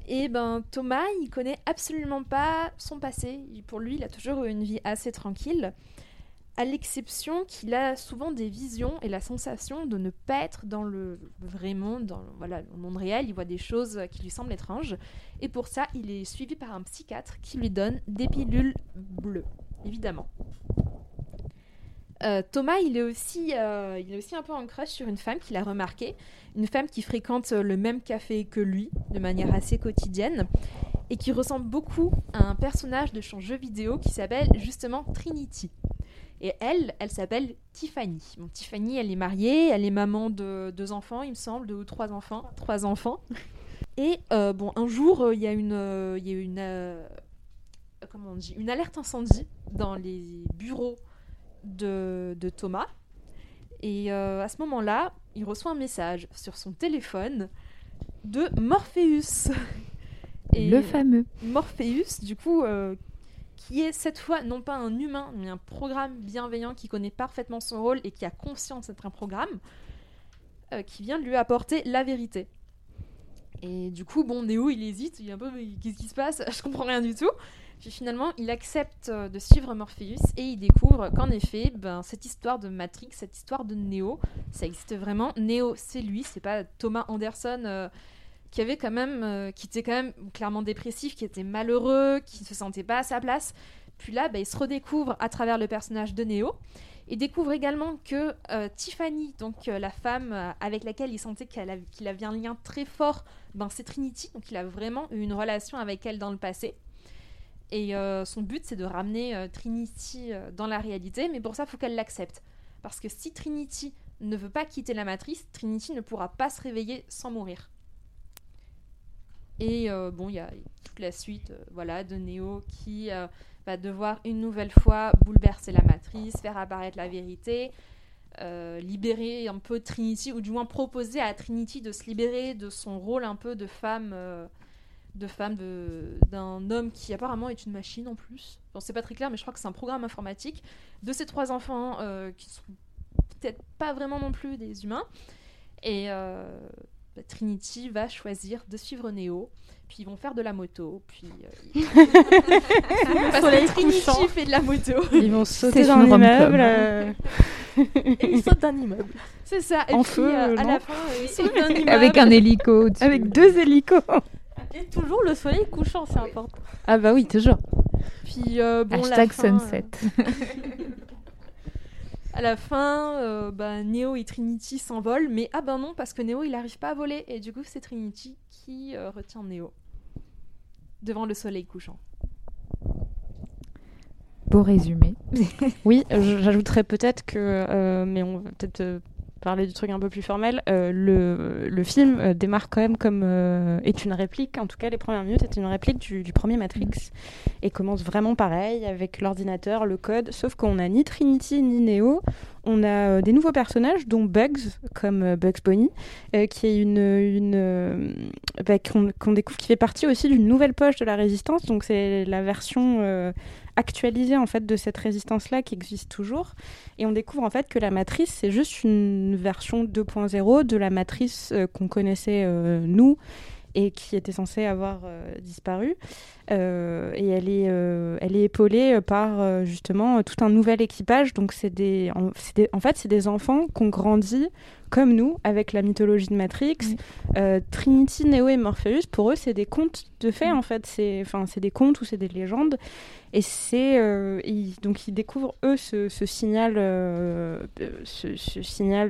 Et ben Thomas, il connaît absolument pas son passé. Pour lui, il a toujours eu une vie assez tranquille, à l'exception qu'il a souvent des visions et la sensation de ne pas être dans le vrai monde, dans le, voilà, le monde réel. Il voit des choses qui lui semblent étranges. Et pour ça, il est suivi par un psychiatre qui lui donne des pilules bleues, évidemment. Euh, Thomas, il est, aussi, euh, il est aussi un peu en crush sur une femme qu'il a remarqué, une femme qui fréquente le même café que lui de manière assez quotidienne et qui ressemble beaucoup à un personnage de son jeu vidéo qui s'appelle justement Trinity. Et elle, elle s'appelle Tiffany. Bon, Tiffany, elle est mariée, elle est maman de deux enfants, il me semble, deux ou trois enfants. Trois enfants. *laughs* Et euh, bon, un jour, il y a une, il y a une, comment on dit, une alerte incendie dans les bureaux de, de Thomas. Et euh, à ce moment-là, il reçoit un message sur son téléphone de Morpheus. *laughs* Le fameux. Morpheus, du coup, euh, qui est cette fois non pas un humain, mais un programme bienveillant qui connaît parfaitement son rôle et qui a conscience d'être un programme, euh, qui vient lui apporter la vérité. Et du coup, bon, Néo, il hésite, il est un peu, mais qu'est-ce qui se passe? *laughs* Je comprends rien du tout. Puis finalement, il accepte euh, de suivre Morpheus et il découvre qu'en effet, ben, cette histoire de Matrix, cette histoire de Neo, ça existe vraiment. Neo, c'est lui, c'est pas Thomas Anderson euh, qui avait quand même, euh, qui était quand même clairement dépressif, qui était malheureux, qui ne se sentait pas à sa place. Puis là, ben, il se redécouvre à travers le personnage de Neo. Il découvre également que Tiffany, donc la femme avec laquelle il sentait qu'il avait un lien très fort, ben, c'est Trinity. Donc il a vraiment eu une relation avec elle dans le passé. Et euh, son but, c'est de ramener euh, Trinity euh, dans la réalité, mais pour ça, il faut qu'elle l'accepte. Parce que si Trinity ne veut pas quitter la matrice, Trinity ne pourra pas se réveiller sans mourir. Et bon, il y a toute la suite voilà, de Neo qui va devoir une nouvelle fois bouleverser la matrice, faire apparaître la vérité, libérer un peu Trinity, ou du moins proposer à Trinity de se libérer de son rôle un peu de femme, de femme de- d'un homme qui apparemment est une machine en plus. Bon, c'est pas très clair, mais je crois que c'est un programme informatique de ces trois enfants euh, qui sont peut-être pas vraiment non plus des humains. Et euh, bah, Trinity va choisir de suivre Neo. Puis ils vont faire de la moto. Puis euh, ils- *laughs* Parce que Trinity couchant. fait de la moto. Ils vont sauter dans rom-com. euh, *laughs* Et il saute d'un immeuble. C'est ça. Et En puis, feu, euh, à la fin, ils sautent d'un immeuble. *laughs* Avec un hélico au-dessus. Avec deux hélicos. Et toujours le soleil couchant, c'est important. Ah bah oui, toujours. Puis euh, bon, la Hashtag fin, euh, sunset. *laughs* À la fin, euh, bah, Neo et Trinity s'envolent, mais ah ben non, parce que Neo il n'arrive pas à voler, et du coup c'est Trinity qui euh, retient Neo devant le soleil couchant. Beau résumé. *laughs* Oui, j'ajouterais peut-être que, euh, mais on va peut-être euh, parler du truc un peu plus formel, euh, le, film euh, démarre quand même comme euh, est une réplique, en tout cas les premières minutes est une réplique du, du premier Matrix. Et commence vraiment pareil avec l'ordinateur, le code, sauf qu'on n'a ni Trinity ni Neo, on a euh, des nouveaux personnages dont Bugs comme euh, Bugs Bunny, euh, qui est une, une bah, qu'on découvre qui fait partie aussi d'une nouvelle poche de la résistance, donc c'est la version actualisée en fait de cette résistance là qui existe toujours. Et on découvre en fait que la matrice c'est juste une version 2.0 de la matrice qu'on connaissait nous et qui était censée avoir euh, disparu. Euh, et elle est euh, elle est épaulée par justement tout un nouvel équipage. Donc c'est des, en, c'est des- en fait c'est des enfants qui ont grandi comme nous avec la mythologie de Matrix. Euh, Trinity Neo et Morpheus pour eux c'est des contes de faits en fait. C'est enfin c'est des contes ou c'est des légendes. Et c'est euh, donc ils découvrent eux ce, ce signal, euh, ce, ce signal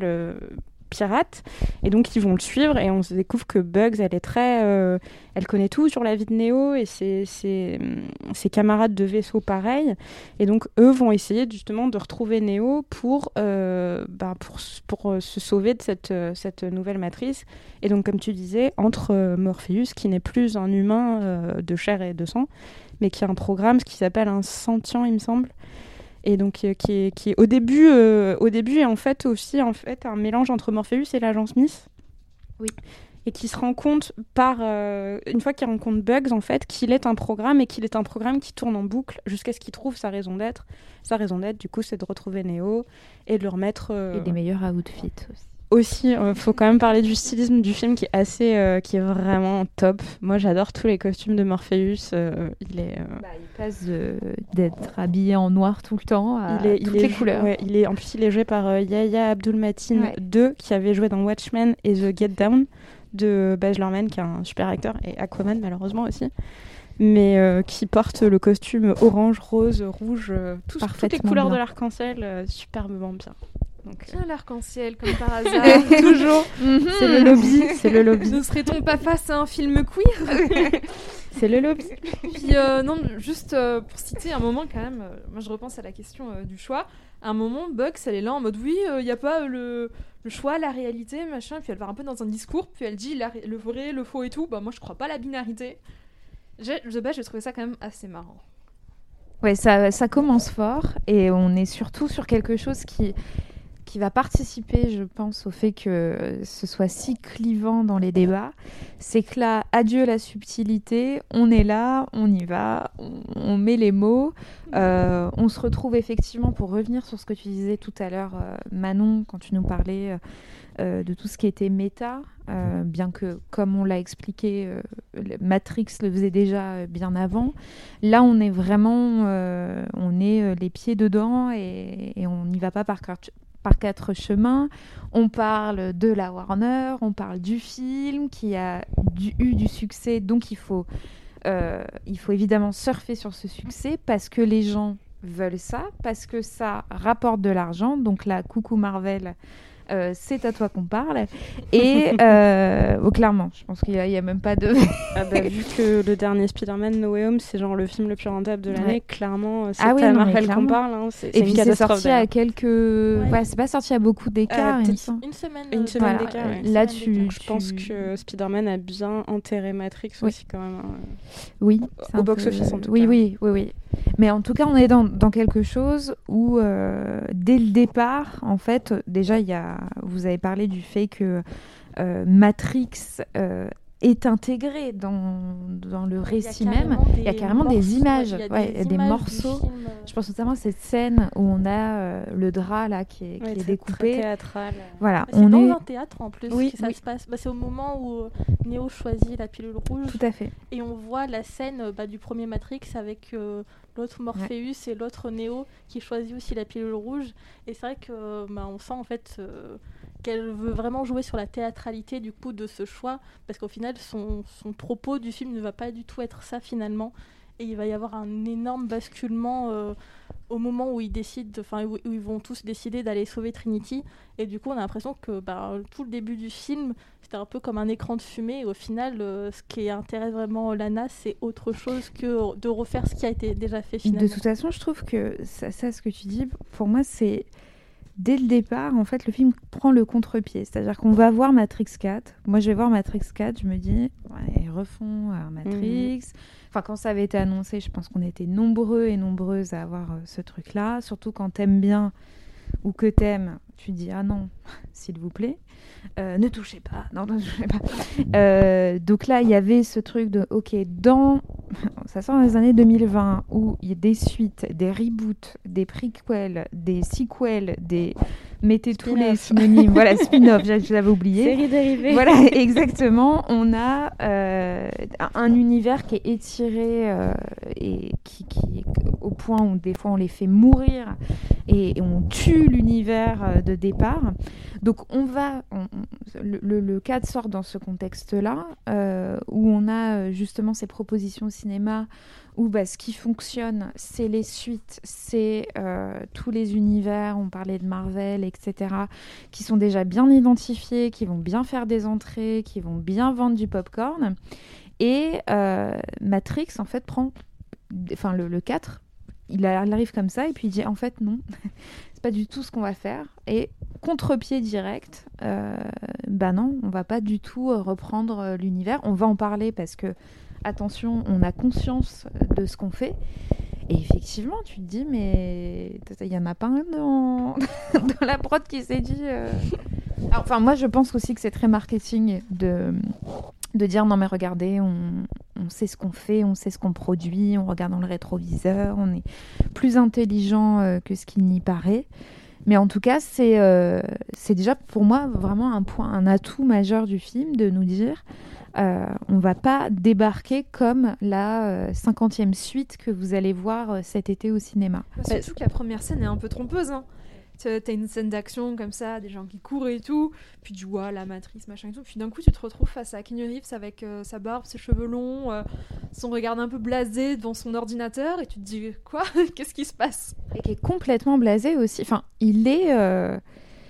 pirate, et donc ils vont le suivre et on se découvre que Bugs, elle est très, euh, elle connaît tout sur la vie de Neo et ses, ses, hum, ses camarades de vaisseau pareil, et donc eux vont essayer justement de retrouver Neo pour, euh, bah, pour, pour euh, se sauver de cette, euh, cette nouvelle matrice. Et donc comme tu disais, entre Morpheus qui n'est plus un humain de chair et de sang mais qui a un programme qui s'appelle un sentient, il me semble. Et donc euh, qui, est, qui est au début, euh, au début est en fait aussi en fait un mélange entre Morpheus et l'agent Smith. Oui. et qui se rend compte par euh, une fois qu'il rencontre Bugs en fait qu'il est un programme et qu'il est un programme qui tourne en boucle jusqu'à ce qu'il trouve sa raison d'être. Sa raison d'être, du coup, c'est de retrouver Neo et de le remettre. euh, Et des meilleurs outfits aussi. Aussi, il faut quand même parler du stylisme du film qui est assez, euh, qui est vraiment top. Moi, j'adore tous les costumes de Morpheus. euh, il est, euh, Il passe d'être habillé en noir tout le temps à il est, toutes il est les couleurs. ouais, il est, en plus, il est joué par euh, Yahya Abdul-Mateen Ouais. II, qui avait joué dans Watchmen et The Get Down de Baz Luhrmann, qui est un super acteur, et Aquaman malheureusement aussi, mais euh, qui porte le costume orange, rose, rouge, euh, toutes les couleurs de l'arc-en-ciel, euh, superbement bien. Donc, euh, Tiens, l'arc-en-ciel, comme par *laughs* hasard. toujours, c'est le lobby, c'est le lobby, Ne serait-on pas face à un film queer? *laughs* C'est le lobby. Puis euh, non, juste euh, pour citer un moment quand même, euh, moi je repense à la question euh, du choix. À un moment, Bugs, elle est là en mode oui, il n'y a pas euh, le, le choix, la réalité, machin. Puis elle va un peu dans un discours, puis elle dit la le vrai, le faux et tout. Bah moi je crois pas à la binarité. J'ai, de base, j'ai trouvé ça quand même assez marrant. Ouais, ça, ça commence fort et on est surtout sur quelque chose qui, qui va participer, je pense, au fait que ce soit si clivant dans les débats. C'est que là, adieu la subtilité, on est là, on y va, on, met les mots. Euh, on se retrouve effectivement, pour revenir sur ce que tu disais tout à l'heure, euh, Manon, quand tu nous parlais euh, de tout ce qui était méta, bien que, comme on l'a expliqué, Matrix le faisait déjà bien avant. Là, on est vraiment, on est les pieds dedans et, et on n'y va pas par par quatre chemins. On parle de la Warner, on parle du film qui a eu du succès, donc il faut, euh, il faut évidemment surfer sur ce succès parce que les gens veulent ça, parce que ça rapporte de l'argent. Donc là, coucou Marvel. Euh, c'est à toi qu'on parle. Et *laughs* euh, oh, clairement, je pense qu'il n'y a, il y a même pas de. *laughs* Ah bah, vu que le dernier Spider-Man No Way Home, c'est genre le film le plus rentable de l'année, Ouais. clairement, euh, c'est Ah oui, à Marvel qu'on parle. hein, c'est c'est Et puis c'est sorti à quelques. Ouais, c'est pas sorti à beaucoup d'écart. Euh. Une semaine. Une semaine Voilà. d'écart. ouais. Là, tu, d'écart. Je pense que Spider-Man a bien enterré Matrix Oui. aussi quand même. hein. Oui, Au c'est box-office, peu- en tout oui, cas. Oui, oui, oui. Mais en tout cas, on est dans, quelque chose où, euh, dès le départ, en fait, déjà, y a, vous avez parlé du fait que euh, Matrix euh, est intégré dans, dans le récit même. Il y a carrément des images, ouais, des morceaux. euh, Je pense notamment à cette scène où on a euh, le drap là qui est, qui Ouais, est découpé. très théâtral. Voilà, bah, c'est on dans est un théâtre en plus Oui, que ça oui. se passe. Bah, c'est au moment où euh, Neo choisit la pilule rouge tout à fait. et on voit la scène bah, du premier Matrix avec euh, l'autre Morpheus et l'autre Neo qui choisit aussi la pilule rouge. Et c'est vrai que bah, on sent en fait euh, qu'elle veut vraiment jouer sur la théâtralité du coup de ce choix parce qu'au final son, son propos du film ne va pas du tout être ça finalement. Et il va y avoir un énorme basculement euh, au moment où ils décident, enfin où, où ils vont tous décider d'aller sauver Trinity. Et du coup, on a l'impression que bah, tout le début du film, c'était un peu comme un écran de fumée. Et au final, euh, ce qui intéresse vraiment Lana, c'est autre chose que de refaire ce qui a été déjà fait finalement. De toute façon, je trouve que ça, ça, ce que tu dis, pour moi, c'est dès le départ, en fait, le film prend le contre-pied. C'est-à-dire qu'on va voir Matrix 4. Moi, je vais voir Matrix 4, je me dis, ouais, ils refont un Matrix. Enfin, quand ça avait été annoncé, je pense qu'on était nombreux et nombreuses à avoir euh, ce truc-là. Surtout quand t'aimes bien ou que t'aimes, tu dis, ah non, *laughs* s'il vous plaît. Euh, ne touchez pas. Non, ne touchez pas. Euh, donc là, il y avait ce truc de, ok, dans, *laughs* ça sort dans les années 2020 où il y a des suites, des reboots, des prequels, des sequels, des, mettez tous les synonymes, voilà, *laughs* spin-off, je l'avais oublié. Série dérivée. Voilà, exactement. On a euh, un- un univers qui est étiré et qui, qui- au point où des fois on les fait mourir et, et on tue l'univers de départ. Donc on va, le, le, le cadre sort dans ce contexte-là euh, où on a euh, justement ces propositions au cinéma où bah, ce qui fonctionne, c'est les suites, c'est euh, tous les univers, on parlait de Marvel, etc., qui sont déjà bien identifiés, qui vont bien faire des entrées, qui vont bien vendre du popcorn. Et Matrix, en fait, prend, enfin le, le 4, il, arrive comme ça et puis il dit en fait non, pas du tout ce qu'on va faire. Et contre-pied direct, euh, bah non, on va pas du tout euh, reprendre euh, l'univers. On va en parler parce que attention, on a conscience de ce qu'on fait. Et effectivement, tu te dis, mais il y en a pas un dans, *laughs* la prod qui s'est dit, Enfin, moi, je pense aussi que c'est très marketing de, de dire non, mais regardez, on, on sait ce qu'on fait, on sait ce qu'on produit, on regarde dans le rétroviseur, on est plus intelligent euh, que ce qu'il n'y paraît. Mais en tout cas, c'est euh, c'est déjà pour moi vraiment un point, un atout majeur du film de nous dire euh, on va pas débarquer comme la 50e suite que vous allez voir cet été au cinéma. Bah, surtout que la première scène est un peu trompeuse. Hein. T'as une scène d'action comme ça, des gens qui courent et tout, puis tu vois la matrice, machin et tout. Puis d'un coup, tu te retrouves face à Keanu Reeves avec euh, sa barbe, ses cheveux longs, euh, son regard un peu blasé devant son ordinateur, et tu te dis quoi? *laughs* Qu'est-ce qui se passe? Et qui est complètement blasé aussi. Enfin, il est. Euh,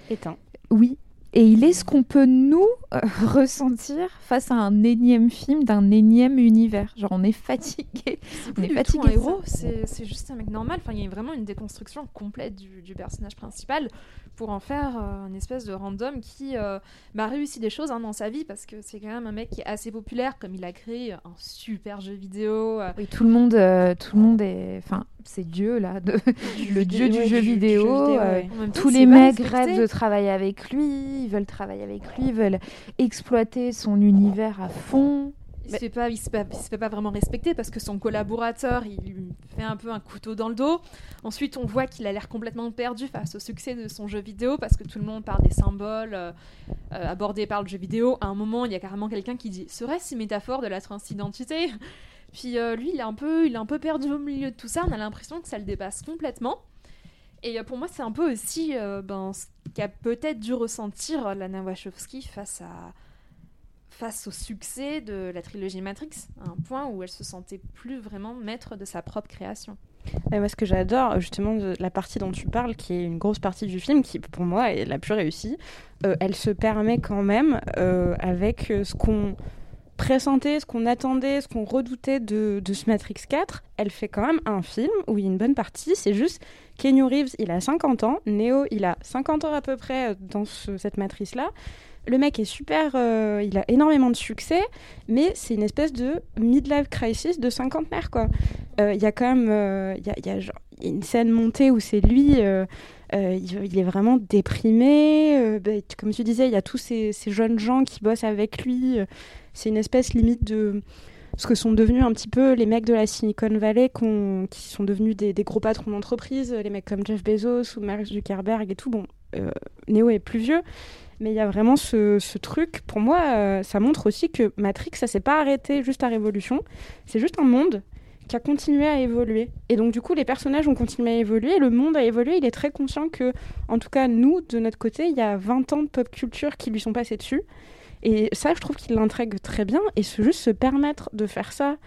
Éteint. Oui, et il est ce qu'on peut nous euh, *laughs* ressentir face à un énième film d'un énième univers. Genre on est fatigué. *laughs* On est fatigué. héros, c'est juste un mec normal. Enfin, il y a vraiment une déconstruction complète du, du personnage principal pour en faire euh, une espèce de random qui euh, bah, réussi des choses hein, dans sa vie parce que c'est quand même un mec qui est assez populaire, comme il a créé un super jeu vidéo. Euh. Oui, tout le monde, tout le monde est, enfin, c'est Dieu là, de... *laughs* le dieu du, jeu vidéo. tous les mecs rêvent de travailler avec lui, ils veulent travailler avec lui, ils veulent exploiter son univers à fond il il se, fait pas vraiment respecter parce que son collaborateur, il lui fait un peu un couteau dans le dos. Ensuite, on voit qu'il a l'air complètement perdu face au succès de son jeu vidéo parce que tout le monde parle des symboles euh, euh, abordés par le jeu vidéo. À un moment, il y a carrément quelqu'un qui dit serait-ce une métaphore de la transidentité? Puis euh, lui, il est un peu, il est un peu perdu au milieu de tout ça. On a l'impression que ça le dépasse complètement. Et pour moi, c'est un peu aussi ben, ce qu'a peut-être dû ressentir Lana Wachowski face à face au succès de la trilogie Matrix, à un point où elle se sentait plus vraiment maître de sa propre création. Et moi, ce que j'adore, justement, de la partie dont tu parles, qui est une grosse partie du film, qui pour moi est la plus réussie, euh, elle se permet quand même, euh, avec euh, ce qu'on pressentait, ce qu'on attendait, ce qu'on redoutait de, ce Matrix 4, elle fait quand même un film où il y a une bonne partie, c'est juste Kenny Reeves, il a 50 ans, Neo, il a 50 ans à peu près dans cette matrice-là, le mec est super, euh, il a énormément de succès, mais c'est une espèce de midlife crisis de cinquantenaire, quoi. Euh, il y a quand même, euh, il y, une scène montée où c'est lui, il, est vraiment déprimé. Bah, comme tu disais, il y a tous ces, jeunes gens qui bossent avec lui. c'est une espèce limite de ce que sont devenus un petit peu les mecs de la Silicon Valley qui sont devenus des, gros patrons d'entreprise, les mecs comme Jeff Bezos ou Mark Zuckerberg et tout. Bon, Neo est plus vieux, mais il y a vraiment ce, truc, pour moi, euh, ça montre aussi que Matrix, ça s'est pas arrêté juste à Révolution, c'est juste un monde qui a continué à évoluer. Et donc du coup, les personnages ont continué à évoluer, le monde a évolué, il est très conscient que, en tout cas, nous, de notre côté, il y a 20 ans de pop culture qui lui sont passés dessus. Et ça, je trouve qu'il l'intègre très bien, et juste se permettre de faire ça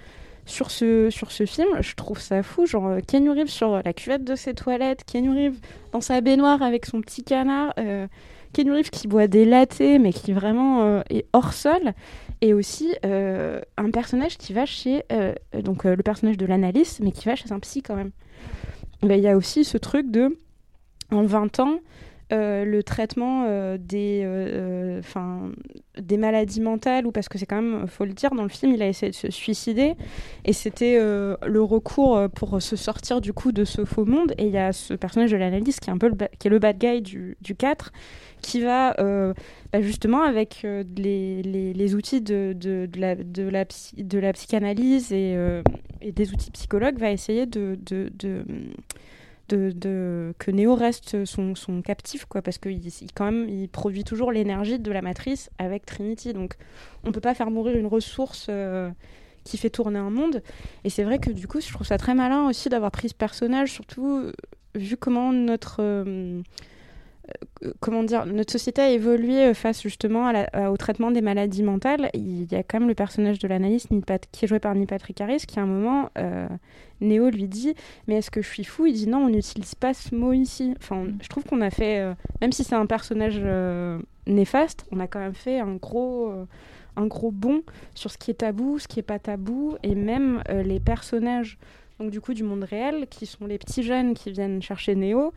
sur ce, sur ce film, je trouve ça fou. Genre, euh, Keanu Reeves sur la cuvette de ses toilettes, Keanu Reeves dans sa baignoire avec son petit canard. Euh, Ken Reeves qui boit des lattés, mais qui vraiment euh, est hors sol. Et aussi euh, un personnage qui va chez. Euh, donc le personnage de l'analyste, mais qui va chez un psy quand même. Ben, il y a aussi ce truc de. En 20 ans, euh, le traitement euh, des, euh, des maladies mentales, ou parce que c'est quand même, faut le dire, dans le film, il a essayé de se suicider, et c'était le recours pour se sortir du coup de ce faux monde, et il y a ce personnage de l'analyste qui est un peu le, qui est le bad guy du, du 4, qui va bah, justement avec les, les, outils de, de, la, de, la, de la psychanalyse et, et, des outils psychologues, va essayer de que Neo reste son, captif, quoi, parce qu'il produit toujours l'énergie de la matrice avec Trinity. Donc, on peut pas faire mourir une ressource euh, qui fait tourner un monde. Et c'est vrai que du coup, je trouve ça très malin aussi d'avoir pris ce personnage, surtout euh, vu comment notre euh, comment dire, notre société a évolué euh, face justement au traitement des maladies mentales. Il y a quand même le personnage de l'analyste qui est joué par Neil Patrick Harris qui à un moment, euh, Néo lui dit mais est-ce que je suis fou? Il dit non, on n'utilise pas ce mot ici. Enfin, mm. je trouve qu'on a fait, même si c'est un personnage néfaste, on a quand même fait un gros un gros bond sur ce qui est tabou, ce qui est pas tabou, et même les personnages donc du coup du monde réel, qui sont les petits jeunes qui viennent chercher Néo.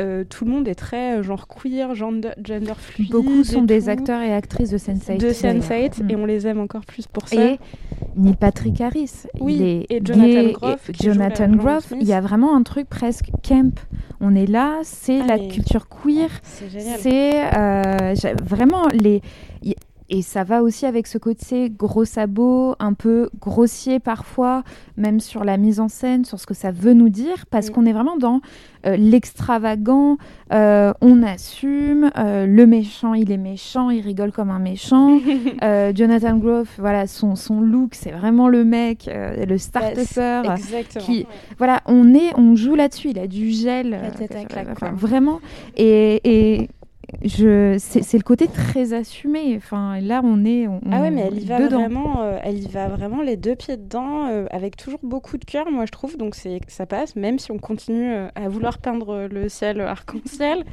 Euh, tout le monde est très euh, genre queer, gender, gender fluide. Beaucoup sont des acteurs et actrices de Sense8. De Sense8, mm. et on les aime encore plus pour ça. Et Neil Patrick Harris. Oui, il est et Jonathan Groff et Jonathan. Il y a vraiment un truc presque camp. On est là, c'est Ah, la culture queer. C'est génial. C'est euh, vraiment les. y- Et ça va aussi avec ce côté gros sabot, un peu grossier parfois, même sur la mise en scène, sur ce que ça veut nous dire, parce Mm. qu'on est vraiment dans euh, l'extravagant, euh, on assume, euh, le méchant, il est méchant, il rigole comme un méchant. *laughs* Jonathan Groff, voilà, son, son look, c'est vraiment le mec, le start-upper. Bah, Exactement. qui, voilà, on est, on joue là-dessus. Il a du gel, La tête à claque, enfin, vraiment. Et, et je, c'est le côté très assumé. Enfin, là, on est, on, Ah ouais, mais elle y va dedans. vraiment, euh, elle y va vraiment les deux pieds dedans, euh, avec toujours beaucoup de cœur, moi je trouve. Donc c'est ça passe, même si on continue euh, à vouloir peindre le ciel arc-en-ciel,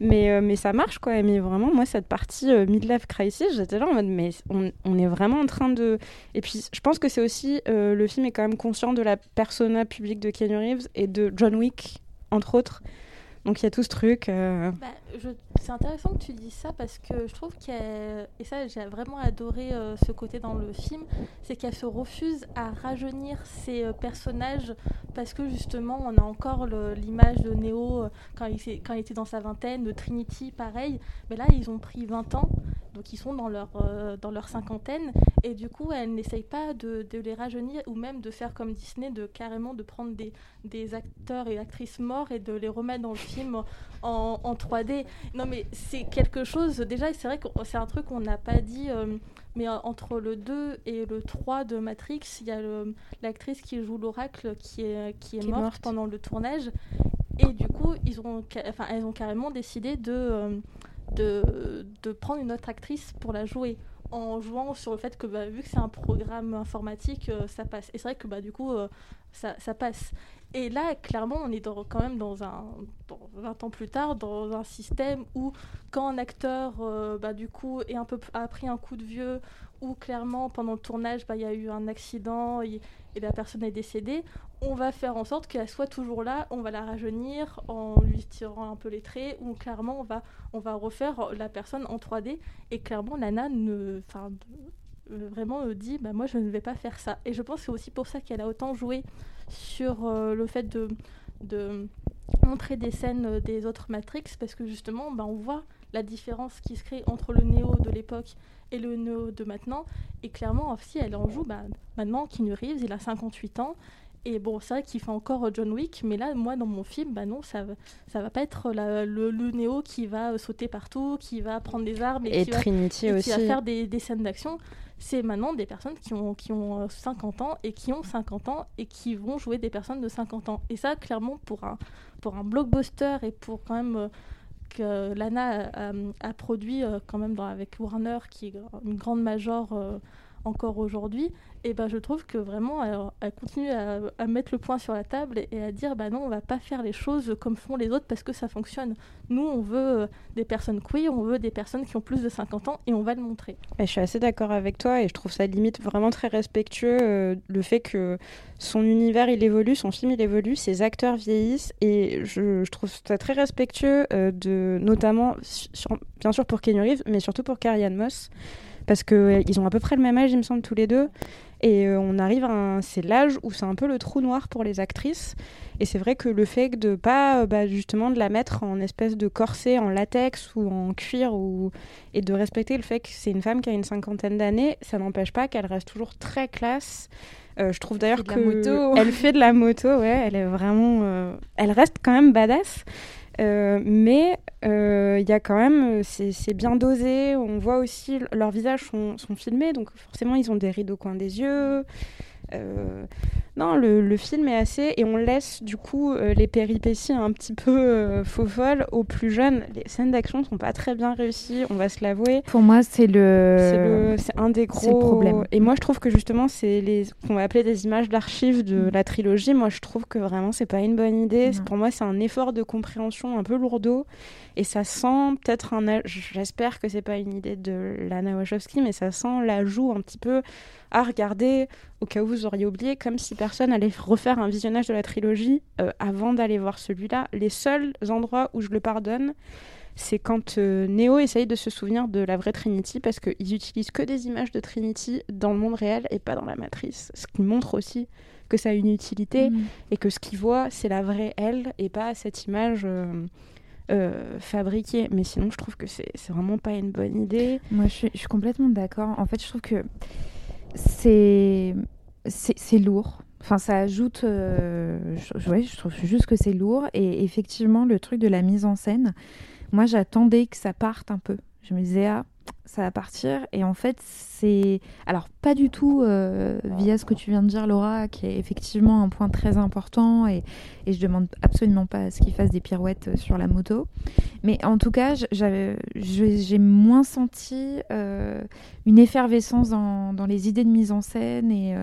mais euh, mais ça marche quoi. Mais vraiment, moi cette partie euh, midlife crisis, j'étais là en mode mais on, on est vraiment en train de. Et puis je pense que c'est aussi euh, le film est quand même conscient de la persona publique de Keanu Reeves et de John Wick entre autres. Donc il y a tout ce truc. euh, Bah, je- C'est intéressant que tu dises ça parce que je trouve qu'elle, et ça j'ai vraiment adoré euh, ce côté dans le film, c'est qu'elle se refuse à rajeunir ses euh, personnages parce que justement on a encore l'image de Neo euh, quand il, était dans sa vingtaine, de Trinity pareil, mais là ils ont pris 20 ans. Donc ils sont dans leur, dans leur cinquantaine et du coup elle n'essaye pas de, de les rajeunir ou même de faire comme Disney, de carrément de prendre des, des acteurs et actrices morts et de les remettre dans le film en, en 3D. Non, mais c'est quelque chose. Déjà, c'est vrai que c'est un truc qu'on n'a pas dit, euh, mais entre le 2 et le 3 de Matrix, il y a l'actrice qui joue l'oracle qui est, qui est, Qui est morte, pendant le tournage. Et du coup, ils ont, enfin, elles ont carrément décidé de, euh, de, de prendre une autre actrice pour la jouer en jouant sur le fait que bah, vu que c'est un programme informatique, euh, ça passe. Et c'est vrai que bah, du coup, euh, ça, ça passe. Et là, clairement, on est quand même dans un, dans 20 ans plus tard, dans un système où quand un acteur, euh, bah, du coup, un peu, a pris un coup de vieux, ou clairement, pendant le tournage, bah, il y a eu un accident et, la personne est décédée, on va faire en sorte qu'elle soit toujours là, on va la rajeunir en lui tirant un peu les traits, ou clairement, on va, on va refaire la personne en 3D. Et clairement, Lana ne, vraiment euh, dit bah, moi je ne vais pas faire ça et je pense que c'est aussi pour ça qu'elle a autant joué sur euh, le fait de, montrer des scènes euh, des autres Matrix parce que justement bah, on voit la différence qui se crée entre le Néo de l'époque et le Néo de maintenant. Et clairement si elle en joue bah, maintenant Keanu Reeves il a 58 ans et bon, c'est vrai qu'il fait encore euh, John Wick, mais là, moi, dans mon film, bah non, ça, ça va pas être la- le, le Néo qui va euh, sauter partout, qui va prendre des armes et, Et qui va- Trinity et qui va aussi. faire des, des scènes d'action. C'est maintenant des personnes qui ont, qui ont euh, 50 ans et qui ont 50 ans et qui vont jouer des personnes de 50 ans. Et ça, clairement, pour un, pour un blockbuster et pour quand même euh, que Lana a, a- a produit euh, quand même dans- avec Warner, qui est une grande major euh, encore aujourd'hui, et ben je trouve que vraiment elle, continue à, mettre le point sur la table et, à dire bah non on va pas faire les choses comme font les autres parce que ça fonctionne. Nous on veut euh, des personnes queer, on veut des personnes qui ont plus de 50 ans et on va le montrer. Je suis assez d'accord avec toi et je trouve ça limite vraiment très respectueux euh, le fait que son univers il évolue, son film il évolue, ses acteurs vieillissent et je, trouve ça très respectueux euh, de notamment bien sûr pour Keanu Reeves mais surtout pour Carrie Moss parce que euh, ils ont à peu près le même âge il me semble tous les deux et euh, on arrive à un... c'est l'âge où c'est un peu le trou noir pour les actrices et c'est vrai que le fait de pas euh, bah, justement de la mettre en espèce de corset en latex ou en cuir ou et de respecter le fait que c'est une femme qui a une cinquantaine d'années, ça n'empêche pas qu'elle reste toujours très classe. Euh, je trouve d'ailleurs que elle fait de la moto, ouais, elle est vraiment, euh, elle reste quand même badass. Euh, mais euh, il y a quand même, c'est c'est bien dosé. On voit aussi leurs visages sont, sont filmés, donc forcément ils ont des rides au coin des yeux. Euh, non, le, le film est assez et on laisse du coup euh, les péripéties un petit peu euh, faux folles aux plus jeunes. Les scènes d'action sont pas très bien réussies, on va se l'avouer. Pour moi, c'est le... C'est un des gros problème. Et moi, je trouve que justement, c'est les qu'on va appeler des images d'archives de la trilogie. Moi, je trouve que vraiment, c'est pas une bonne idée. Pour moi, c'est un effort de compréhension un peu lourdeau. Et ça sent peut-être un. a- J'espère que c'est pas une idée de Lana Wachowski, mais ça sent l'ajout un petit peu à regarder au cas où vous auriez oublié, comme si personne allait refaire un visionnage de la trilogie euh, avant d'aller voir celui-là. Les seuls endroits où je le pardonne, c'est quand euh, Neo essaye de se souvenir de la vraie Trinity parce qu'ils utilisent que des images de Trinity dans le monde réel et pas dans la matrice. Ce qui montre aussi que ça a une utilité Mm. et que ce qu'il voit, c'est la vraie elle et pas cette image euh, euh, fabriquée. Mais sinon, je trouve que c'est c'est vraiment pas une bonne idée. Moi, je suis, je suis complètement d'accord. En fait, je trouve que c'est c'est lourd. Enfin, ça ajoute. euh, je, ouais, je trouve juste que c'est lourd. Et effectivement, le truc de la mise en scène, moi, j'attendais que ça parte un peu. Je me disais, ah, ça va partir. Et en fait, c'est. Alors, pas du tout euh, via ce que tu viens de dire, Laura, qui est effectivement un point très important. Et, et je demande absolument pas à ce qu'il fasse des pirouettes euh, sur la moto. Mais en tout cas, j'ai moins senti euh, une effervescence dans, dans les idées de mise en scène. Et,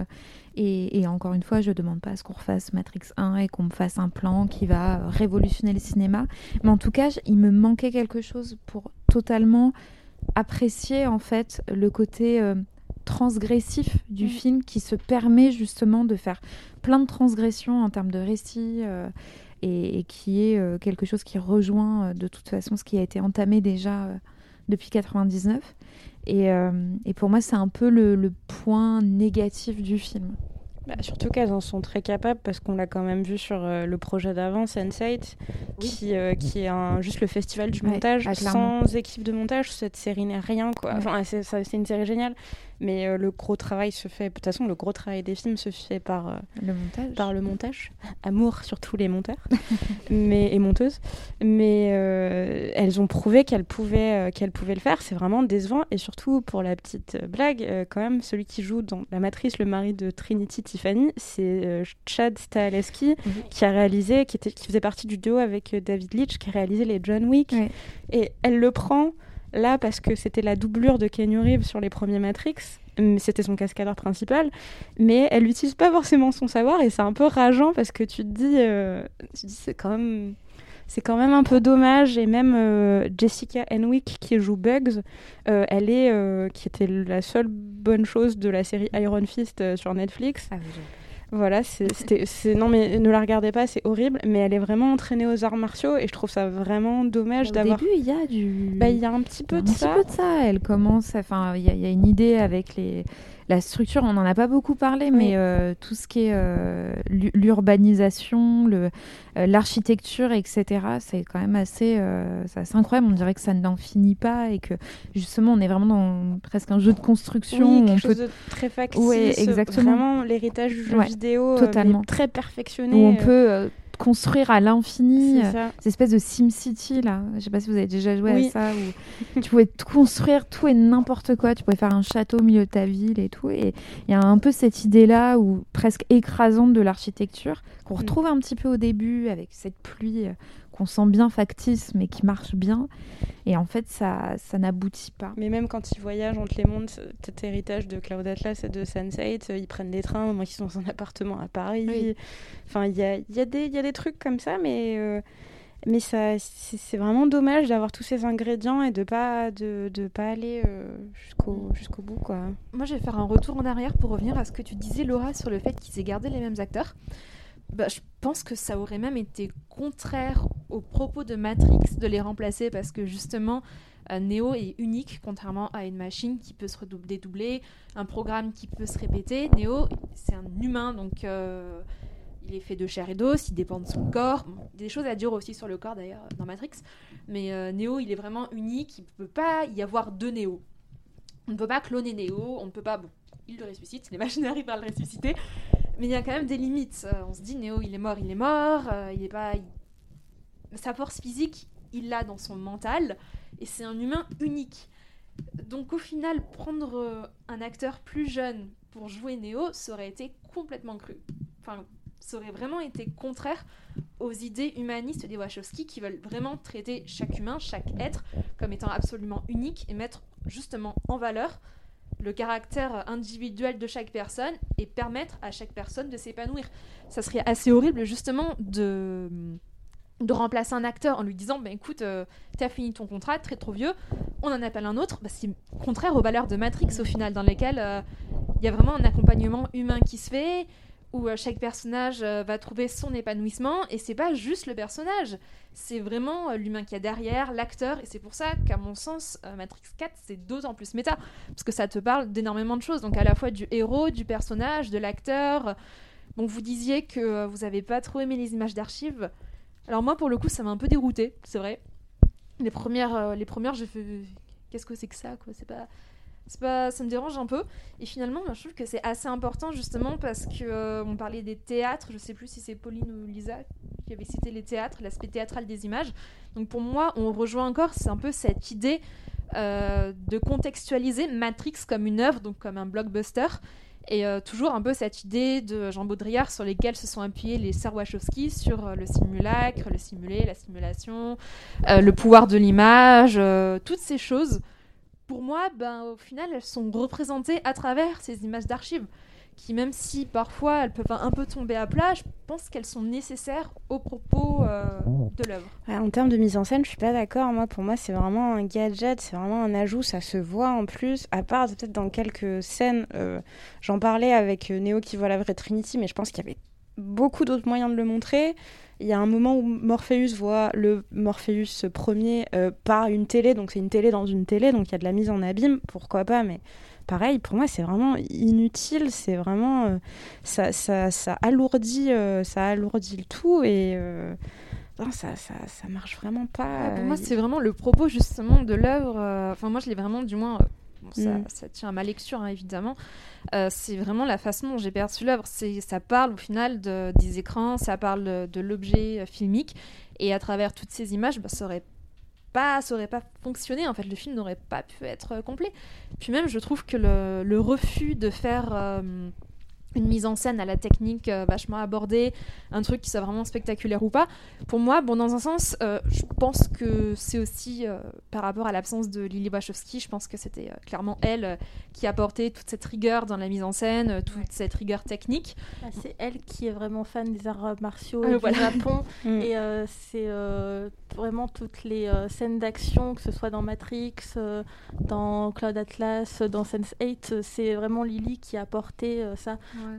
et, encore une fois, je ne demande pas à ce qu'on refasse Matrix 1 et qu'on me fasse un plan qui va révolutionner le cinéma. Mais en tout cas, il me manquait quelque chose pour totalement apprécier en fait le côté euh, transgressif du film qui se permet justement de faire plein de transgressions en termes de récit euh, et, et qui est euh, quelque chose qui rejoint de toute façon ce qui a été entamé déjà depuis 99. Et, et pour moi, c'est un peu le, le point négatif du film. Bah, surtout qu'elles en sont très capables parce qu'on l'a quand même vu sur euh, le projet d'avant, Sense8, qui, euh, qui est un- juste le festival du montage. ah. Sans équipe de montage, cette série n'est rien. Quoi. Ouais. Enfin, c'est une série géniale, mais euh, le gros travail se fait. De toute façon, le gros travail des films se fait par, euh, Le montage. par le montage. *laughs* Amour sur tous les monteurs *laughs* mais, et monteuses. Mais euh, elles ont prouvé qu'elles pouvaient, qu'elles pouvaient le faire. C'est vraiment décevant. Et surtout, pour la petite blague, quand même, celui qui joue dans La Matrice, le mari de Trinity Tiffany, c'est Chad Stahelski, qui a réalisé, qui, était, qui faisait partie du duo avec David Leitch, qui a réalisé les John Wick. Et elle le prend là parce que c'était la doublure de Keanu Reeves sur les premiers Matrix. C'était son cascadeur principal, mais elle n'utilise pas forcément son savoir et c'est un peu rageant parce que tu te dis, euh, tu dis c'est quand même, c'est quand même un peu dommage et même euh, Jessica Henwick qui joue Bugs, euh, elle est, qui était la seule bonne chose de la série Iron Fist sur Netflix. Ah Voilà, c'était, non mais ne la regardez pas, c'est horrible, mais elle est vraiment entraînée aux arts martiaux et je trouve ça vraiment dommage Au d'avoir. début, il y a du. Bah, il y a un petit peu un de petit ça. peu de ça. Elle commence, enfin, il y, a- il y a une idée avec les, la structure. On n'en a pas beaucoup parlé, mais euh, tout ce qui est euh, l'u- l'urbanisation, euh, l'architecture, etc. C'est quand même assez, incroyable. On dirait que ça n'en finit pas et que justement, on est vraiment dans presque un jeu de construction. Oui, quelque on chose peut de très factice. Ouais, exactement. Vraiment l'héritage du jeu Ouais, vidéo, totalement. très perfectionné. où on peut construire à l'infini. C'est euh. Cette espèce de SimCity, là. Je sais pas si vous avez déjà joué Oui. à ça. Où *laughs* tu pouvais construire tout et n'importe quoi. Tu pouvais faire un château au milieu de ta ville et tout. Et il y a un peu cette idée-là, où, presque écrasante de l'architecture, Mm. qu'on retrouve un petit peu au début, avec cette pluie euh, qu'on sent bien factice, mais qui marche bien. Et en fait, ça, ça n'aboutit pas. Mais même quand ils voyagent entre les mondes, cet héritage de Cloud Atlas et de Sense8, euh, ils prennent des trains, moi qui sont dans un appartement à Paris. Oui. Enfin, il y a, il y, a des- il y a des trucs comme ça, mais, euh, mais ça, c'est vraiment dommage d'avoir tous ces ingrédients et de pas, de, de pas aller euh, jusqu'au jusqu'au bout. Quoi. Moi, je vais faire un retour en arrière pour revenir à ce que tu disais, Laura, sur le fait qu'ils aient gardé les mêmes acteurs. Bah, je pense que ça aurait même été contraire aux propos de Matrix de les remplacer parce que justement, euh, Neo est unique, contrairement à une machine qui peut se dédoubler, un programme qui peut se répéter. Neo, c'est un humain, donc euh, il est fait de chair et d'os, il dépend de son corps. Bon, des choses à dire aussi sur le corps d'ailleurs dans Matrix. Mais euh, Neo, il est vraiment unique, il ne peut pas y avoir deux Neo. On ne peut pas cloner Neo, on ne peut pas. Bon, il le ressuscite, les machines *laughs* arrivent à le ressusciter, mais il y a quand même des limites. Euh, on se dit Neo, il est mort, il est mort, euh, il est pas. Sa force physique, il l'a dans son mental, et c'est un humain unique. Donc au final, prendre euh, un acteur plus jeune pour jouer Neo, ça aurait été complètement cru. Enfin, ça aurait vraiment été contraire aux idées humanistes des Wachowski qui veulent vraiment traiter chaque humain, chaque être, comme étant absolument unique et mettre justement en valeur le caractère individuel de chaque personne et permettre à chaque personne de s'épanouir. Ça serait assez horrible justement de, de remplacer un acteur en lui disant bah, écoute, euh, t'as fini ton contrat, très trop vieux, on en appelle un autre. Bah, c'est contraire aux valeurs de Matrix au final, dans lesquelles euh, il y a vraiment un accompagnement humain qui se fait, où euh, chaque personnage euh, va trouver son épanouissement et c'est pas juste le personnage, c'est vraiment euh, l'humain qui a derrière, l'acteur et c'est pour ça qu'à mon sens Matrix 4 c'est d'autant plus méta parce que ça te parle d'énormément de choses donc à la fois du héros, du personnage, de l'acteur. Bon, vous disiez que vous avez pas trop aimé les images d'archives. Alors moi pour le coup ça m'a un peu dérouté, c'est vrai. Les premières les premières j'ai fait qu'est-ce que c'est que ça quoi, c'est pas pas ça me dérange un peu. Et finalement je trouve que c'est assez important justement parce que euh, on parlait des théâtres. Je sais plus si c'est Pauline ou Lisa qui avait cité les théâtres l'aspect théâtral des images. Donc pour moi on rejoint encore c'est un peu cette idée euh, de contextualiser Matrix comme une œuvre donc comme un blockbuster. Et euh, toujours un peu cette idée de Jean Baudrillard sur lesquels se sont appuyés les sœurs Wachowski sur le simulacre, le simulé, la simulation, le pouvoir de l'image, toutes ces choses pour moi, ben, au final, elles sont représentées à travers ces images d'archives, qui même si parfois elles peuvent un peu tomber à plat, je pense qu'elles sont nécessaires au propos euh, de l'œuvre. Ouais, en termes de mise en scène, je suis pas d'accord. Moi, pour moi, c'est vraiment un gadget, c'est vraiment un ajout, ça se voit en plus. À part peut-être dans quelques scènes, euh, j'en parlais avec euh, Néo qui voit la vraie Trinity, mais je pense qu'il y avait beaucoup d'autres moyens de le montrer. Il y a un moment où Morpheus voit le Morpheus premier euh, par une télé, donc c'est une télé dans une télé, donc il y a de la mise en abîme, pourquoi pas, mais pareil, pour moi c'est vraiment inutile, c'est vraiment... euh, ça, ça, ça, alourdit, euh, ça alourdit le tout et... non, ça, ça, ça marche vraiment pas. pour moi, c'est vraiment le propos justement de l'œuvre. Enfin, moi, je l'ai vraiment, du moins, bon, ça, Mm. ça tient à ma lecture, hein, évidemment. Euh, c'est vraiment la façon dont j'ai perçu l'œuvre. Ça parle au final de, des écrans, ça parle de, de l'objet euh, filmique, et à travers toutes ces images, bah, ça aurait pas, ça aurait pas fonctionné. En fait, le film n'aurait pas pu être euh, complet. Puis même, je trouve que le, le refus de faire euh, une mise en scène à la technique euh, vachement abordée, un truc qui soit vraiment spectaculaire ou pas, pour moi, bon, dans un sens, euh, je pense que c'est aussi euh, par rapport à l'absence de Lily Wachowski, je pense que c'était clairement elle qui apportait toute cette rigueur dans la mise en scène, toute cette rigueur technique. Ah, C'est elle qui est vraiment fan des arts martiaux Ah, du voilà. Japon. *laughs* Mm. Et c'est vraiment toutes les scènes d'action, que ce soit dans Matrix, dans Cloud Atlas, dans Sense8, euh, c'est vraiment Lily qui a apporté euh,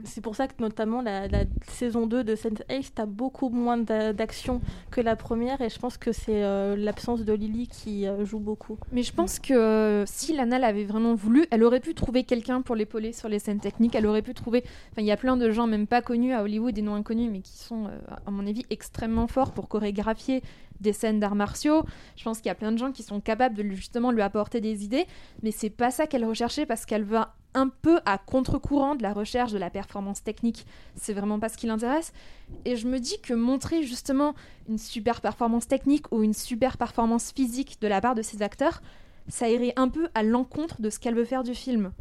C'est pour ça que notamment la, la saison 2 de Sense8 a beaucoup moins d'a- d'action que la première et je pense que c'est euh, l'absence de Lily qui euh, joue beaucoup. Mais je pense que euh, si Lana l'avait vraiment voulu, elle aurait pu trouver quelqu'un pour l'épauler sur les scènes techniques. Elle aurait pu trouver. Enfin, il y a plein de gens, même pas connus à Hollywood et non inconnus, mais qui sont, euh, à mon avis, extrêmement forts pour chorégraphier des scènes d'arts martiaux. Je pense qu'il y a plein de gens qui sont capables de justement lui apporter des idées, mais c'est pas ça qu'elle recherchait parce qu'elle va un peu à contre-courant de la recherche de la performance technique. C'est vraiment pas ce qui l'intéresse. Et je me dis que montrer justement une super performance technique ou une super performance physique de la part de ses acteurs, ça irait un peu à l'encontre de ce qu'elle veut faire du film.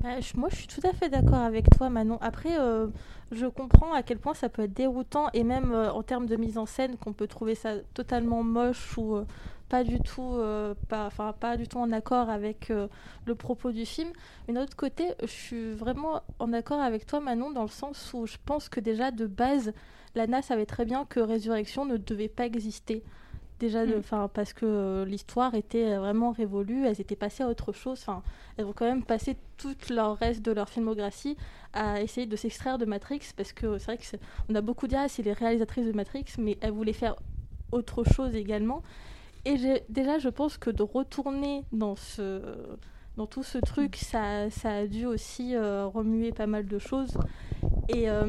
Bah, moi, je suis tout à fait d'accord avec toi, Manon. Après, euh, je comprends à quel point ça peut être déroutant, et même euh, en termes de mise en scène, qu'on peut trouver ça totalement moche ou euh, pas du tout, pas, pas du tout en accord avec le propos du film. Mais d'un autre côté, je suis vraiment en accord avec toi, Manon, dans le sens où je pense que déjà de base, Lana savait très bien que Résurrection ne devait pas exister. Déjà, Mm. enfin, parce que euh, l'histoire était euh, vraiment révolue, elles étaient passées à autre chose. Enfin, elles ont quand même passé tout leur reste de leur filmographie à essayer de s'extraire de Matrix, parce que c'est vrai que on a beaucoup dit ah c'est les réalisatrices de Matrix, mais elles voulaient faire autre chose également. Et déjà, je pense que de retourner dans ce dans tout ce truc, ça, ça a dû aussi euh, remuer pas mal de choses. Et euh,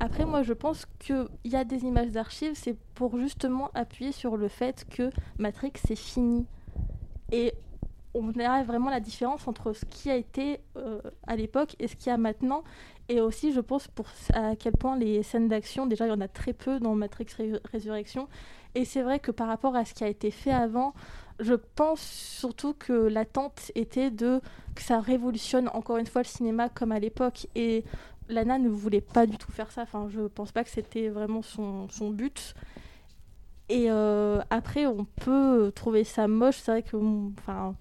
après, moi, je pense qu'il y a des images d'archives, c'est pour justement appuyer sur le fait que Matrix, c'est fini. Et on verra vraiment la différence entre ce qui a été euh, à l'époque et ce qu'il y a maintenant. Et aussi, je pense, à quel point les scènes d'action, déjà, il y en a très peu dans Matrix Ré- Résurrection. Et c'est vrai que par rapport à ce qui a été fait avant, je pense surtout que l'attente était de que ça révolutionne encore une fois le cinéma comme à l'époque. Et Lana ne voulait pas du tout faire ça. Enfin, je pense pas que c'était vraiment son, but. Et euh, après, on peut trouver ça moche. C'est vrai que, enfin,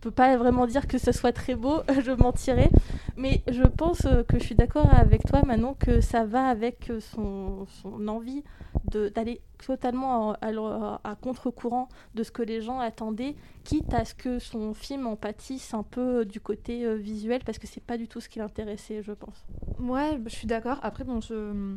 peux pas vraiment dire que ce soit très beau. *laughs* je mentirais. Mais je pense euh, que je suis d'accord avec toi, Manon, que ça va avec son, son envie d'aller totalement à, contre-courant de ce que les gens attendaient, quitte à ce que son film en pâtisse un peu du côté euh, visuel, parce que c'est pas du tout ce qui l'intéressait, je pense. Ouais, je suis d'accord. Après, bon, je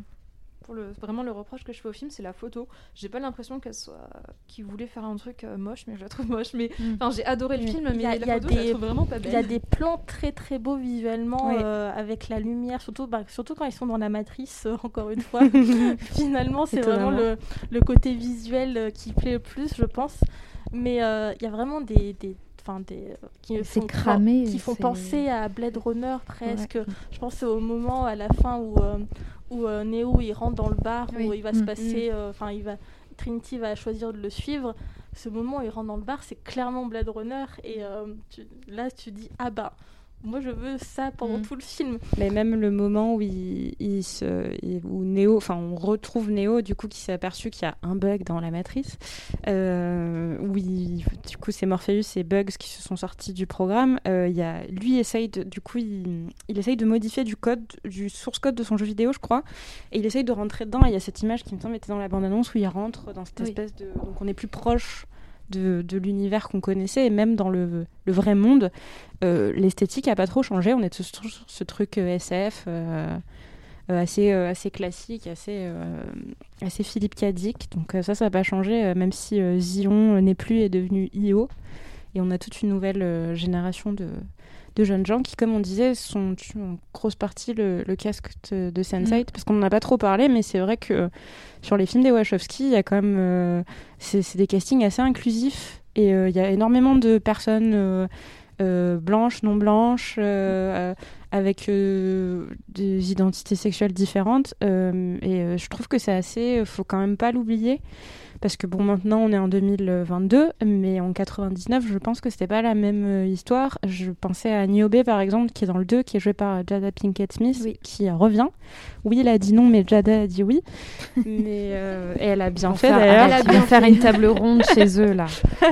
pour le, vraiment le reproche que je fais au film, c'est la photo. J'ai pas l'impression qu'elle soit, qu'il voulait faire un truc euh, moche, mais je la trouve moche. Mais Mm. enfin, j'ai adoré le film, mais y a- la y a photo, je la des- trouve vraiment pas Il y a des plans très très beaux visuellement Ouais. euh, avec la lumière, surtout, bah, surtout quand ils sont dans la matrice, euh, encore une fois. *laughs* Finalement, c'est vraiment le, le côté visuel euh, qui plaît le plus, je pense. Mais euh, il y a vraiment des. des Enfin, des, euh, qui C'est font, cramé, qui font penser à Blade Runner presque. Ouais. Je pense au moment à la fin où, euh, où euh, Neo il rentre dans le bar, où il va se Mm. passer, euh, enfin il va, Trinity va choisir de le suivre. Ce moment où il rentre dans le bar, c'est clairement Blade Runner et euh, tu- là tu dis ah bah moi je veux ça pendant Mm. tout le film. Mais même le moment où, il, il se, il- où Neo, enfin on retrouve Neo du coup qui s'est aperçu qu'il y a un bug dans la matrice, euh, où il- du coup c'est Morpheus et Bugs qui se sont sortis du programme. euh, il y a, lui essaye de, du coup il, il essaye de modifier du code, du source code de son jeu vidéo je crois, et il essaye de rentrer dedans. Et il y a cette image qui me semble était dans la bande annonce où il rentre dans cette Oui. espèce de, donc on est plus proche de, l'univers qu'on connaissait et même dans le, vrai monde euh, l'esthétique a pas trop changé. On est sur ce truc euh, SF euh, assez assez classique assez Philippe Cadic. Donc ça ça n'a pas changé même si Zion n'est plus est devenu IO et on a toute une nouvelle génération de de jeunes gens qui, comme on disait, sont en grosse partie le, le casque de, de Sense8, parce qu'on n'en a pas trop parlé, mais c'est vrai que sur les films des Wachowski, il y a quand même. euh, c'est des castings assez inclusifs, et euh, il y a énormément de personnes euh, euh, blanches, non blanches, euh, euh, avec euh, des identités sexuelles différentes, euh, et euh, je trouve que c'est assez. faut quand même pas l'oublier. Parce que bon, maintenant on est en 2022, mais en 99, je pense que c'était pas la même euh, histoire. Je pensais à Niobe par exemple, qui est dans le 2, qui est joué par Jada Pinkett Smith, qui revient. Oui, il a dit non, mais Jada a dit oui. *laughs* mais euh, et elle a bien On fait d'ailleurs. arrête, ils vont faire une table ronde chez eux là. *laughs*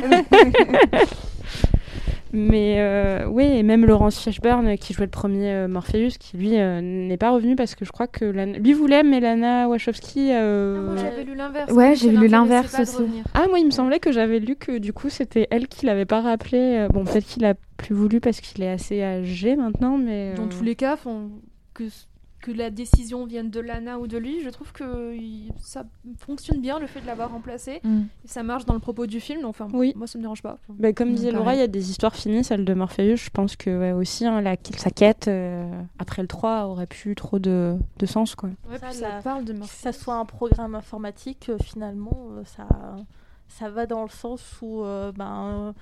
Mais euh, oui, et même Laurence Fishburne qui jouait le premier euh, Morpheus, qui lui euh, n'est pas revenu parce que je crois que Lana- lui voulait, mais Lana Wachowski. euh, Moi, j'avais lu l'inverse. Ouais, j'ai lu l'inverse aussi. Ah, moi, il me semblait que j'avais lu que du coup, c'était elle qui l'avait pas rappelé. Euh, Bon, peut-être qu'il a plus voulu parce qu'il est assez âgé maintenant, mais. Dans euh, tous les cas, font- que, que la décision vienne de Lana ou de lui, je trouve que ça fonctionne bien le fait de l'avoir remplacé. Mm. Ça marche dans le propos du film, donc enfin, Oui. moi ça me dérange pas. bah, comme Mm, disait Laura, il y a des histoires finies, celle de Morpheus. Je pense que ouais, aussi, hein, la, sa quête euh, après le 3 aurait plus trop de, de sens. Quoi. Ouais, Ça, puis ça la- parle de Que ça soit un programme informatique, euh, finalement, euh, ça, ça va dans le sens où euh, ben, euh,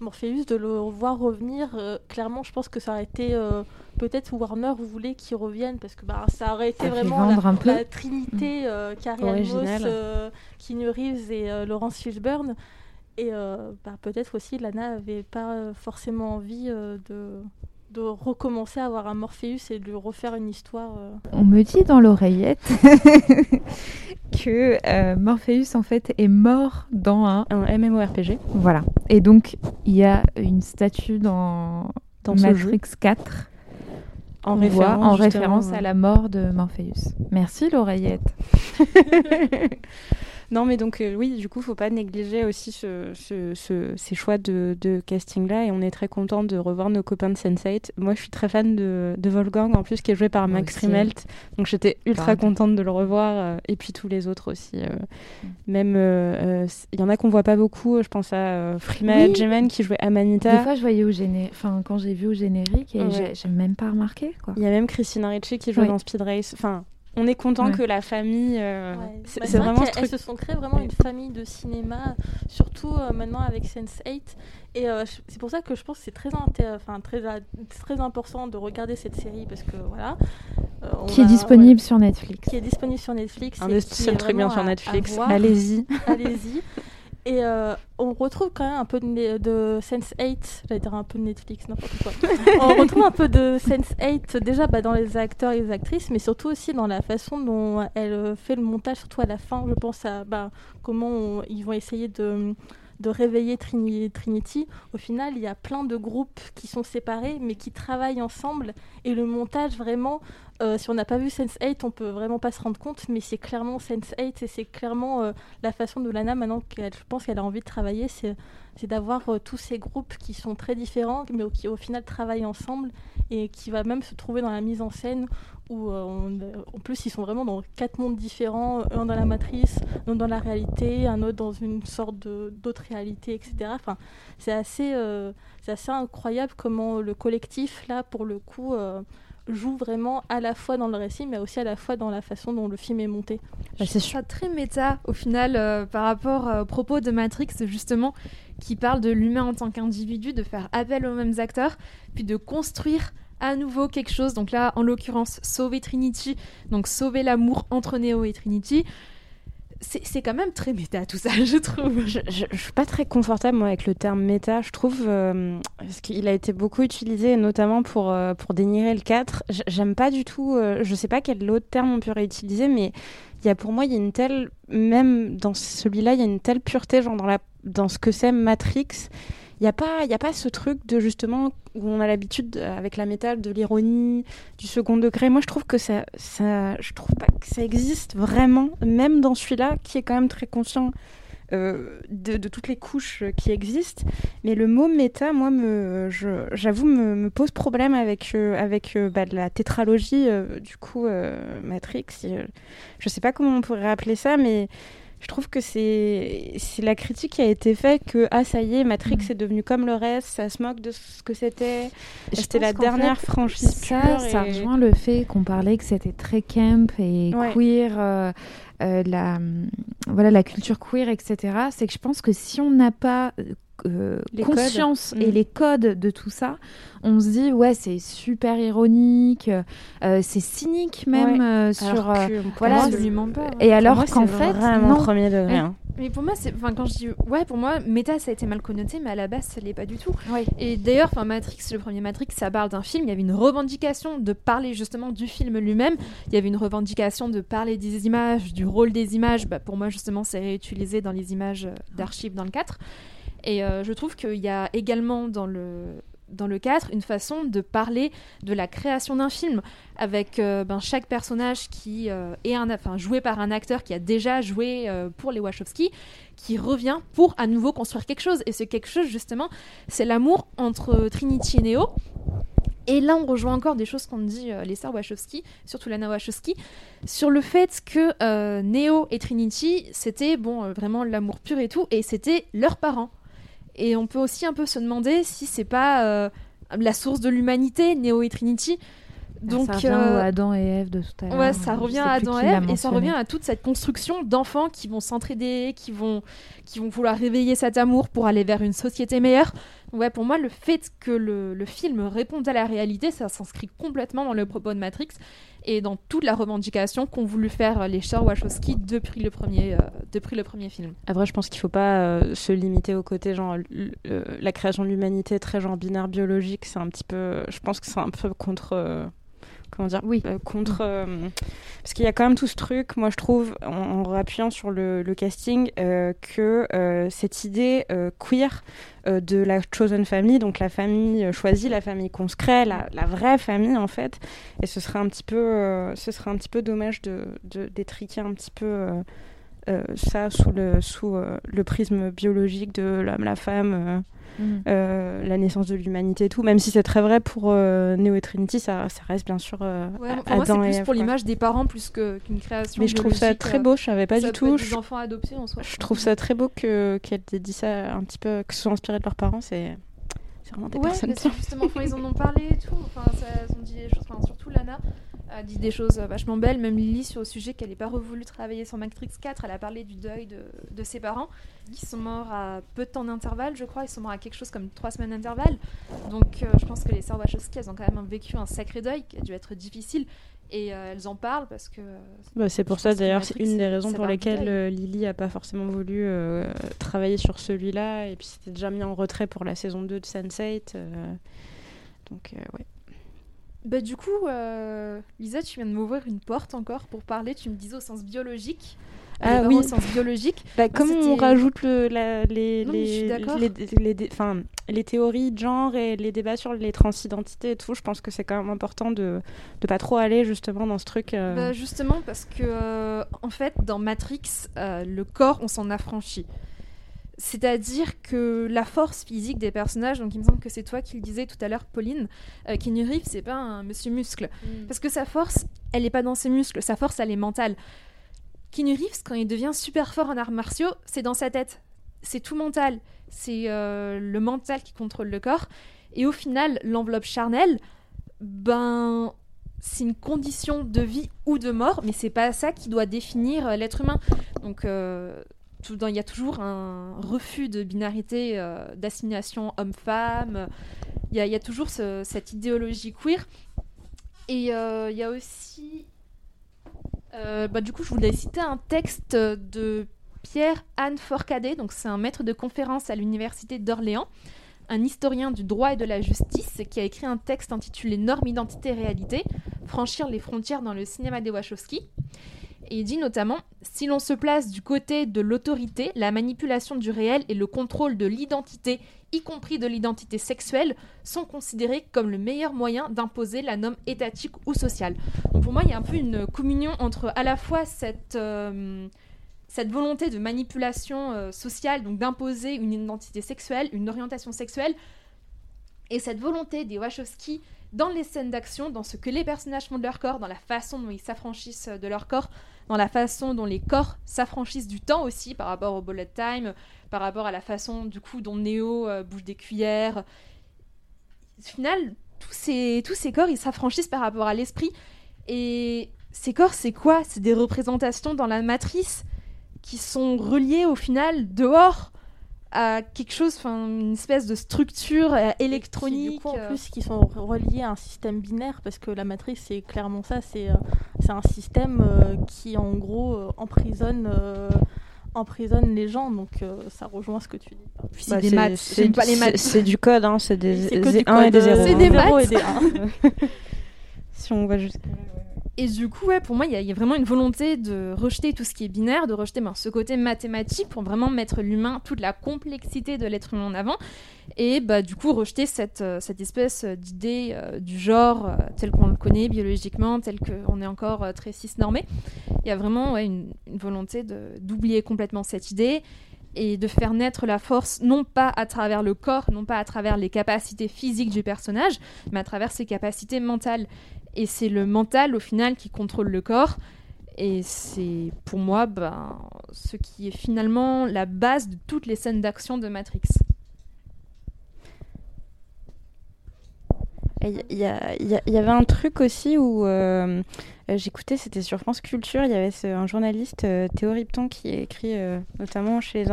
Morpheus, de le voir revenir, euh, clairement, je pense que ça aurait été. euh, Peut-être Warner voulait qu'il revienne parce que bah, ça aurait été Ça vraiment la, un peu. la trinité euh, Carrie Moss, euh, Keanu Reeves et euh, Laurence Fishburne. Et euh, bah, peut-être aussi Lana avait pas forcément envie euh, de, de recommencer à avoir un Morpheus et de lui refaire une histoire. euh. On me dit dans l'oreillette *laughs* que euh, Morpheus en fait est mort dans un Un MMORPG. voilà. Et donc il y a une statue dans, Matrix 4 En référence, en justement, référence à la mort de Morpheus. Merci l'oreillette. *laughs* non, mais donc, euh, oui, du coup, faut pas négliger aussi ce, ce- ce- ces choix de, de casting-là. Et on est très content de revoir nos copains de Sense8. Moi, je suis très fan de, de Wolfgang, en plus, qui est joué par Max aussi. Riemelt. Donc, j'étais ultra Pardon. contente de le revoir. euh, et puis, tous les autres aussi. euh, Même, euh, euh, il y en a qu'on voit pas beaucoup. Je pense à Frima Oui. Qui jouait Des Amanita. fois je voyais au géné... enfin quand j'ai vu au générique et Ouais. j'ai- j'ai même pas remarqué quoi. Il y a même Christina Ricci qui joue Oui. dans Speed Race. Enfin, on est content Ouais. que la famille. euh, Ouais. c'est Bah, vraiment ce qu'elles- truc. Elles se sont créées vraiment une famille de cinéma, surtout euh, maintenant avec Sense8. Et euh, c'est pour ça que je pense que c'est très, enfin, très, très important de regarder cette série parce que voilà. euh, on Qui est disponible sur Netflix. qui est disponible sur Netflix. Un des seuls trucs bien sur Netflix. Allez-y. Allez-y. Et euh, on retrouve quand même un peu de, de Sense8, j'allais dire un peu de Netflix, n'importe quoi. *laughs* on retrouve un peu de Sense8 déjà bah, dans les acteurs et les actrices, mais surtout aussi dans la façon dont elle euh, fait le montage, surtout à la fin. Je pense à bah, comment on- ils vont essayer de, de réveiller Trini- Trinity. Au final, il y a plein de groupes qui sont séparés, mais qui travaillent ensemble. Et le montage, vraiment, euh, si on n'a pas vu Sense8, on peut vraiment pas se rendre compte, mais c'est clairement Sense8 et c'est clairement euh, la façon de Lana, maintenant qu'elle, je pense qu'elle a envie de travailler, c'est, c'est d'avoir euh, tous ces groupes qui sont très différents, mais qui au final travaillent ensemble et qui va même se trouver dans la mise en scène où euh, on- en plus ils sont vraiment dans quatre mondes différents, un dans la matrice, un dans la réalité, un autre dans une sorte d'autre réalité, etc. Enfin, c'est assez, euh, c'est assez incroyable comment le collectif là pour le coup euh, joue vraiment à la fois dans le récit mais aussi à la fois dans la façon dont le film est monté. Trouve ça très méta au final euh, par rapport euh, aux propos de Matrix justement qui parle de l'humain en tant qu'individu, de faire appel aux mêmes acteurs, puis de construire à nouveau quelque chose. Donc là, en l'occurrence, sauver Trinity, donc sauver l'amour entre Neo et Trinity. C'est quand même très méta tout ça, *laughs* je trouve. Je, je, suis pas très confortable moi avec le terme méta. Je trouve euh, parce qu'il a été beaucoup utilisé, notamment pour euh, pour dénigrer le 4. J- J'aime pas du tout. euh, je sais pas quel autre terme on peut réutiliser, mais il y a pour moi il y a une telle même dans celui-là il y a une telle pureté genre dans la dans ce que c'est Matrix. Il n'y a, pas- a pas ce truc de justement où on a l'habitude euh, avec la métal de l'ironie, du second degré. Moi, je trouve que ça, ça, je trouve pas que ça existe vraiment, même dans celui-là, qui est quand même très conscient euh, de, de toutes les couches qui existent. Mais le mot méta, moi, me, j'avoue, me, me pose problème avec, euh, avec euh, bah, la tétralogie, du coup, Matrix. Je sais pas comment on pourrait appeler ça, mais je trouve que c'est la critique qui a été faite que ah ça y est Matrix est devenu comme le reste ça se moque de ce que c'était c'était la dernière fait, franchise ça, pure ça et- rejoint le fait qu'on parlait que c'était très camp et Ouais. queer, euh, euh, la, hum, voilà, la culture queer, etc. C'est que je pense que si on n'a pas euh, euh, conscience codes. et Mm. les codes de tout ça, on se dit ouais c'est super ironique, euh, c'est cynique même Ouais. euh, sur euh, que voilà. absolument pas. Et alors qu'en c'est fait vraiment non. premier degré Ouais. hein. Mais pour moi, c'est, enfin, quand je dis ouais, pour moi, méta, ça a été mal connoté, mais à la base, ça l'est pas du tout. Oui. Et d'ailleurs, enfin, Matrix, le premier Matrix, ça parle d'un film. Il y avait une revendication de parler justement du film lui-même. Il y avait une revendication de parler des images, du rôle des images. Bah, pour moi, justement, c'est réutilisé dans les images euh, d'archives dans le 4. Et euh, je trouve qu'il y a également dans le dans le 4 une façon de parler de la création d'un film avec euh, ben, chaque personnage qui euh, est un, enfin, joué par un acteur qui a déjà joué euh, pour les Wachowski qui revient pour à nouveau construire quelque chose et c'est quelque chose justement c'est l'amour entre Trinity et Neo et là, on rejoint encore des choses qu'ont dit euh, les Wachowski, surtout Lana Wachowski, sur le fait que Neo et Trinity, c'était bon, vraiment l'amour pur et tout, et c'était leurs parents. Et on peut aussi un peu se demander si c'est pas euh, la source de l'humanité, Neo et Trinity. Donc, ça revient euh, au Adam et Ève de tout à l'heure. Ouais, ça revient à Adam et Ève et ça revient à toute cette construction d'enfants qui vont s'entraider, qui vont, qui vont vouloir réveiller cet amour pour aller vers une société meilleure. Ouais, pour moi, le fait que le, film réponde à la réalité, ça s'inscrit complètement dans le propos de Matrix et dans toute la revendication qu'ont voulu faire les sœurs Wachowski depuis le premier, euh, depuis le premier film. Après, je pense qu'il faut pas euh, se limiter au côté genre euh, la création de l'humanité très genre binaire biologique. C'est un petit peu, je pense que c'est un peu contre, euh, comment dire, Oui. euh, contre, euh, parce qu'il y a quand même tout ce truc. Moi, je trouve, en, en sur le, casting, euh, que cette idée queer de la chosen family, donc la famille choisie, la famille qu'on se crée, la, vraie famille en fait. Et ce serait un petit peu, un petit peu dommage de d'étriquer un petit peu. ça sous le sous le prisme biologique de l'homme, la femme, Mhm. euh, la naissance de l'humanité et tout. Même si c'est très vrai pour euh, Neo et Trinity, ça, ça reste bien sûr euh, Ouais, pour moi, c'est plus pour l'image des parents plus qu'une création. Mais je trouve ça très euh, beau. Je savais pas ça du tout. Je, Des enfants adoptés en soi. je trouve ça très beau que qu'elle ait dit ça un petit peu, que ce soit inspiré de leurs parents. C'est c'est vraiment des Ouais, personnes justement, enfin, ils en ont parlé et tout. Enfin, ça, ils ont dit des choses, enfin, surtout Lana a dit des choses vachement belles. Même Lily sur le sujet qu'elle n'ait pas revoulu travailler sur Matrix 4. Elle a parlé du deuil de, de ses parents qui sont morts à peu de temps d'intervalle, je crois. Ils sont morts à quelque chose comme trois semaines d'intervalle. Donc, euh, je pense que les sœurs Wachowski, elles ont quand même vécu un sacré deuil qui a dû être difficile. Et euh, elles en parlent parce que. Bah, c'est pour ça d'ailleurs, c'est une des raisons pour lesquelles euh, Lily a pas forcément voulu travailler sur celui-là, et puis c'était déjà mis en retrait pour la saison 2 de Sense8. euh, donc, ouais. Bah, du coup, euh, Lisa, tu viens de m'ouvrir une porte encore pour parler. Tu me disais au sens biologique. Ah vraiment oui. au sens biologique. Bah, Moi, comme on rajoute le, la- les, Non, les, les, les, les théories de genre et les débats sur les transidentités et tout, je pense que c'est quand même important de ne pas trop aller justement dans ce truc. euh, Bah, justement, parce que, euh, en fait, dans Matrix, euh, le corps, on s'en affranchit. C'est-à-dire que la force physique des personnages, donc il me semble que c'est toi qui le disais tout à l'heure, Pauline, euh, Keanu Reeves, c'est pas un monsieur muscle. Parce que sa force, elle n'est pas dans ses muscles, sa force, elle est mentale. Keanu Reeves, quand il devient super fort en arts martiaux, c'est dans sa tête. C'est tout mental. C'est euh, le mental qui contrôle le corps. Et au final, l'enveloppe charnelle, ben, c'est une condition de vie ou de mort, mais c'est pas ça qui doit définir euh, l'être humain. Donc, euh, il y a toujours un refus de binarité, euh, d'assignation homme-femme. Il y, a- toujours ce- cette idéologie queer. Et euh, il y a aussi. euh, bah, du coup, je voulais citer un texte de Pierre-Anne Forcadé. Donc, c'est un maître de conférence à l'université d'Orléans, un historien du droit et de la justice, qui a écrit un texte intitulé Normes, identité, réalité franchir les frontières dans le cinéma des Wachowski. Et il dit notamment Si l'on se place du côté de l'autorité, la manipulation du réel et le contrôle de l'identité, y compris de l'identité sexuelle, sont considérés comme le meilleur moyen d'imposer la norme étatique ou sociale. Donc pour moi, il y a un peu une communion entre à la fois cette, euh, volonté de manipulation euh, sociale, donc d'imposer une identité sexuelle, une orientation sexuelle, et cette volonté des Wachowski dans les scènes d'action, dans ce que les personnages font de leur corps, dans la façon dont ils s'affranchissent de leur corps, dans la façon dont les corps s'affranchissent du temps aussi par rapport au bullet time, par rapport à la façon du coup dont Neo euh, bouge des cuillères. Au final, tous ces, tous ces corps, ils s'affranchissent par rapport à l'esprit. Et ces corps, c'est quoi? C'est des représentations dans la matrice qui sont reliées au final dehors à quelque chose, enfin une espèce de structure euh, Qui, électronique. du coup, en euh, plus, qui sont reliés à un système binaire, parce que la matrice, c'est clairement ça, c'est euh, c'est un système euh, qui, en gros, emprisonne, euh, emprisonne les gens, donc ça rejoint ce que tu dis. C'est bah, des c'est- maths, c'est pas les maths. C'est du code, hein, c'est des, C'est que des du 1 et des euh, 0. c'est des zéro maths. et des un. *laughs* si on va jusqu'à Et du coup, pour moi, il y, a- vraiment une volonté de rejeter tout ce qui est binaire, de rejeter ben, ce côté mathématique pour vraiment mettre l'humain, toute la complexité de l'être humain en avant. Et bah, du coup, rejeter cette, euh, espèce d'idée euh, du genre euh, tel qu'on le connaît biologiquement, tel qu'on est encore euh, très cis-normé. Il y a vraiment une, une volonté d'oublier complètement cette idée et de faire naître la force non pas à travers le corps, non pas à travers les capacités physiques du personnage, mais à travers ses capacités mentales. Et c'est le mental au final qui contrôle le corps. Et c'est pour moi ben, ce qui est finalement la base de toutes les scènes d'action de Matrix. Il y, avait un truc aussi où euh, j'écoutais, c'était sur France Culture, il y avait un journaliste, euh, Théo Ripton, qui écrit euh, notamment chez Les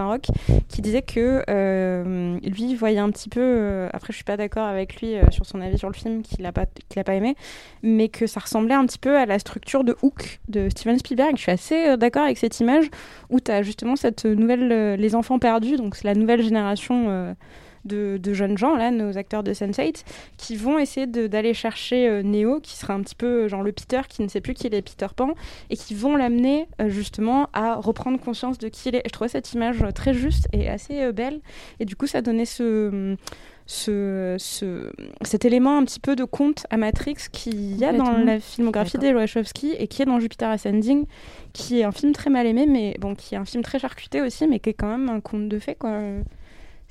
qui disait que euh, lui voyait un petit peu, euh, après je suis pas d'accord avec lui euh, sur son avis sur le film, qu'il a, pas, pas aimé, mais que ça ressemblait un petit peu à la structure de Hook de Steven Spielberg. Je suis assez euh, d'accord avec cette image où tu as justement cette nouvelle, euh, les enfants perdus, donc c'est la nouvelle génération. De, de jeunes gens, là, nos acteurs de Sense8, qui vont essayer d'aller chercher euh, Neo, qui sera un petit peu euh, genre le Peter qui ne sait plus qu'il est Peter Pan, et qui vont l'amener euh, justement à reprendre conscience de qui il est. Je trouvais cette image euh, très juste et assez belle, et du coup ça donnait ce, ce, ce, cet élément un petit peu de conte à Matrix qu'il y a dans la filmographie des Wachowski et qui est dans Jupiter Ascending, qui est un film très mal aimé, mais bon, qui est un film très charcuté aussi, mais qui est quand même un conte de fait, quoi.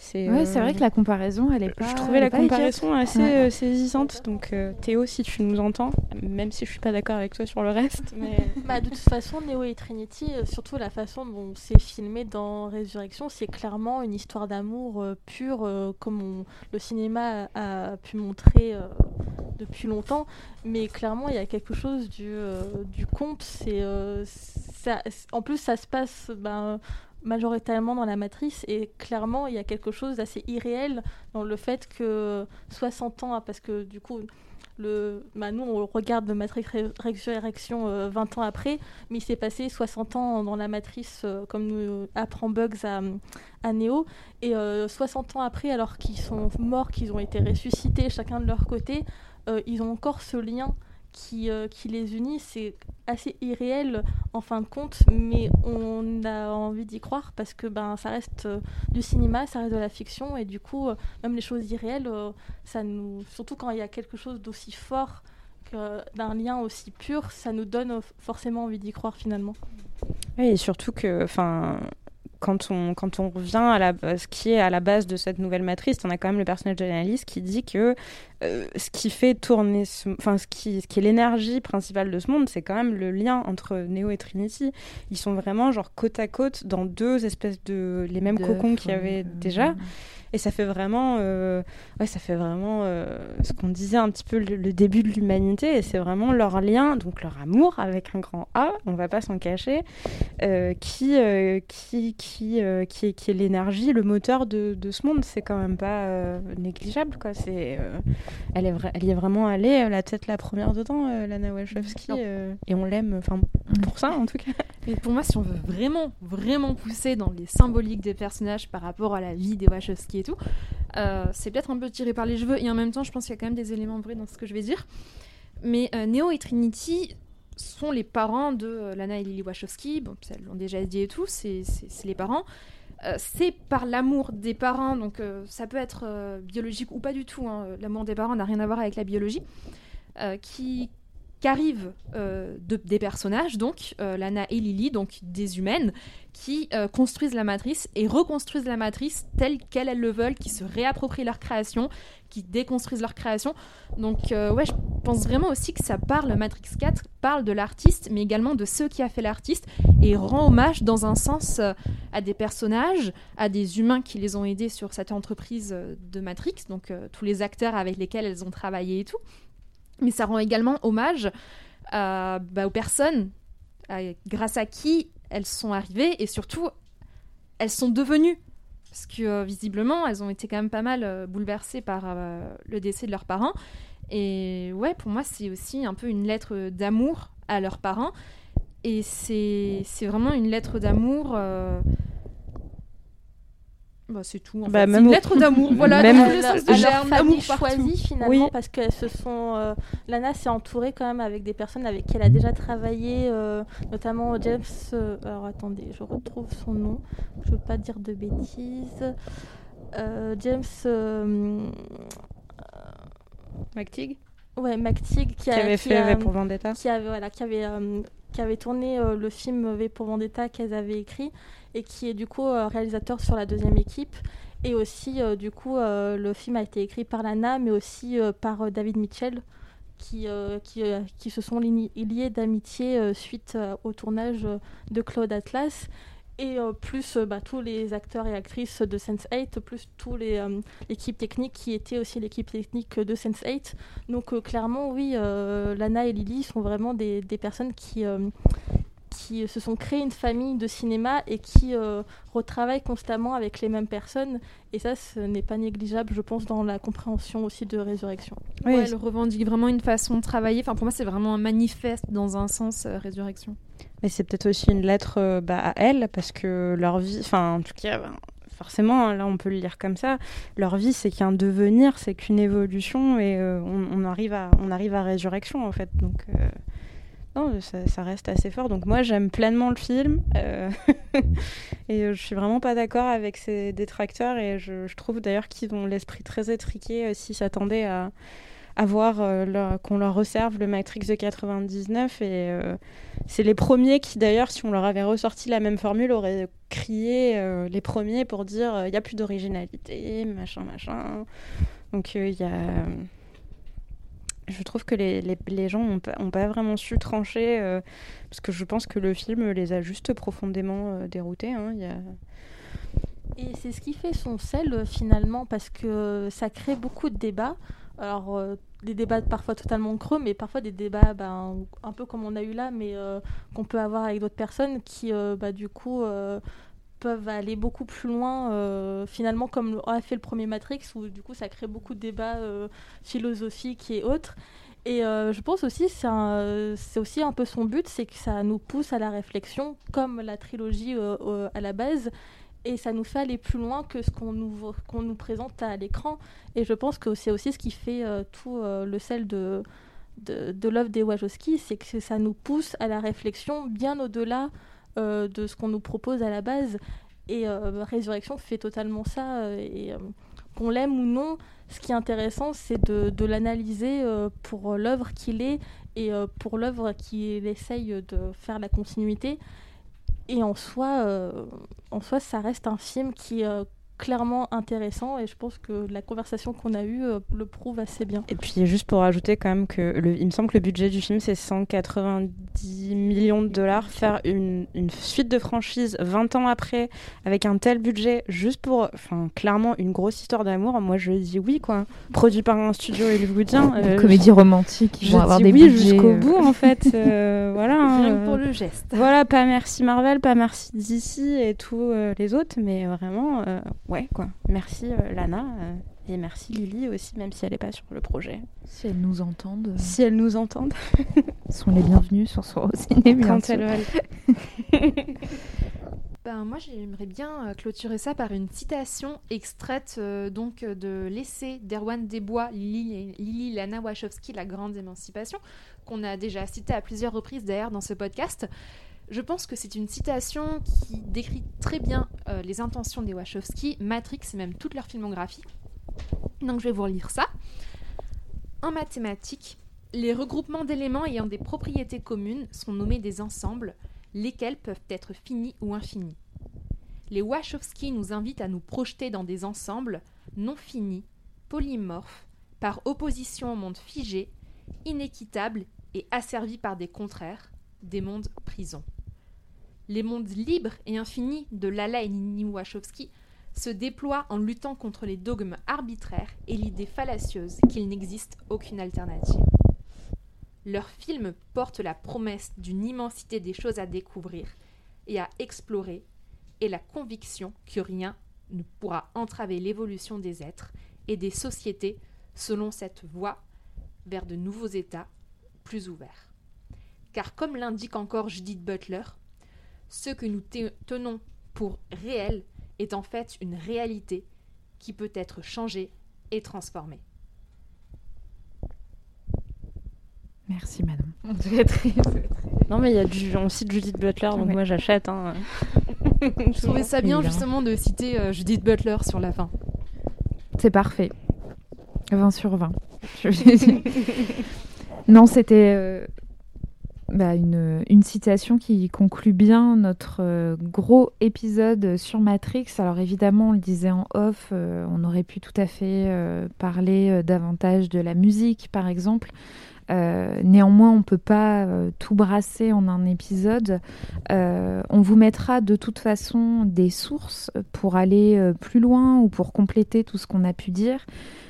C'est Ouais, c'est euh, vrai que la comparaison, elle est pas. je trouvais la comparaison assez Ouais. euh, saisissante. Donc euh, Théo, si tu nous entends, même si je suis pas d'accord avec toi sur le reste, *laughs* mais Bah, de toute façon, Neo et Trinity, surtout la façon dont c'est filmé dans Résurrection, c'est clairement une histoire d'amour euh, pure, euh, comme on- le cinéma a, a pu montrer euh, depuis longtemps. Mais clairement, il y a quelque chose du, euh, du conte. C'est, euh, ça- en plus, ça se passe ben, majoritairement dans la matrice, et clairement, il y a quelque chose d'assez irréel dans le fait que 60 ans, parce que du coup, le, bah, nous, on regarde le Matrix Résurrection euh, 20 ans après, mais il s'est passé 60 ans dans la matrice, euh, comme nous apprend Bugs à, à Neo. Et euh, 60 ans après, alors qu'ils sont morts, qu'ils ont été ressuscités chacun de leur côté, euh, ils ont encore ce lien qui, euh, qui les unit. C'est assez irréel en fin de compte, mais on a envie d'y croire parce que ben, ça reste euh, du cinéma, ça reste de la fiction, et du coup, euh, même les choses irréelles, ça nous... surtout quand il y a quelque chose d'aussi fort, d'un lien aussi pur, ça nous donne forcément envie d'y croire finalement. Oui, et surtout que, enfin, quand on, quand on revient à la, ce qui est à la base de cette nouvelle matrice, on a quand même le personnage de l'analyste qui dit que euh, ce qui fait tourner, ce- enfin, ce qui, ce qui est l'énergie principale de ce monde, c'est quand même le lien entre Neo et Trinity. Ils sont vraiment genre côte à côte dans deux espèces de les mêmes cocons qu'il y avait euh, déjà. Et ça fait vraiment, euh, ouais, ça fait vraiment euh, ce qu'on disait un petit peu le, le début de l'humanité. Et c'est vraiment leur lien, donc leur amour avec un grand A, on va pas s'en cacher, euh, qui, qui, qui, qui, est, qui est l'énergie, le moteur de, de ce monde. C'est quand même pas négligeable, quoi. C'est, elle, est elle y est vraiment allée, la tête la première dedans, Lana Wachowski, et on l'aime, enfin, pour ça en tout cas. Mais pour moi, si on veut vraiment, vraiment pousser dans les symboliques des personnages par rapport à la vie des Wachowski et tout, euh, c'est peut-être un peu tiré par les cheveux et en même temps, je pense qu'il y a quand même des éléments vrais dans ce que je vais dire. Mais euh, Neo et Trinity sont les parents de euh, Lana et Lily Wachowski. Bon, ça, l'ont déjà dit et tout, c'est les parents. Euh, c'est par l'amour des parents, donc ça peut être biologique ou pas du tout. hein. L'amour des parents n'a rien à voir avec la biologie. qui qu'arrivent euh, de- des personnages, donc euh, Lana et Lily, donc des humaines, qui euh, construisent la matrice et reconstruisent la matrice telle qu'elles elles le veulent, qui se réapproprient leur création, qui déconstruisent leur création. Donc ouais, je pense vraiment aussi que ça parle, Matrix 4 parle de l'artiste, mais également de ceux qui a fait l'artiste, et rend hommage dans un sens à des personnages, à des humains qui les ont aidés sur cette entreprise de Matrix, donc tous les acteurs avec lesquels elles ont travaillé et tout mais ça rend également hommage bah, aux personnes grâce à qui elles sont arrivées et surtout elles sont devenues. Parce que euh, visiblement, elles ont été quand même pas mal euh, bouleversées par euh, le décès de leurs parents. Et ouais, pour moi, c'est aussi un peu une lettre d'amour à leurs parents. Et c'est vraiment une lettre d'amour. Bah, c'est tout. en Bah, fait. C'est même une au- lettre d'amour. Voilà, Même- leur famille choisie finalement Oui. parce qu'elles se sont euh, Lana s'est entourée quand même avec des personnes avec qui elle a déjà travaillé euh, notamment James euh, alors attendez je retrouve son nom je veux pas dire de bêtises Euh, James euh, McTeague ouais McTeague qui, qui a- avait qui fait a- V pour Vendetta. qui avait voilà qui avait euh, qui avait tourné euh, le film V pour Vendetta qu'elles avaient écrit et qui est du coup euh, réalisateur sur la deuxième équipe. Et aussi euh, du coup euh, le film a été écrit par Lana mais aussi par David Mitchell qui, qui, qui se sont liés d'amitié suite au tournage de Claude Atlas. Et plus bah, tous les acteurs et actrices de Sense8 plus tous les euh, l'équipe technique qui était aussi l'équipe technique de Sense8 donc clairement, oui, Lana et Lily sont vraiment des, personnes qui, qui se sont créées une famille de cinéma et qui euh, retravaillent constamment avec les mêmes personnes. Et ça, ce n'est pas négligeable, je pense, dans la compréhension aussi de Résurrection. Ouais, Oui, elle revendique vraiment une façon de travailler. Enfin, pour moi, c'est vraiment un manifeste dans un sens euh, résurrection. Mais c'est peut-être aussi une lettre euh, bah, à elles, parce que leur vie, enfin, en tout cas, ben, forcément, hein, là, on peut le lire comme ça. Leur vie, c'est qu'un devenir, c'est qu'une évolution, et euh, on, on arrive à, on arrive à résurrection, en fait. Donc, euh, non, ça, reste assez fort. Donc, moi, j'aime pleinement le film, euh, *laughs* et euh, je suis vraiment pas d'accord avec ces détracteurs, et je, trouve d'ailleurs qu'ils ont l'esprit très étriqué euh, s'ils s'attendaient à à voir euh, qu'on leur reserve le Matrix de 99 et c'est les premiers qui d'ailleurs si on leur avait ressorti la même formule auraient crié les premiers pour dire il n'y a plus d'originalité machin machin donc il y a je trouve que les, les, gens n'ont pas, vraiment su trancher euh, parce que je pense que le film les a juste profondément euh, déroutés hein. Et c'est ce qui fait son sel euh, finalement, parce que ça crée beaucoup de débats. Alors, des débats parfois totalement creux, mais parfois des débats ben, un peu comme on a eu là, mais qu'on peut avoir avec d'autres personnes qui, bah, du coup, peuvent aller beaucoup plus loin, euh, finalement, comme a fait le premier Matrix, où du coup ça crée beaucoup de débats euh, philosophiques et autres. Et euh, je pense aussi, c'est aussi un peu son but, c'est que ça nous pousse à la réflexion, comme la trilogie à la base, et ça nous fait aller plus loin que ce qu'on nous, qu'on nous présente à l'écran. Et je pense que c'est aussi ce qui fait tout le sel de, de, de l'œuvre des Wachowski, c'est que ça nous pousse à la réflexion bien au-delà euh, de ce qu'on nous propose à la base. Et euh, Résurrection fait totalement ça. euh, et qu'on l'aime ou non, ce qui est intéressant, c'est de, l'analyser pour l'œuvre qu'il est et pour l'œuvre qu'il essaye de faire la continuité. Et en soi, en soi, ça reste un film qui clairement intéressant et je pense que la conversation qu'on a eue euh, le prouve assez bien. Et puis juste pour rajouter quand même que le, il me semble que le budget du film c'est 190 millions de dollars. Faire une, une suite de franchise 20 ans après avec un tel budget juste pour, enfin clairement une grosse histoire d'amour, moi je dis oui quoi. Produit par un studio hollywoodien. Une euh, comédie romantique, ils je vont avoir dis des oui budgets, jusqu'au euh. bout en fait. euh, *laughs* voilà. Rien que euh, pour le geste. Voilà, pas merci Marvel, pas merci DC et tous euh, les autres, mais vraiment, euh, ouais quoi. Merci euh, Lana euh, et merci Lily aussi, même si elle n'est pas sur le projet. Si elles nous entendent, euh, Si elles nous entendent, sont les bienvenus sur Sorociné, bien quand sûr. elles veulent. *laughs* Ben, moi, j'aimerais bien clôturer ça par une citation extraite euh, donc de l'essai d'Erwan Desbois, Lily, Lily Lana Wachowski, La Grande Émancipation, qu'on a déjà cité à plusieurs reprises d'ailleurs dans ce podcast. Je pense que c'est une citation qui décrit très bien euh, les intentions des Wachowski, Matrix et même toute leur filmographie. Donc je vais vous relire ça. En mathématiques, les regroupements d'éléments ayant des propriétés communes sont nommés des ensembles, lesquels peuvent être finis ou infinis. Les Wachowski nous invitent à nous projeter dans des ensembles non finis, polymorphes, par opposition au monde figé, inéquitables et asservis par des contraires, des mondes prisons. Les mondes libres et infinis de Lala et Nini Wachowski se déploient en luttant contre les dogmes arbitraires et l'idée fallacieuse qu'il n'existe aucune alternative. Leurs films portent la promesse d'une immensité des choses à découvrir et à explorer et la conviction que rien ne pourra entraver l'évolution des êtres et des sociétés selon cette voie vers de nouveaux états plus ouverts. Car comme l'indique encore Judith Butler, ce que nous te- tenons pour réel est en fait une réalité qui peut être changée et transformée. Merci Manon. *laughs* Non mais il y a du, on cite Judith Butler, donc Ouais. moi j'achète. Hein. *laughs* Je trouvais ça bien justement de citer euh, Judith Butler sur la fin. C'est parfait. 20 sur 20. Je- *laughs* non, c'était euh, bah, une, une citation qui conclut bien notre euh, gros épisode sur Matrix. Alors évidemment, on le disait en off, euh, on aurait pu tout à fait euh, parler davantage de la musique, par exemple. Euh, néanmoins, on ne peut pas euh, tout brasser en un épisode. Euh, on vous mettra de toute façon des sources pour aller plus loin ou pour compléter tout ce qu'on a pu dire,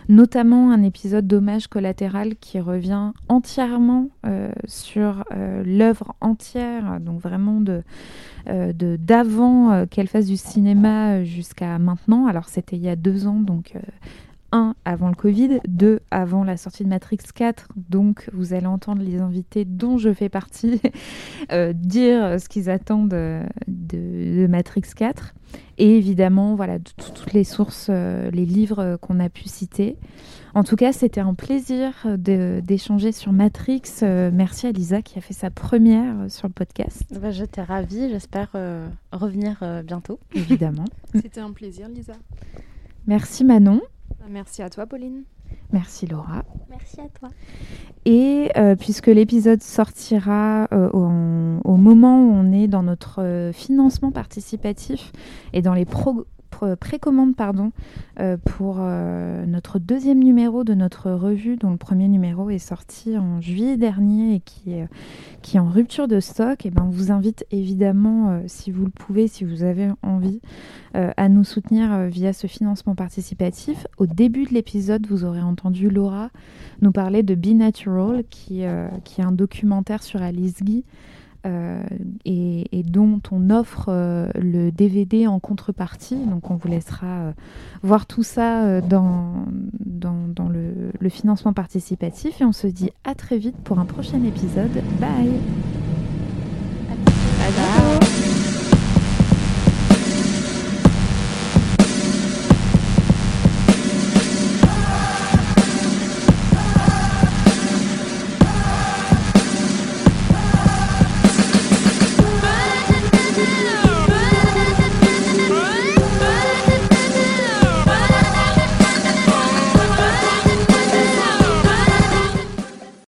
notamment un épisode d'hommage collatéral qui revient entièrement sur l'œuvre entière, donc vraiment de d'avant qu'elle fasse du cinéma jusqu'à maintenant. Alors c'était il y a deux ans, donc euh, un avant le Covid, deux avant la sortie de Matrix 4. Donc vous allez entendre les invités dont je fais partie *laughs* euh, dire ce qu'ils attendent euh, de, de Matrix 4. Et évidemment, voilà, toutes les sources, euh, les livres qu'on a pu citer. En tout cas, c'était un plaisir d'échanger sur Matrix. Euh, merci à Lisa qui a fait sa première sur le podcast, Bah, J'étais ravie, j'espère euh, revenir euh, bientôt. évidemment. *laughs* C'était un plaisir, Lisa. Merci Manon. Merci à toi, Pauline. Merci Laura. Merci à toi. Et euh, puisque l'épisode sortira euh, au, au moment où on est dans notre euh, financement participatif et dans les pro- précommandes pardon, euh, pour euh, notre deuxième numéro de notre revue, dont le premier numéro est sorti en juillet dernier et qui est, qui est en rupture de stock, et ben, on vous invite évidemment, euh, si vous le pouvez, si vous avez envie, euh, à nous soutenir euh, via ce financement participatif. Au début de l'épisode, vous aurez entendu Laura nous parler de Be Natural, qui, euh, qui est un documentaire sur Alice Guy, euh, et, dont on offre euh, le DVD en contrepartie. Donc on vous laissera euh, voir tout ça dans, le financement participatif et on se dit à très vite pour un prochain épisode. Bye